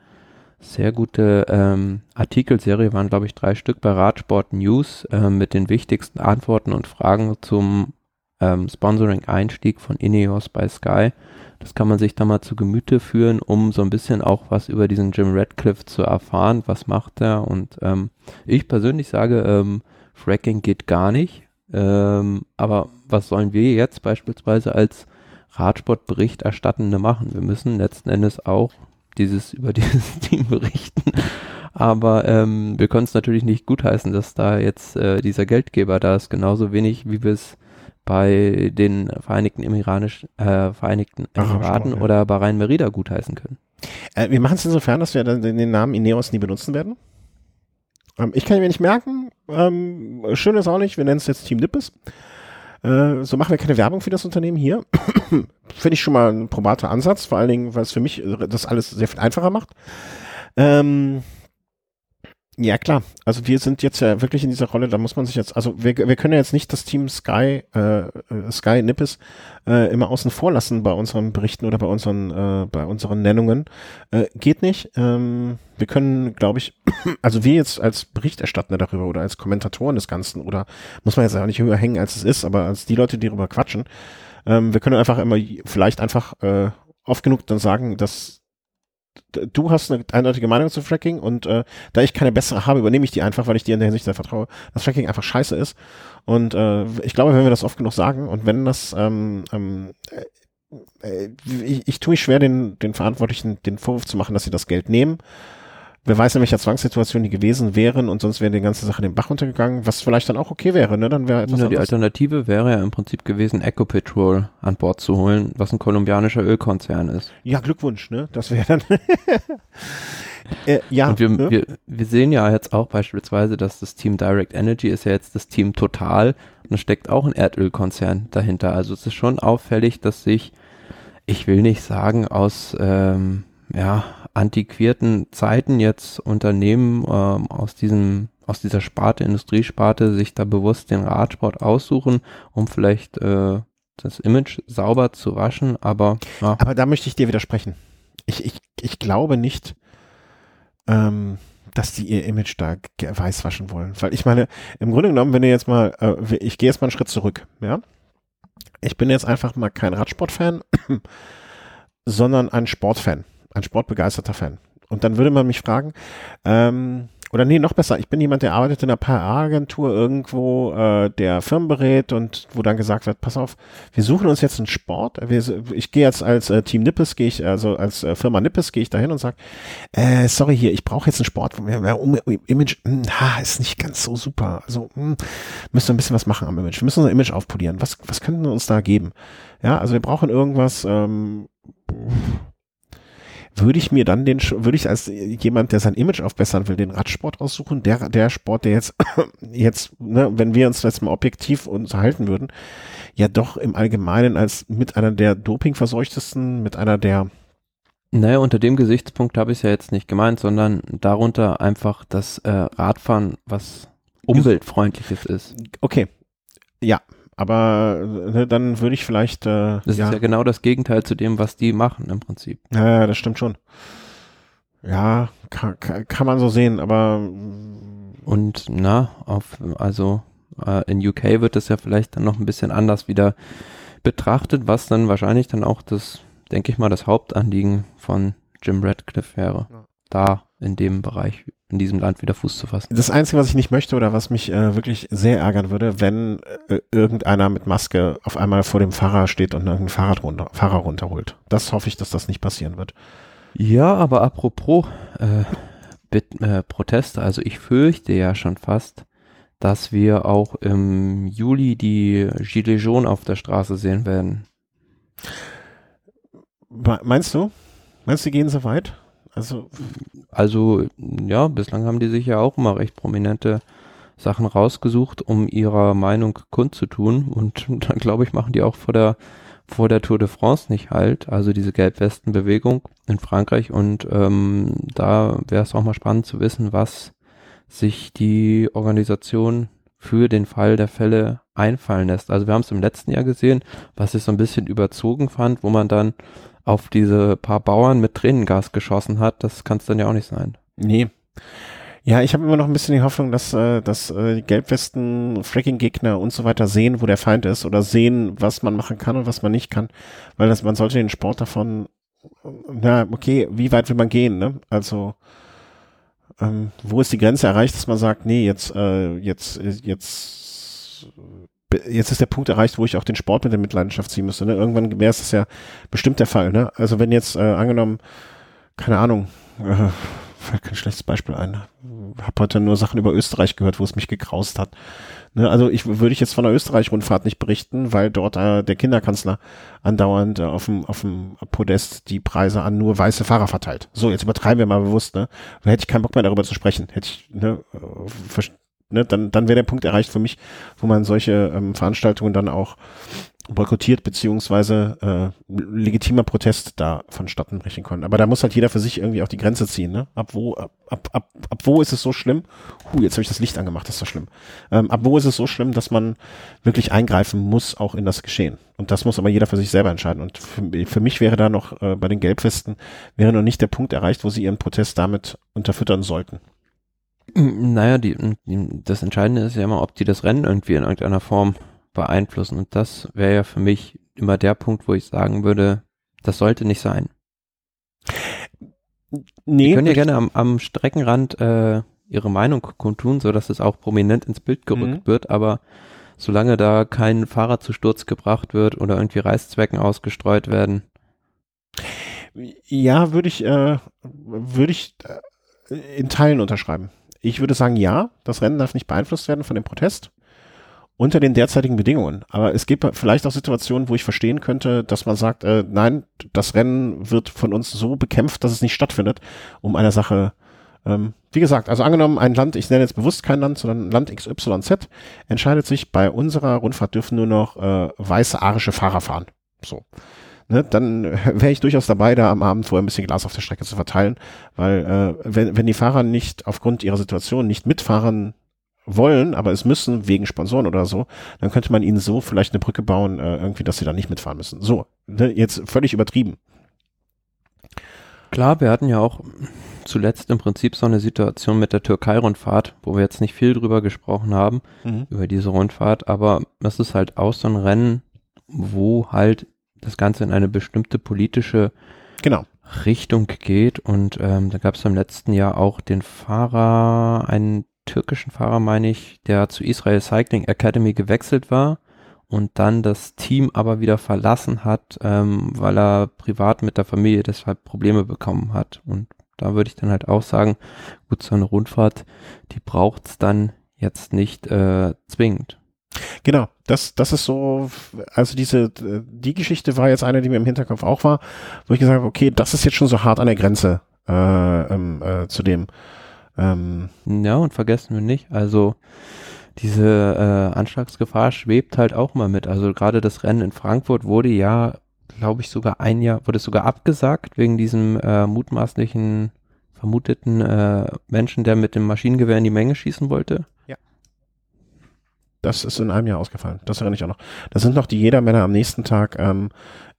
Speaker 2: sehr gute ähm, Artikelserie, waren glaube ich drei Stück bei Radsport News äh, mit den wichtigsten Antworten und Fragen zum ähm, Sponsoring-Einstieg von Ineos bei Sky. Das kann man sich da mal zu Gemüte führen, um so ein bisschen auch was über diesen Jim Radcliffe zu erfahren. Was macht er? Und ähm, ich persönlich sage, ähm, Fracking geht gar nicht. Ähm, aber was sollen wir jetzt beispielsweise als Radsportberichterstattende machen? Wir müssen letzten Endes auch dieses über dieses Team berichten. Aber ähm, wir können es natürlich nicht gutheißen, dass da jetzt äh, dieser Geldgeber da ist, genauso wenig wie wir es bei den Vereinigten Emiranisch, äh, Vereinigten Emiraten ja. oder Bahrain Merida gutheißen können.
Speaker 1: Äh, wir machen es insofern, dass wir dann den Namen Ineos nie benutzen werden. Ähm, ich kann ihn mir nicht merken. Ähm, schön ist auch nicht, wir nennen es jetzt Team Nippes. Äh, so machen wir keine Werbung für das Unternehmen hier. Finde ich schon mal ein probater Ansatz, vor allen Dingen, weil es für mich äh, das alles sehr viel einfacher macht. Ähm, ja, klar. Also wir sind jetzt ja wirklich in dieser Rolle, da muss man sich jetzt, also wir, wir können ja jetzt nicht das Team Sky, äh, Sky Nippes äh, immer außen vor lassen bei unseren Berichten oder bei unseren, äh, bei unseren Nennungen. Äh, geht nicht. Ähm, wir können, glaube ich, also wir jetzt als Berichterstatter darüber oder als Kommentatoren des Ganzen oder muss man jetzt auch nicht höher hängen, als es ist, aber als die Leute, die darüber quatschen, ähm, wir können einfach immer vielleicht einfach äh, oft genug dann sagen, dass du hast eine eindeutige Meinung zu Fracking und äh, da ich keine bessere habe, übernehme ich die einfach, weil ich dir in der Hinsicht sehr vertraue, dass Fracking einfach scheiße ist. Und äh, ich glaube, wenn wir das oft genug sagen und wenn das ähm, ähm, äh, äh ich, ich tue mich schwer, den, den Verantwortlichen den Vorwurf zu machen, dass sie das Geld nehmen Wer weiß in welcher Zwangssituation die gewesen wären und sonst wäre die ganze Sache den Bach runtergegangen, was vielleicht dann auch okay wäre, ne? Dann wäre
Speaker 2: etwas ja, Die Alternative wäre ja im Prinzip gewesen, Ecopetrol an Bord zu holen, was ein kolumbianischer Ölkonzern ist.
Speaker 1: Ja, Glückwunsch, ne? Das wäre dann. äh, ja.
Speaker 2: Und wir, ne? wir, wir sehen ja jetzt auch beispielsweise, dass das Team Direct Energy ist ja jetzt das Team Total und da steckt auch ein Erdölkonzern dahinter. Also es ist schon auffällig, dass sich, ich will nicht sagen, aus ähm, ja, antiquierten Zeiten jetzt Unternehmen ähm, aus diesem aus dieser Sparte, Industriesparte, sich da bewusst den Radsport aussuchen, um vielleicht äh, das Image sauber zu waschen, aber
Speaker 1: ja. Aber da möchte ich dir widersprechen. Ich, ich, ich glaube nicht, ähm, dass die ihr Image da weiß waschen wollen. Weil ich meine, im Grunde genommen, wenn ihr jetzt mal, äh, ich gehe jetzt mal einen Schritt zurück, ja. Ich bin jetzt einfach mal kein Radsportfan, sondern ein Sportfan ein sportbegeisterter Fan. Und dann würde man mich fragen, ähm, oder nee, noch besser, ich bin jemand, der arbeitet in einer PR-Agentur irgendwo, äh, der Firmen berät und wo dann gesagt wird, pass auf, wir suchen uns jetzt einen Sport. Wir, ich gehe jetzt als äh, Team Nippes, gehe ich, also als äh, Firma Nippes gehe ich dahin und sage, äh, sorry hier, ich brauche jetzt einen Sport, um, Image, mh, hm, ist nicht ganz so super. Also mh, hm, müssen wir ein bisschen was machen am Image. Wir müssen unser Image aufpolieren. Was, was könnten wir uns da geben? Ja, also wir brauchen irgendwas, ähm, würde ich mir dann den, würde ich als jemand, der sein Image aufbessern will, den Radsport aussuchen, der, der Sport, der jetzt, jetzt, ne, wenn wir uns jetzt mal objektiv unterhalten würden, ja doch im Allgemeinen als mit einer der dopingverseuchtesten, mit einer der
Speaker 2: naja, unter dem Gesichtspunkt habe ich es ja jetzt nicht gemeint, sondern darunter einfach, dass äh, Radfahren was umweltfreundliches ist.
Speaker 1: Okay. Ja, aber ne, dann würde ich vielleicht. Äh,
Speaker 2: das ja. ist ja genau das Gegenteil zu dem, was die machen im Prinzip.
Speaker 1: Ja, das stimmt schon. Ja, kann, kann man so sehen, aber.
Speaker 2: Und na, auf, also äh, in UK wird das ja vielleicht dann noch ein bisschen anders wieder betrachtet, was dann wahrscheinlich dann auch das, denke ich mal, das Hauptanliegen von Jim Radcliffe wäre. Ja. Da in dem Bereich in diesem Land wieder Fuß zu fassen.
Speaker 1: Das Einzige, was ich nicht möchte oder was mich äh, wirklich sehr ärgern würde, wenn äh, irgendeiner mit Maske auf einmal vor dem Fahrer steht und irgendein Fahrrad runter, Fahrer runterholt. Das hoffe ich, dass das nicht passieren wird.
Speaker 2: Ja, aber apropos äh, Bit, äh, Proteste, also ich fürchte ja schon fast, dass wir auch im Juli die Gilets jaunes auf der Straße sehen werden.
Speaker 1: Meinst du? Meinst du, die gehen so weit?
Speaker 2: Also, also ja, bislang haben die sich ja auch immer recht prominente Sachen rausgesucht, um ihrer Meinung kundzutun. Und dann glaube ich, machen die auch vor der vor der Tour de France nicht halt, also diese Gelbwestenbewegung in Frankreich und ähm, da wäre es auch mal spannend zu wissen, was sich die Organisation für den Fall der Fälle einfallen lässt. Also wir haben es im letzten Jahr gesehen, was ich so ein bisschen überzogen fand, wo man dann auf diese paar Bauern mit Tränengas geschossen hat. Das kann es dann ja auch nicht sein.
Speaker 1: Nee. Ja, ich habe immer noch ein bisschen die Hoffnung, dass, äh, dass äh, Gelbwesten, Fracking-Gegner und so weiter sehen, wo der Feind ist oder sehen, was man machen kann und was man nicht kann. Weil das, man sollte den Sport davon, na, okay, wie weit will man gehen, ne? Also, ähm, wo ist die Grenze erreicht, dass man sagt, nee, jetzt, äh, jetzt, jetzt, jetzt ist der Punkt erreicht, wo ich auch den Sport mit der Mitleidenschaft ziehen müsste. Ne? Irgendwann wäre es das ja bestimmt der Fall. Ne? Also wenn jetzt äh, angenommen, keine Ahnung, äh, fällt kein schlechtes Beispiel ein. Hab heute nur Sachen über Österreich gehört, wo es mich gekraust hat. Ne, also ich würde ich jetzt von der Österreich-Rundfahrt nicht berichten, weil dort äh, der Kinderkanzler andauernd äh, auf dem auf dem Podest die Preise an nur weiße Fahrer verteilt. So, jetzt übertreiben wir mal bewusst, ne? Da hätte ich keinen Bock mehr darüber zu sprechen. Hätte ich, ne, äh, ne dann, dann wäre der Punkt erreicht für mich, wo man solche ähm, Veranstaltungen dann auch boykottiert beziehungsweise äh, legitimer Protest da vonstatten brechen können. Aber da muss halt jeder für sich irgendwie auch die Grenze ziehen. Ne? Ab wo ab, ab, ab, wo ist es so schlimm? Huh, jetzt habe ich das Licht angemacht, das ist so schlimm. Ähm, ab wo ist es so schlimm, dass man wirklich eingreifen muss, auch in das Geschehen? Und das muss aber jeder für sich selber entscheiden. Und für, für mich wäre da noch äh, bei den Gelbwesten wäre noch nicht der Punkt erreicht, wo sie ihren Protest damit unterfüttern sollten.
Speaker 2: Naja, die, das Entscheidende ist ja immer, ob die das Rennen irgendwie in irgendeiner Form beeinflussen. Und das wäre ja für mich immer der Punkt, wo ich sagen würde, das sollte nicht sein. Nee, können ja gerne am, am Streckenrand äh, ihre Meinung kundtun, so dass es auch prominent ins Bild gerückt mhm. wird, aber solange da kein Fahrer zu Sturz gebracht wird oder irgendwie Reißzwecken ausgestreut werden.
Speaker 1: Ja, würde ich, äh, würde ich äh, in Teilen unterschreiben. Ich würde sagen, ja, das Rennen darf nicht beeinflusst werden von dem Protest unter den derzeitigen Bedingungen. Aber es gibt vielleicht auch Situationen, wo ich verstehen könnte, dass man sagt, äh, nein, das Rennen wird von uns so bekämpft, dass es nicht stattfindet, um einer Sache, ähm, wie gesagt, also angenommen, ein Land, ich nenne jetzt bewusst kein Land, sondern Land XYZ, entscheidet sich, bei unserer Rundfahrt dürfen nur noch äh, weiße arische Fahrer fahren. So. Ne, dann wäre ich durchaus dabei, da am Abend vorher ein bisschen Glas auf der Strecke zu verteilen, weil äh, wenn, wenn die Fahrer nicht aufgrund ihrer Situation nicht mitfahren wollen, aber es müssen wegen Sponsoren oder so, dann könnte man ihnen so vielleicht eine Brücke bauen, äh, irgendwie, dass sie da nicht mitfahren müssen. So, ne, jetzt völlig übertrieben.
Speaker 2: Klar, wir hatten ja auch zuletzt im Prinzip so eine Situation mit der Türkei-Rundfahrt, wo wir jetzt nicht viel drüber gesprochen haben, mhm. über diese Rundfahrt, aber das ist halt auch so ein Rennen, wo halt das Ganze in eine bestimmte politische
Speaker 1: genau.
Speaker 2: Richtung geht und ähm, da gab es im letzten Jahr auch den Fahrer, einen türkischen Fahrer, meine ich, der zu Israel Cycling Academy gewechselt war und dann das Team aber wieder verlassen hat, ähm, weil er privat mit der Familie deshalb Probleme bekommen hat. Und da würde ich dann halt auch sagen, gut, so eine Rundfahrt, die braucht's dann jetzt nicht äh, zwingend.
Speaker 1: Genau, das, das ist so, also diese, die Geschichte war jetzt eine, die mir im Hinterkopf auch war, wo ich gesagt habe, okay, das ist jetzt schon so hart an der Grenze äh, ähm, äh, zu dem,
Speaker 2: ähm, ja, und vergessen wir nicht, also diese äh, Anschlagsgefahr schwebt halt auch mal mit. Also gerade das Rennen in Frankfurt wurde ja, glaube ich, sogar ein Jahr, wurde sogar abgesagt wegen diesem äh, mutmaßlichen, vermuteten äh, Menschen, der mit dem Maschinengewehr in die Menge schießen wollte.
Speaker 1: Ja. Das ist in einem Jahr ausgefallen. Das erinnere ich auch noch. Da sind noch die Jedermänner am nächsten Tag ähm,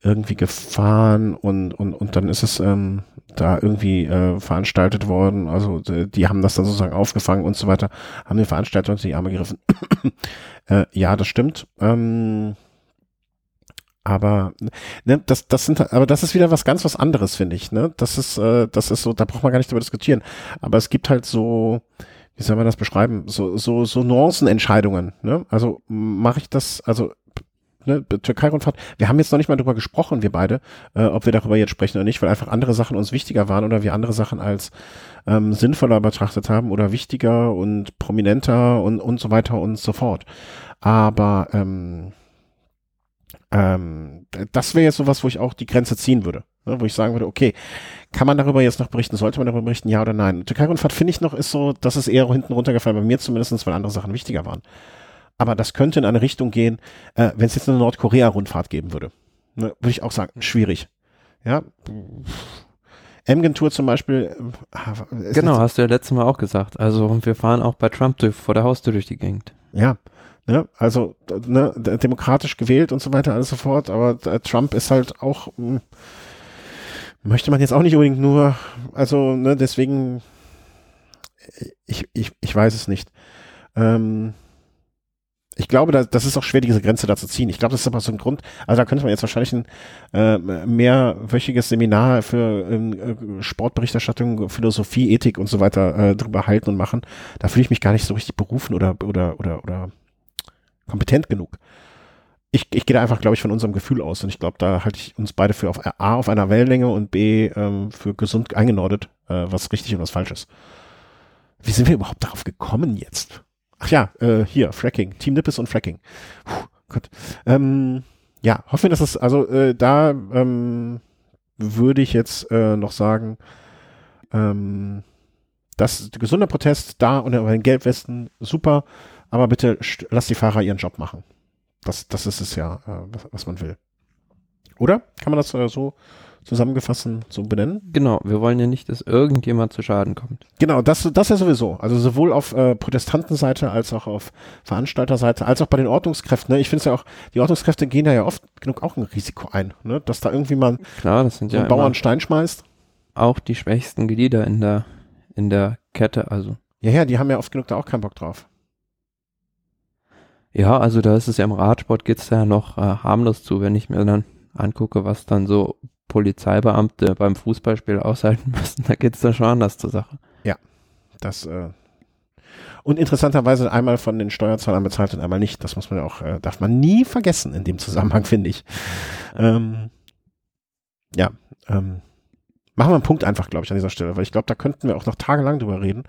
Speaker 1: irgendwie gefahren und, und, und dann ist es ähm, da irgendwie äh, veranstaltet worden. Also die, die haben das dann sozusagen aufgefangen und so weiter, haben den Veranstalter unter die Arme gegriffen. äh, ja, das stimmt. Ähm, aber ne, das, das sind, aber das ist wieder was ganz was anderes, finde ich. Ne, das ist, äh, das ist so, da braucht man gar nicht drüber diskutieren. Aber es gibt halt so, wie soll man das beschreiben? So, so, so Nuancenentscheidungen. Ne? Also mache ich das, also ne, Türkei-Rundfahrt, wir haben jetzt noch nicht mal drüber gesprochen, wir beide, äh, ob wir darüber jetzt sprechen oder nicht, weil einfach andere Sachen uns wichtiger waren oder wir andere Sachen als ähm, sinnvoller betrachtet haben oder wichtiger und prominenter und, und so weiter und so fort. Aber ähm, ähm, das wäre jetzt sowas, wo ich auch die Grenze ziehen würde. Ne, wo ich sagen würde, okay, kann man darüber jetzt noch berichten? Sollte man darüber berichten, ja oder nein? Türkei-Rundfahrt finde ich noch, ist so, dass es eher hinten runtergefallen, bei mir zumindestens, weil andere Sachen wichtiger waren. Aber das könnte in eine Richtung gehen, äh, wenn es jetzt eine Nordkorea-Rundfahrt geben würde. Ne, Würde ich auch sagen, schwierig. Ja. Emgen-Tour zum Beispiel.
Speaker 2: äh, genau, hast du ja letztes Mal auch gesagt. Also wir fahren auch bei Trump durch, vor der Haustür durch die Gegend.
Speaker 1: Ja. Ne, also ne, demokratisch gewählt und so weiter, alles so fort, aber äh, Trump ist halt auch, mh, hm, möchte man jetzt auch nicht unbedingt nur, also ne, deswegen, ich, ich, ich weiß es nicht. Ähm, ich glaube, da, das ist auch schwer, diese Grenze da zu ziehen. Ich glaube, das ist aber so ein Grund. Also da könnte man jetzt wahrscheinlich ein äh, mehrwöchiges Seminar für äh, Sportberichterstattung, Philosophie, Ethik und so weiter äh, drüber halten und machen. Da fühle ich mich gar nicht so richtig berufen oder oder oder oder kompetent genug. Ich, ich gehe da einfach, glaube ich, von unserem Gefühl aus und ich glaube, da halte ich uns beide für auf A auf einer Wellenlänge und B ähm, für gesund eingenordet, äh, was richtig und was falsch ist. Wie sind wir überhaupt darauf gekommen jetzt? Ach ja, äh, hier, Fracking, Team Nippes und Fracking. Puh, Gott. Ähm, ja, hoffen dass es, also äh, da ähm, würde ich jetzt äh, noch sagen, ähm, das gesunder Protest da und bei den Gelbwesten, super, aber bitte lass die Fahrer ihren Job machen. Das, das ist es ja, äh, was, was man will. Oder? Kann man das äh, so zusammengefasst so benennen?
Speaker 2: Genau, wir wollen ja nicht, dass irgendjemand zu Schaden kommt.
Speaker 1: Genau, das, das ja sowieso. Also sowohl auf äh, Protestantenseite als auch auf Veranstalterseite, als auch bei den Ordnungskräften. Ne? Ich finde es ja auch, die Ordnungskräfte gehen ja, ja oft genug auch ein Risiko ein, ne? dass da irgendwie mal
Speaker 2: Klar, das sind
Speaker 1: so
Speaker 2: ja
Speaker 1: ein Bauer einen Stein schmeißt.
Speaker 2: Auch die schwächsten Glieder in der, in der Kette, also.
Speaker 1: Ja, ja, die haben ja oft genug da auch keinen Bock drauf.
Speaker 2: Ja, also da ist es ja im Radsport geht's ja noch äh, harmlos zu, wenn ich mir dann angucke, was dann so Polizeibeamte beim Fußballspiel aushalten müssen, da geht es dann schon anders zur Sache.
Speaker 1: Ja, das äh und interessanterweise einmal von den Steuerzahlern bezahlt und einmal nicht. Das muss man ja auch, äh, darf man nie vergessen in dem Zusammenhang, finde ich. Ähm, ja, ähm, machen wir einen Punkt einfach, glaube ich, an dieser Stelle, weil ich glaube, da könnten wir auch noch tagelang drüber reden.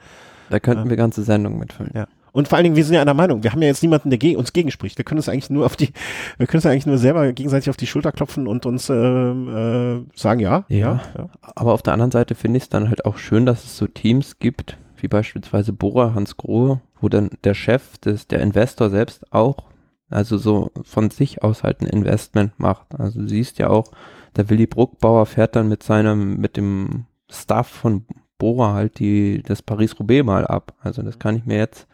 Speaker 2: Da könnten ähm, wir ganze Sendungen mitfüllen.
Speaker 1: Ja. Und vor allen Dingen, wir sind ja einer Meinung. Wir haben ja jetzt niemanden, der ge uns gegenspricht. Wir können uns eigentlich nur auf die, wir können uns eigentlich nur selber gegenseitig auf die Schulter klopfen und uns äh, äh, sagen, ja, ja, ja, ja.
Speaker 2: Aber auf der anderen Seite finde ich es dann halt auch schön, dass es so Teams gibt, wie beispielsweise Bora Hans Grohe, wo dann der Chef des, der Investor selbst auch, also so von sich aus halt ein Investment macht. Also du siehst ja auch, der Willy Bruckbauer fährt dann mit seinem, mit dem Staff von Bora halt die, das Paris-Roubaix mal ab. Also das kann ich mir jetzt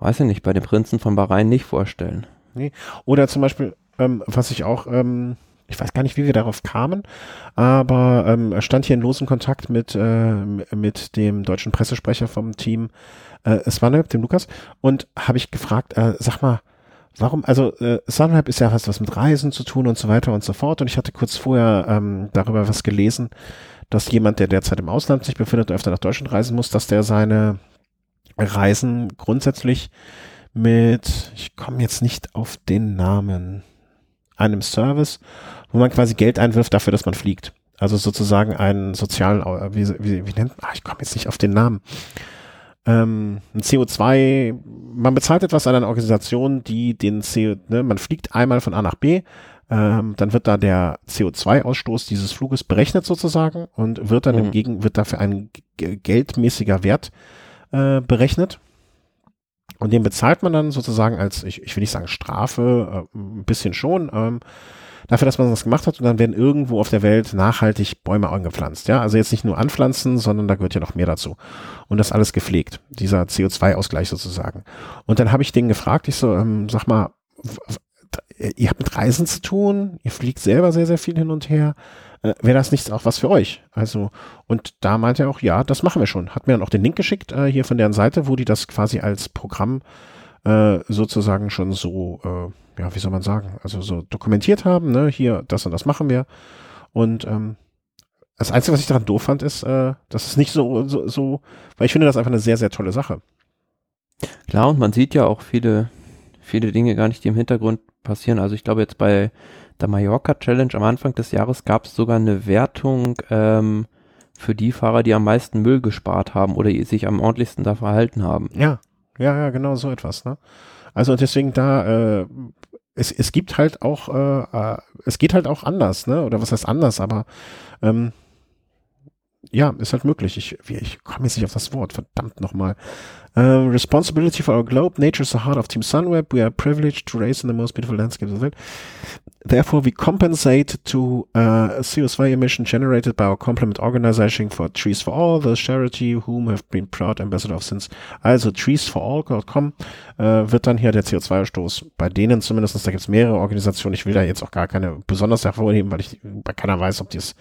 Speaker 2: weiß ich nicht, bei den Prinzen von Bahrain nicht vorstellen.
Speaker 1: Nee. Oder zum Beispiel, ähm, was ich auch, ähm, ich weiß gar nicht, wie wir darauf kamen, aber ähm, stand hier in losem Kontakt mit, äh, mit dem deutschen Pressesprecher vom Team äh, Swanep, dem Lukas, und habe ich gefragt, äh, sag mal, warum, also äh, Sunweb ist ja was, was mit Reisen zu tun und so weiter und so fort. Und ich hatte kurz vorher ähm, darüber was gelesen, dass jemand, der derzeit im Ausland sich befindet und öfter nach Deutschland reisen muss, dass der seine Reisen grundsätzlich mit, ich komme jetzt nicht auf den Namen, einem Service, wo man quasi Geld einwirft dafür, dass man fliegt. Also sozusagen einen sozialen, wie, wie, wie nennt man, ah, ich komme jetzt nicht auf den Namen. Ähm, ein CO2, man bezahlt etwas an eine Organisation, die den CO, ne, man fliegt einmal von A nach B, ähm, dann wird da der CO2-Ausstoß dieses Fluges berechnet sozusagen und wird dann mhm. im Gegen, wird dafür ein geldmäßiger Wert äh, berechnet. Und den bezahlt man dann sozusagen als, ich, ich will nicht sagen Strafe, äh, ein bisschen schon, ähm, dafür, dass man das gemacht hat. Und dann werden irgendwo auf der Welt nachhaltig Bäume angepflanzt. Ja, also jetzt nicht nur anpflanzen, sondern da gehört ja noch mehr dazu. Und das alles gepflegt, dieser CO2-Ausgleich sozusagen. Und dann habe ich den gefragt, ich so, ähm, sag mal, ihr habt mit Reisen zu tun, ihr fliegt selber sehr, sehr viel hin und her äh, wäre das nicht auch was für euch? Also, und da meinte er auch, ja, das machen wir schon. Hat mir dann auch den Link geschickt, äh, hier von deren Seite, wo die das quasi als Programm äh, sozusagen schon so, äh, ja, wie soll man sagen, also so dokumentiert haben, ne, hier, das und das machen wir. Und ähm, das Einzige, was ich daran doof fand, ist, äh, dass es nicht so, so, so, weil ich finde das einfach eine sehr, sehr tolle Sache.
Speaker 2: Klar, und man sieht ja auch viele, viele Dinge gar nicht, die im Hintergrund passieren. Also ich glaube jetzt bei der Mallorca Challenge am Anfang des Jahres gab es sogar eine Wertung ähm, für die Fahrer, die am meisten Müll gespart haben oder sich am ordentlichsten da verhalten haben.
Speaker 1: Ja, ja, ja, genau so etwas. Ne? Also deswegen da, äh, es, es gibt halt auch, äh, äh, es geht halt auch anders, ne? Oder was heißt anders, aber ähm, ja, ist halt möglich. Ich, ich komme jetzt nicht auf das Wort, verdammt nochmal. Uh, responsibility for our globe. Nature is the heart of Team Sunweb. We are privileged to race in the most beautiful landscape of the world. Therefore, we compensate to uh, CO2 emission generated by our complement organization for Trees for All, the charity whom have been proud ambassador of since. Also treesforall.com äh, wird dann hier der CO2-Ausstoß bei denen zumindest, da gibt es mehrere Organisationen. Ich will da jetzt auch gar keine besonders hervorheben, weil ich bei keiner weiß, ob die es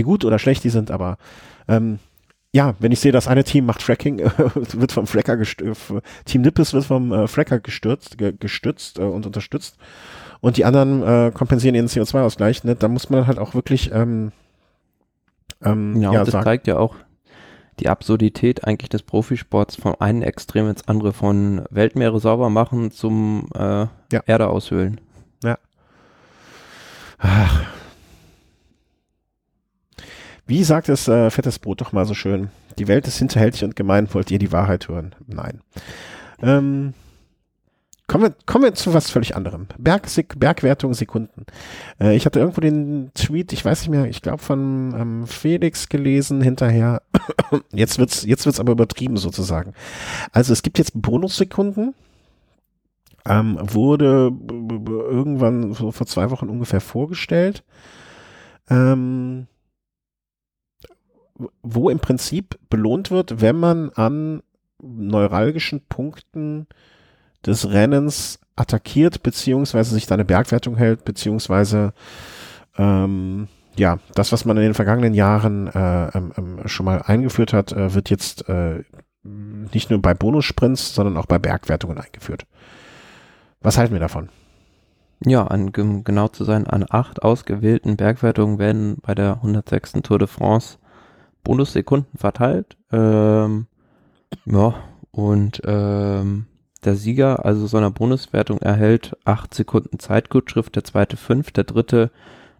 Speaker 1: wie gut oder schlecht die sind, aber ähm, ja, wenn ich sehe, das eine Team macht Fracking, äh, wird vom Fracker gestürzt, Team Nippes wird vom äh, Fracker gestürzt, ge gestützt äh, und unterstützt und die anderen äh, kompensieren ihren CO2-Ausgleich, ne, da muss man halt auch wirklich ähm,
Speaker 2: ähm, ja, ja, und das sagen. zeigt ja auch die Absurdität eigentlich des Profisports vom einen Extrem ins andere, von Weltmeere sauber machen zum äh, ja. Erde aushöhlen.
Speaker 1: Ja. Ach, wie sagt es äh, Fettes Brot doch mal so schön? Die Welt ist hinterhältig und gemein. Wollt ihr die Wahrheit hören? Nein. Ähm, kommen, wir, kommen wir zu was völlig anderem. Berg, Bergwertung Sekunden. Äh, ich hatte irgendwo den Tweet, ich weiß nicht mehr, ich glaube von ähm, Felix gelesen hinterher. jetzt wird's, jetzt wird's aber übertrieben sozusagen. Also es gibt jetzt Bonussekunden. Ähm, wurde irgendwann so vor zwei Wochen ungefähr vorgestellt. Ähm, wo im Prinzip belohnt wird, wenn man an neuralgischen Punkten des Rennens attackiert, beziehungsweise sich da eine Bergwertung hält, beziehungsweise ähm, ja, das, was man in den vergangenen Jahren äh, ähm, schon mal eingeführt hat, äh, wird jetzt äh, nicht nur bei Bonussprints, sondern auch bei Bergwertungen eingeführt. Was halten wir davon?
Speaker 2: Ja, an, genau zu sein, an acht ausgewählten Bergwertungen werden bei der 106. Tour de France Bonussekunden verteilt. Ähm, ja, und ähm, der Sieger, also so einer Bonuswertung, erhält acht Sekunden Zeitgutschrift, der zweite fünf, der dritte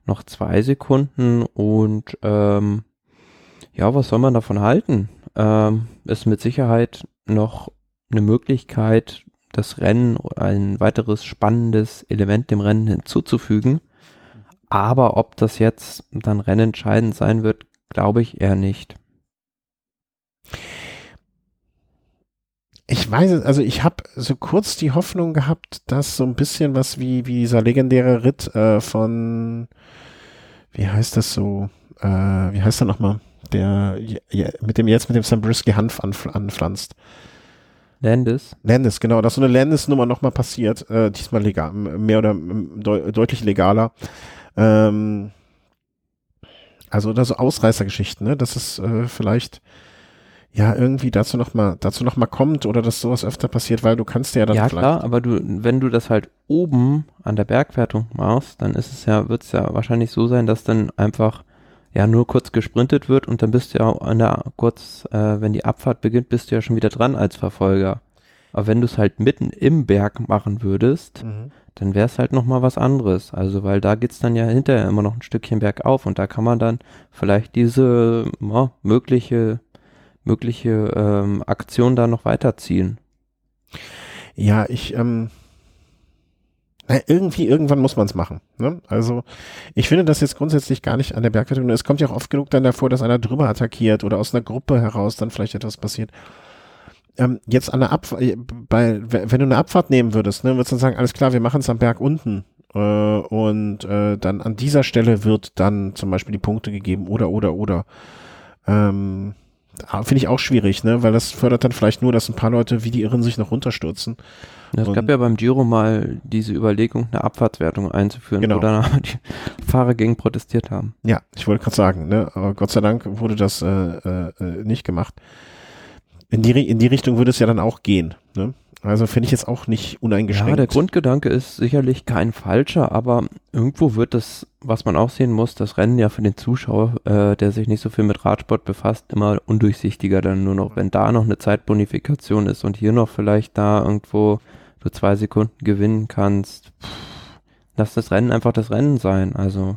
Speaker 2: noch zwei Sekunden und ähm, ja, was soll man davon halten? Ähm, ist mit Sicherheit noch eine Möglichkeit, das Rennen, ein weiteres spannendes Element dem Rennen hinzuzufügen. Aber ob das jetzt dann rennentscheidend sein wird, Glaube ich eher nicht.
Speaker 1: Ich weiß es, also ich habe so kurz die Hoffnung gehabt, dass so ein bisschen was wie, wie dieser legendäre Ritt äh, von, wie heißt das so, äh, wie heißt er nochmal, der mit dem jetzt mit dem Sabrisky Hanf anf anpflanzt.
Speaker 2: Landis.
Speaker 1: Landis, genau, dass so eine Landis-Nummer nochmal passiert, äh, diesmal legal, mehr oder de deutlich legaler. Ähm, also oder so Ausreißergeschichten, ne? Dass es äh, vielleicht ja irgendwie dazu noch mal dazu noch mal kommt oder dass sowas öfter passiert, weil du kannst ja dann
Speaker 2: ja klar, aber du wenn du das halt oben an der Bergwertung machst, dann ist es ja wird es ja wahrscheinlich so sein, dass dann einfach ja nur kurz gesprintet wird und dann bist du ja an der kurz äh, wenn die Abfahrt beginnt, bist du ja schon wieder dran als Verfolger. Aber wenn du es halt mitten im Berg machen würdest, mhm dann wäre es halt nochmal was anderes. Also, weil da geht's dann ja hinterher immer noch ein Stückchen bergauf und da kann man dann vielleicht diese ja, mögliche, mögliche ähm, Aktion da noch weiterziehen.
Speaker 1: Ja, ich, ähm, na, irgendwie, irgendwann muss man es machen. Ne? Also ich finde das jetzt grundsätzlich gar nicht an der Bergwertung. Es kommt ja auch oft genug dann davor, dass einer drüber attackiert oder aus einer Gruppe heraus dann vielleicht etwas passiert ähm, jetzt an der Abfahrt, äh, bei, wenn du eine Abfahrt nehmen würdest, ne, würdest du dann sagen, alles klar, wir machen es am Berg unten. Äh, und äh, dann an dieser Stelle wird dann zum Beispiel die Punkte gegeben oder, oder, oder. Ähm, Finde ich auch schwierig, ne? Weil das fördert dann vielleicht nur, dass ein paar Leute wie die Irren sich noch runterstürzen.
Speaker 2: Es gab ja beim Giro mal diese Überlegung, eine Abfahrtswertung einzuführen,
Speaker 1: genau.
Speaker 2: wo dann die Fahrer gegen protestiert haben.
Speaker 1: Ja, ich wollte gerade sagen, ne? Aber Gott sei Dank wurde das äh, äh, nicht gemacht. In die, in die Richtung würde es ja dann auch gehen. Ne? Also finde ich jetzt auch nicht uneingeschränkt. Ja,
Speaker 2: der Grundgedanke ist sicherlich kein falscher, aber irgendwo wird das, was man auch sehen muss, das Rennen ja für den Zuschauer, äh, der sich nicht so viel mit Radsport befasst, immer undurchsichtiger dann nur noch. Wenn da noch eine Zeitbonifikation ist und hier noch vielleicht da irgendwo du zwei Sekunden gewinnen kannst, pff, lass das Rennen einfach das Rennen sein. Also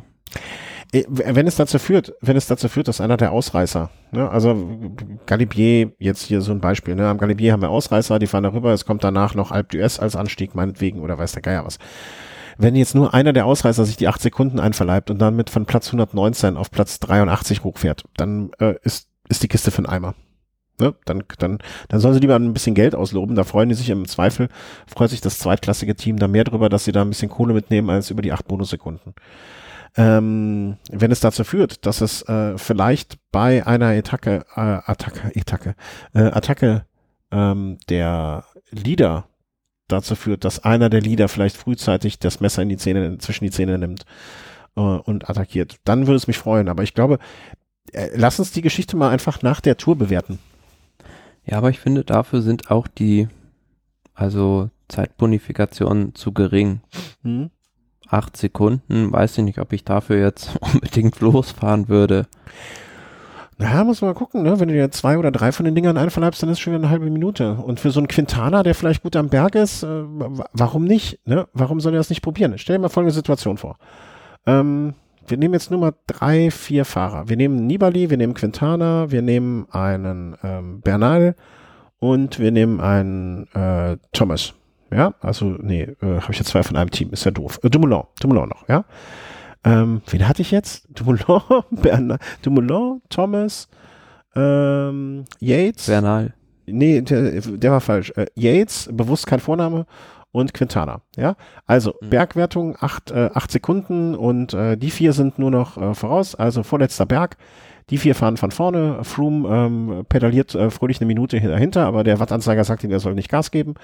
Speaker 1: wenn es dazu führt, wenn es dazu führt, dass einer der Ausreißer, ne, also Galibier, jetzt hier so ein Beispiel, ne, am Galibier haben wir Ausreißer, die fahren darüber, es kommt danach noch Alpe d'Huez als Anstieg, meinetwegen, oder weiß der Geier was. wenn jetzt nur einer der Ausreißer sich die acht Sekunden einverleibt und dann mit von Platz 119 auf Platz 83 hochfährt, dann äh, ist, ist die Kiste für einen Eimer. Ne? Dann, dann, dann sollen sie lieber ein bisschen Geld ausloben. Da freuen die sich im Zweifel, freut sich das zweitklassige Team da mehr drüber, dass sie da ein bisschen Kohle mitnehmen als über die acht Bonussekunden. Ähm, wenn es dazu führt, dass es äh, vielleicht bei einer Attacke, äh, Attacke, Attacke, äh, Attacke ähm, der Leader dazu führt, dass einer der Leader vielleicht frühzeitig das Messer in die Zähne, zwischen die Zähne nimmt äh, und attackiert, dann würde es mich freuen. Aber ich glaube, äh, lass uns die Geschichte mal einfach nach der Tour bewerten.
Speaker 2: Ja, aber ich finde, dafür sind auch die, also Zeitbonifikationen zu gering. Hm. Acht Sekunden, weiß ich nicht, ob ich dafür jetzt unbedingt losfahren würde.
Speaker 1: Naja, muss man mal gucken, ne? Wenn du dir zwei oder drei von den Dingern einverleibst, dann ist schon wieder eine halbe Minute. Und für so einen Quintana, der vielleicht gut am Berg ist, äh, warum nicht? Ne? Warum soll er das nicht probieren? Stell dir mal folgende Situation vor. Ähm, wir nehmen jetzt nur mal drei, vier Fahrer. Wir nehmen Nibali, wir nehmen Quintana, wir nehmen einen ähm, Bernal und wir nehmen einen äh, Thomas. Ja, also nee, äh, habe ich jetzt zwei von einem Team, ist ja doof. Äh, Dumoulin, Dumoulin noch, ja. Ähm, wen hatte ich jetzt? Dumoulin, Bernal, Dumoulin, Thomas, ähm, Yates.
Speaker 2: Bernal.
Speaker 1: Nee, der, der war falsch. Äh, Yates, bewusst kein Vorname und Quintana. Ja, also mhm. Bergwertung acht, äh, acht Sekunden und äh, die vier sind nur noch äh, voraus. Also vorletzter Berg. Die vier fahren von vorne. Froome ähm, pedaliert äh, fröhlich eine Minute dahinter, aber der Wattanzeiger sagt ihm, er soll nicht Gas geben.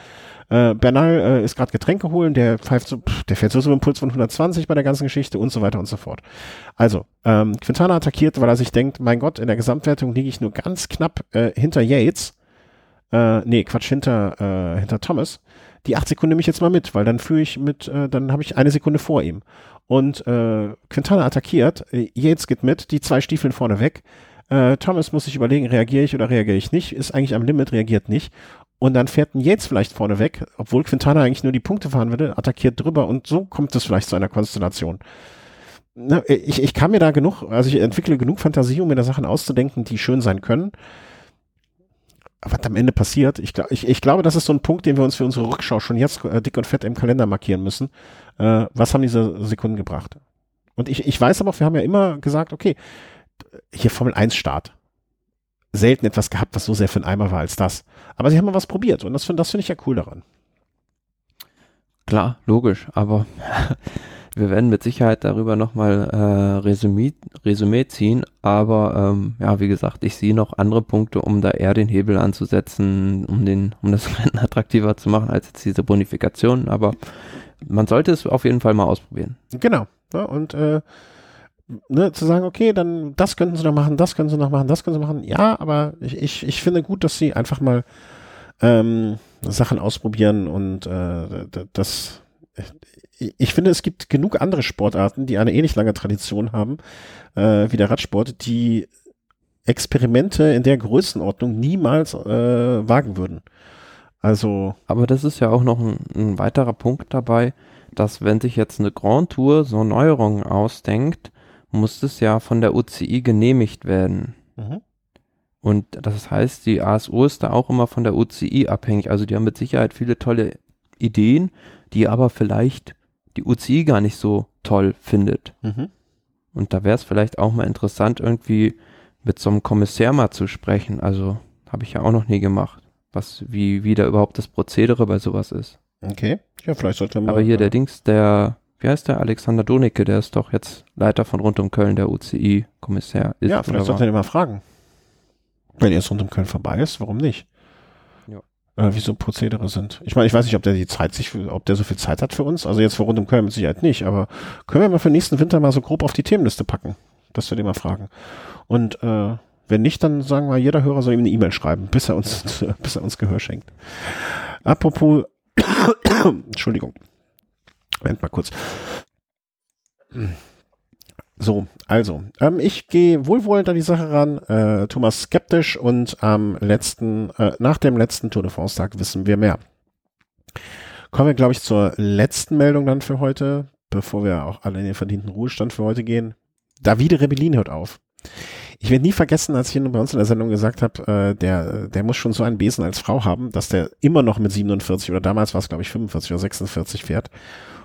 Speaker 1: Äh, Bernal äh, ist gerade Getränke holen, der pfeift so, pff, der fährt so so einen Puls von 120 bei der ganzen Geschichte und so weiter und so fort. Also, ähm, Quintana attackiert, weil er sich denkt, mein Gott, in der Gesamtwertung liege ich nur ganz knapp äh, hinter Yates. Äh, nee, Quatsch, hinter, äh, hinter Thomas die acht Sekunden nehme ich jetzt mal mit, weil dann führe ich mit, äh, dann habe ich eine Sekunde vor ihm. Und äh, Quintana attackiert, äh, Yates geht mit, die zwei Stiefeln vorne weg. Äh, Thomas muss sich überlegen, reagiere ich oder reagiere ich nicht, ist eigentlich am Limit, reagiert nicht. Und dann fährt ein Yates vielleicht vorne weg, obwohl Quintana eigentlich nur die Punkte fahren würde, attackiert drüber und so kommt es vielleicht zu einer Konstellation. Na, ich, ich kann mir da genug, also ich entwickle genug Fantasie, um mir da Sachen auszudenken, die schön sein können was am Ende passiert, ich, ich, ich glaube, das ist so ein Punkt, den wir uns für unsere Rückschau schon jetzt äh, dick und fett im Kalender markieren müssen. Äh, was haben diese Sekunden gebracht? Und ich, ich weiß aber auch, wir haben ja immer gesagt, okay, hier Formel 1 Start. Selten etwas gehabt, was so sehr für einen Eimer war als das. Aber sie haben mal was probiert und das, das finde ich ja cool daran.
Speaker 2: Klar, logisch, aber Wir werden mit Sicherheit darüber nochmal äh, Resümee, Resümee ziehen, aber ähm, ja, wie gesagt, ich sehe noch andere Punkte, um da eher den Hebel anzusetzen, um den, um das Rennen attraktiver zu machen als jetzt diese Bonifikation. Aber man sollte es auf jeden Fall mal ausprobieren.
Speaker 1: Genau. Ja, und äh, ne, zu sagen, okay, dann das könnten sie noch machen, das können sie noch machen, das können sie machen. Ja, aber ich, ich, ich finde gut, dass sie einfach mal ähm, Sachen ausprobieren und äh, das ich finde, es gibt genug andere Sportarten, die eine ähnlich lange Tradition haben, äh, wie der Radsport, die Experimente in der Größenordnung niemals äh, wagen würden. Also.
Speaker 2: Aber das ist ja auch noch ein, ein, weiterer Punkt dabei, dass wenn sich jetzt eine Grand Tour so Neuerungen ausdenkt, muss es ja von der UCI genehmigt werden. Mhm. Und das heißt, die ASO ist da auch immer von der UCI abhängig. Also die haben mit Sicherheit viele tolle Ideen, die aber vielleicht die UCI gar nicht so toll findet. Mhm. Und da wäre es vielleicht auch mal interessant, irgendwie mit so einem Kommissär mal zu sprechen. Also habe ich ja auch noch nie gemacht, was, wie, wie da überhaupt das Prozedere bei sowas ist.
Speaker 1: Okay, ja, vielleicht sollte man.
Speaker 2: Aber hier der Dings, der, wie heißt der, Alexander Donicke, der ist doch jetzt Leiter von Rund um Köln, der UCI-Kommissär
Speaker 1: ist. Ja, vielleicht sollte er mal fragen. Wenn er Rund um Köln vorbei ist, warum nicht? äh, wie so Prozedere sind. Ich meine, ich weiß nicht, ob der die Zeit sich, ob der so viel Zeit hat für uns. Also jetzt für rund um Köln mit Sicherheit nicht, aber können wir mal für nächsten Winter mal so grob auf die Themenliste packen, dass wir den mal fragen. Und äh, wenn nicht, dann sagen wir, jeder Hörer soll ihm eine E-Mail schreiben, bis er uns, bis er uns Gehör schenkt. Apropos, Entschuldigung. Moment mal kurz. So, also, ähm, ich gehe wohlwollend an die Sache ran, äh, Thomas skeptisch und am letzten, äh, nach dem letzten Tour de France Tag wissen wir mehr. Kommen wir, glaube ich, zur letzten Meldung dann für heute, bevor wir auch alle in den verdienten Ruhestand für heute gehen. Davide Rebellin hört auf. Ich werde nie vergessen, als ich bei uns in der Sendung gesagt habe, äh, der, der muss schon so einen Besen als Frau haben, dass der immer noch mit 47 oder damals war es, glaube ich, 45 oder 46 fährt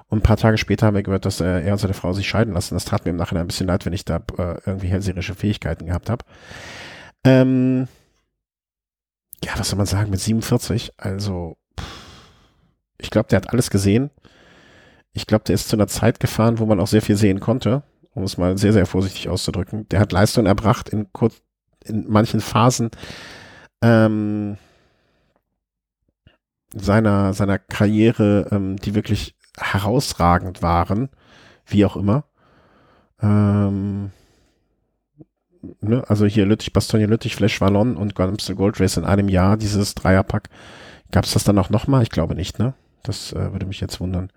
Speaker 1: Und ein paar Tage später haben wir gehört, dass äh, er und seine Frau sich scheiden lassen. Das tat mir im Nachhinein ein bisschen leid, wenn ich da äh, irgendwie hellseherische Fähigkeiten gehabt habe. Ähm, ja, was soll man sagen, mit 47, also ich glaube, der hat alles gesehen. Ich glaube, der ist zu einer Zeit gefahren, wo man auch sehr viel sehen konnte, um es mal sehr, sehr vorsichtig auszudrücken. Der hat Leistung erbracht in kurz, in manchen Phasen ähm, seiner, seiner Karriere, ähm, die wirklich herausragend waren, wie auch immer. Ähm, ne, also hier Lüttich, Bastogne Lüttich, Flash Wallon und Amstel Gold Race in einem Jahr, dieses Dreierpack. Gab es das dann auch nochmal? Ich glaube nicht, ne? Das äh, würde mich jetzt wundern.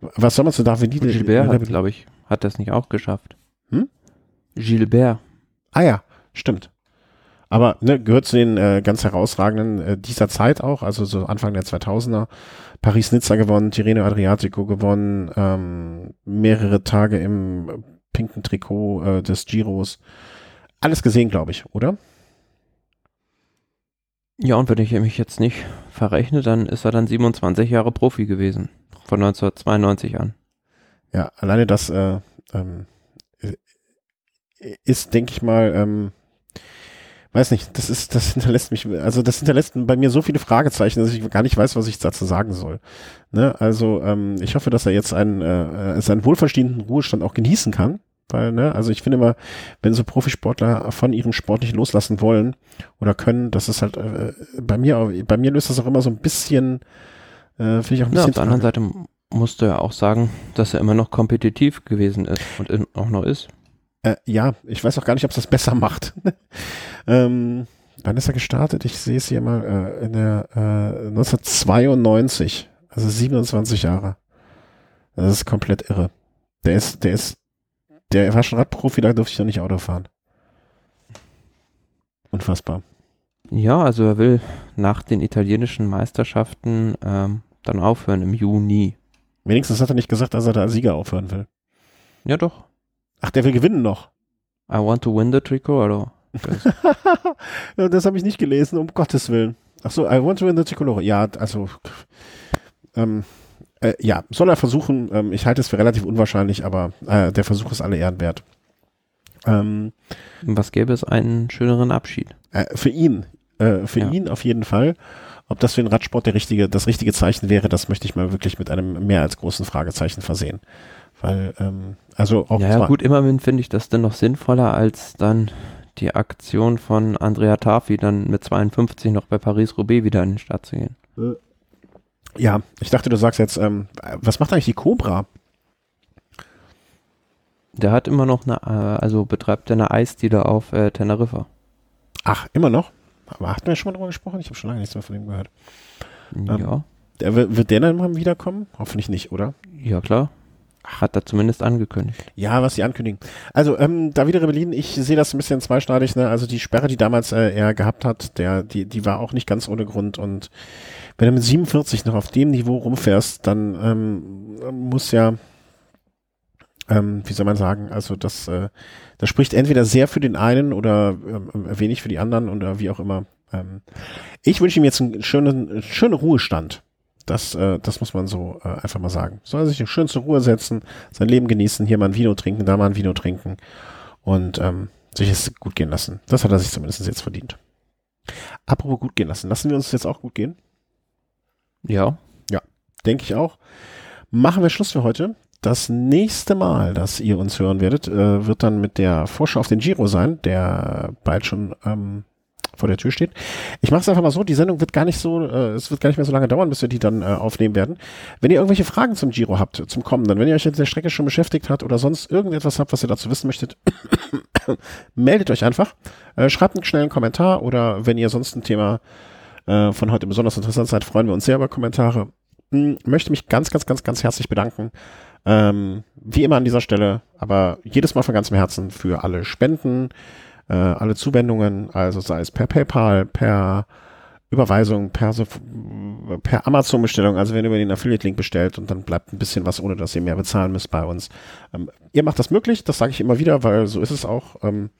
Speaker 1: Was soll man zu David
Speaker 2: Gilbert glaube ich, hat das nicht auch geschafft. Hm? Gilbert.
Speaker 1: Ah ja, stimmt. Aber ne, gehört zu den äh, ganz herausragenden äh, dieser Zeit auch, also so Anfang der 2000er. Paris-Nizza gewonnen, Tirreno Adriatico gewonnen, ähm, mehrere Tage im pinken Trikot äh, des Giros. Alles gesehen, glaube ich, oder?
Speaker 2: Ja, und wenn ich mich jetzt nicht verrechne, dann ist er dann 27 Jahre Profi gewesen. Von 1992 an.
Speaker 1: Ja, alleine das äh, ähm, ist, denke ich mal, ähm, weiß nicht, das ist, das hinterlässt mich, also das hinterlässt bei mir so viele Fragezeichen, dass ich gar nicht weiß, was ich dazu sagen soll. Ne? Also ähm, ich hoffe, dass er jetzt einen, äh, seinen wohlverdienten Ruhestand auch genießen kann. Weil, ne, also ich finde immer, wenn so Profisportler von ihrem Sport nicht loslassen wollen oder können, das ist halt äh, bei mir, bei mir löst das auch immer so ein bisschen,
Speaker 2: äh, finde ich auch ein bisschen. Ja, auf der anderen Seite musst du ja auch sagen, dass er immer noch kompetitiv gewesen ist und in, auch noch ist.
Speaker 1: Äh, ja, ich weiß auch gar nicht, ob es das besser macht. ähm, wann ist er gestartet? Ich sehe es hier mal äh, in der äh, 1992, also 27 Jahre. Das ist komplett irre. Der ist, der ist, der war schon Radprofi, da durfte ich noch nicht Auto fahren. Unfassbar.
Speaker 2: Ja, also er will nach den italienischen Meisterschaften ähm, dann aufhören im Juni.
Speaker 1: Wenigstens hat er nicht gesagt, dass er da als Sieger aufhören will.
Speaker 2: Ja, doch.
Speaker 1: Ach, der will gewinnen noch.
Speaker 2: I want to win the Trikot, oder?
Speaker 1: das habe ich nicht gelesen, um Gottes Willen. Ach so, I want to win the Tricolore. Ja, also, ähm, äh, ja, soll er versuchen. Ähm, ich halte es für relativ unwahrscheinlich, aber äh, der Versuch ist alle Ehren wert.
Speaker 2: Ähm, Was gäbe es einen schöneren Abschied?
Speaker 1: Äh, für ihn, äh, für ja. ihn auf jeden Fall. Ob das für den Radsport der richtige, das richtige Zeichen wäre, das möchte ich mal wirklich mit einem mehr als großen Fragezeichen versehen. Weil, ähm, also
Speaker 2: auch. Ja, gut, immerhin finde ich das dann noch sinnvoller als dann die Aktion von Andrea Tafi dann mit 52 noch bei Paris-Roubaix wieder in den Start zu gehen.
Speaker 1: Ja, ich dachte, du sagst jetzt, ähm, was macht eigentlich die Cobra?
Speaker 2: Der hat immer noch eine, äh, also betreibt er eine Eisdiele auf äh, Teneriffa.
Speaker 1: Ach, immer noch? Aber hatten wir schon mal drüber gesprochen? Ich habe schon lange nichts mehr von ihm gehört.
Speaker 2: Ja. Ähm,
Speaker 1: der, wird der dann mal wiederkommen? Hoffentlich nicht, oder?
Speaker 2: Ja, klar. Hat er zumindest angekündigt.
Speaker 1: Ja, was sie ankündigen. Also, ähm, Davide Rebellin, ich sehe das ein bisschen zweischneidig, ne? Also die Sperre, die damals äh, er gehabt hat, der, die, die war auch nicht ganz ohne Grund. Und wenn du mit 47 noch auf dem Niveau rumfährst, dann ähm, muss ja, ähm, wie soll man sagen, also das, äh, das spricht entweder sehr für den einen oder äh, wenig für die anderen oder wie auch immer. Ähm, ich wünsche ihm jetzt einen schönen, einen schönen Ruhestand. Das, äh, das muss man so äh, einfach mal sagen. Soll er sich schön zur Ruhe setzen, sein Leben genießen, hier mal ein Vino trinken, da mal ein Vino trinken und ähm, sich es gut gehen lassen. Das hat er sich zumindest jetzt verdient. Apropos gut gehen lassen, lassen wir uns jetzt auch gut gehen?
Speaker 2: Ja.
Speaker 1: Ja, denke ich auch. Machen wir Schluss für heute. Das nächste Mal, dass ihr uns hören werdet, äh, wird dann mit der Vorschau auf den Giro sein, der bald schon ähm, vor der Tür steht. Ich mache es einfach mal so, die Sendung wird gar nicht so, äh, es wird gar nicht mehr so lange dauern, bis wir die dann äh, aufnehmen werden. Wenn ihr irgendwelche Fragen zum Giro habt, zum Kommenden, wenn ihr euch mit der Strecke schon beschäftigt habt oder sonst irgendetwas habt, was ihr dazu wissen möchtet, meldet euch einfach. Äh, schreibt einen schnellen Kommentar oder wenn ihr sonst ein Thema äh, von heute besonders interessant seid, freuen wir uns sehr über Kommentare. Hm, möchte mich ganz, ganz, ganz, ganz herzlich bedanken. Ähm, wie immer an dieser Stelle, aber jedes Mal von ganzem Herzen für alle Spenden, äh, alle Zuwendungen, also sei es per PayPal, per Überweisung, per, per Amazon-Bestellung, also wenn ihr über den Affiliate-Link bestellt und dann bleibt ein bisschen was, ohne dass ihr mehr bezahlen müsst bei uns. Ähm, ihr macht das möglich, das sage ich immer wieder, weil so ist es auch, ähm,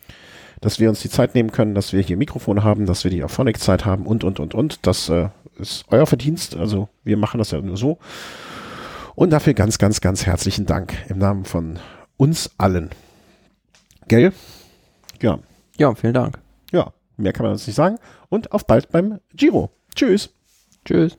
Speaker 1: dass wir uns die Zeit nehmen können, dass wir hier Mikrofone haben, dass wir die Auphonic-Zeit haben und, und, und, und. Das äh, ist euer Verdienst, also wir machen das ja nur so. Und dafür ganz, ganz, ganz herzlichen Dank im Namen von uns allen. Gell? Ja.
Speaker 2: Ja, vielen Dank.
Speaker 1: Ja, mehr kann man uns nicht sagen. Und auf bald beim Giro. Tschüss.
Speaker 2: Tschüss.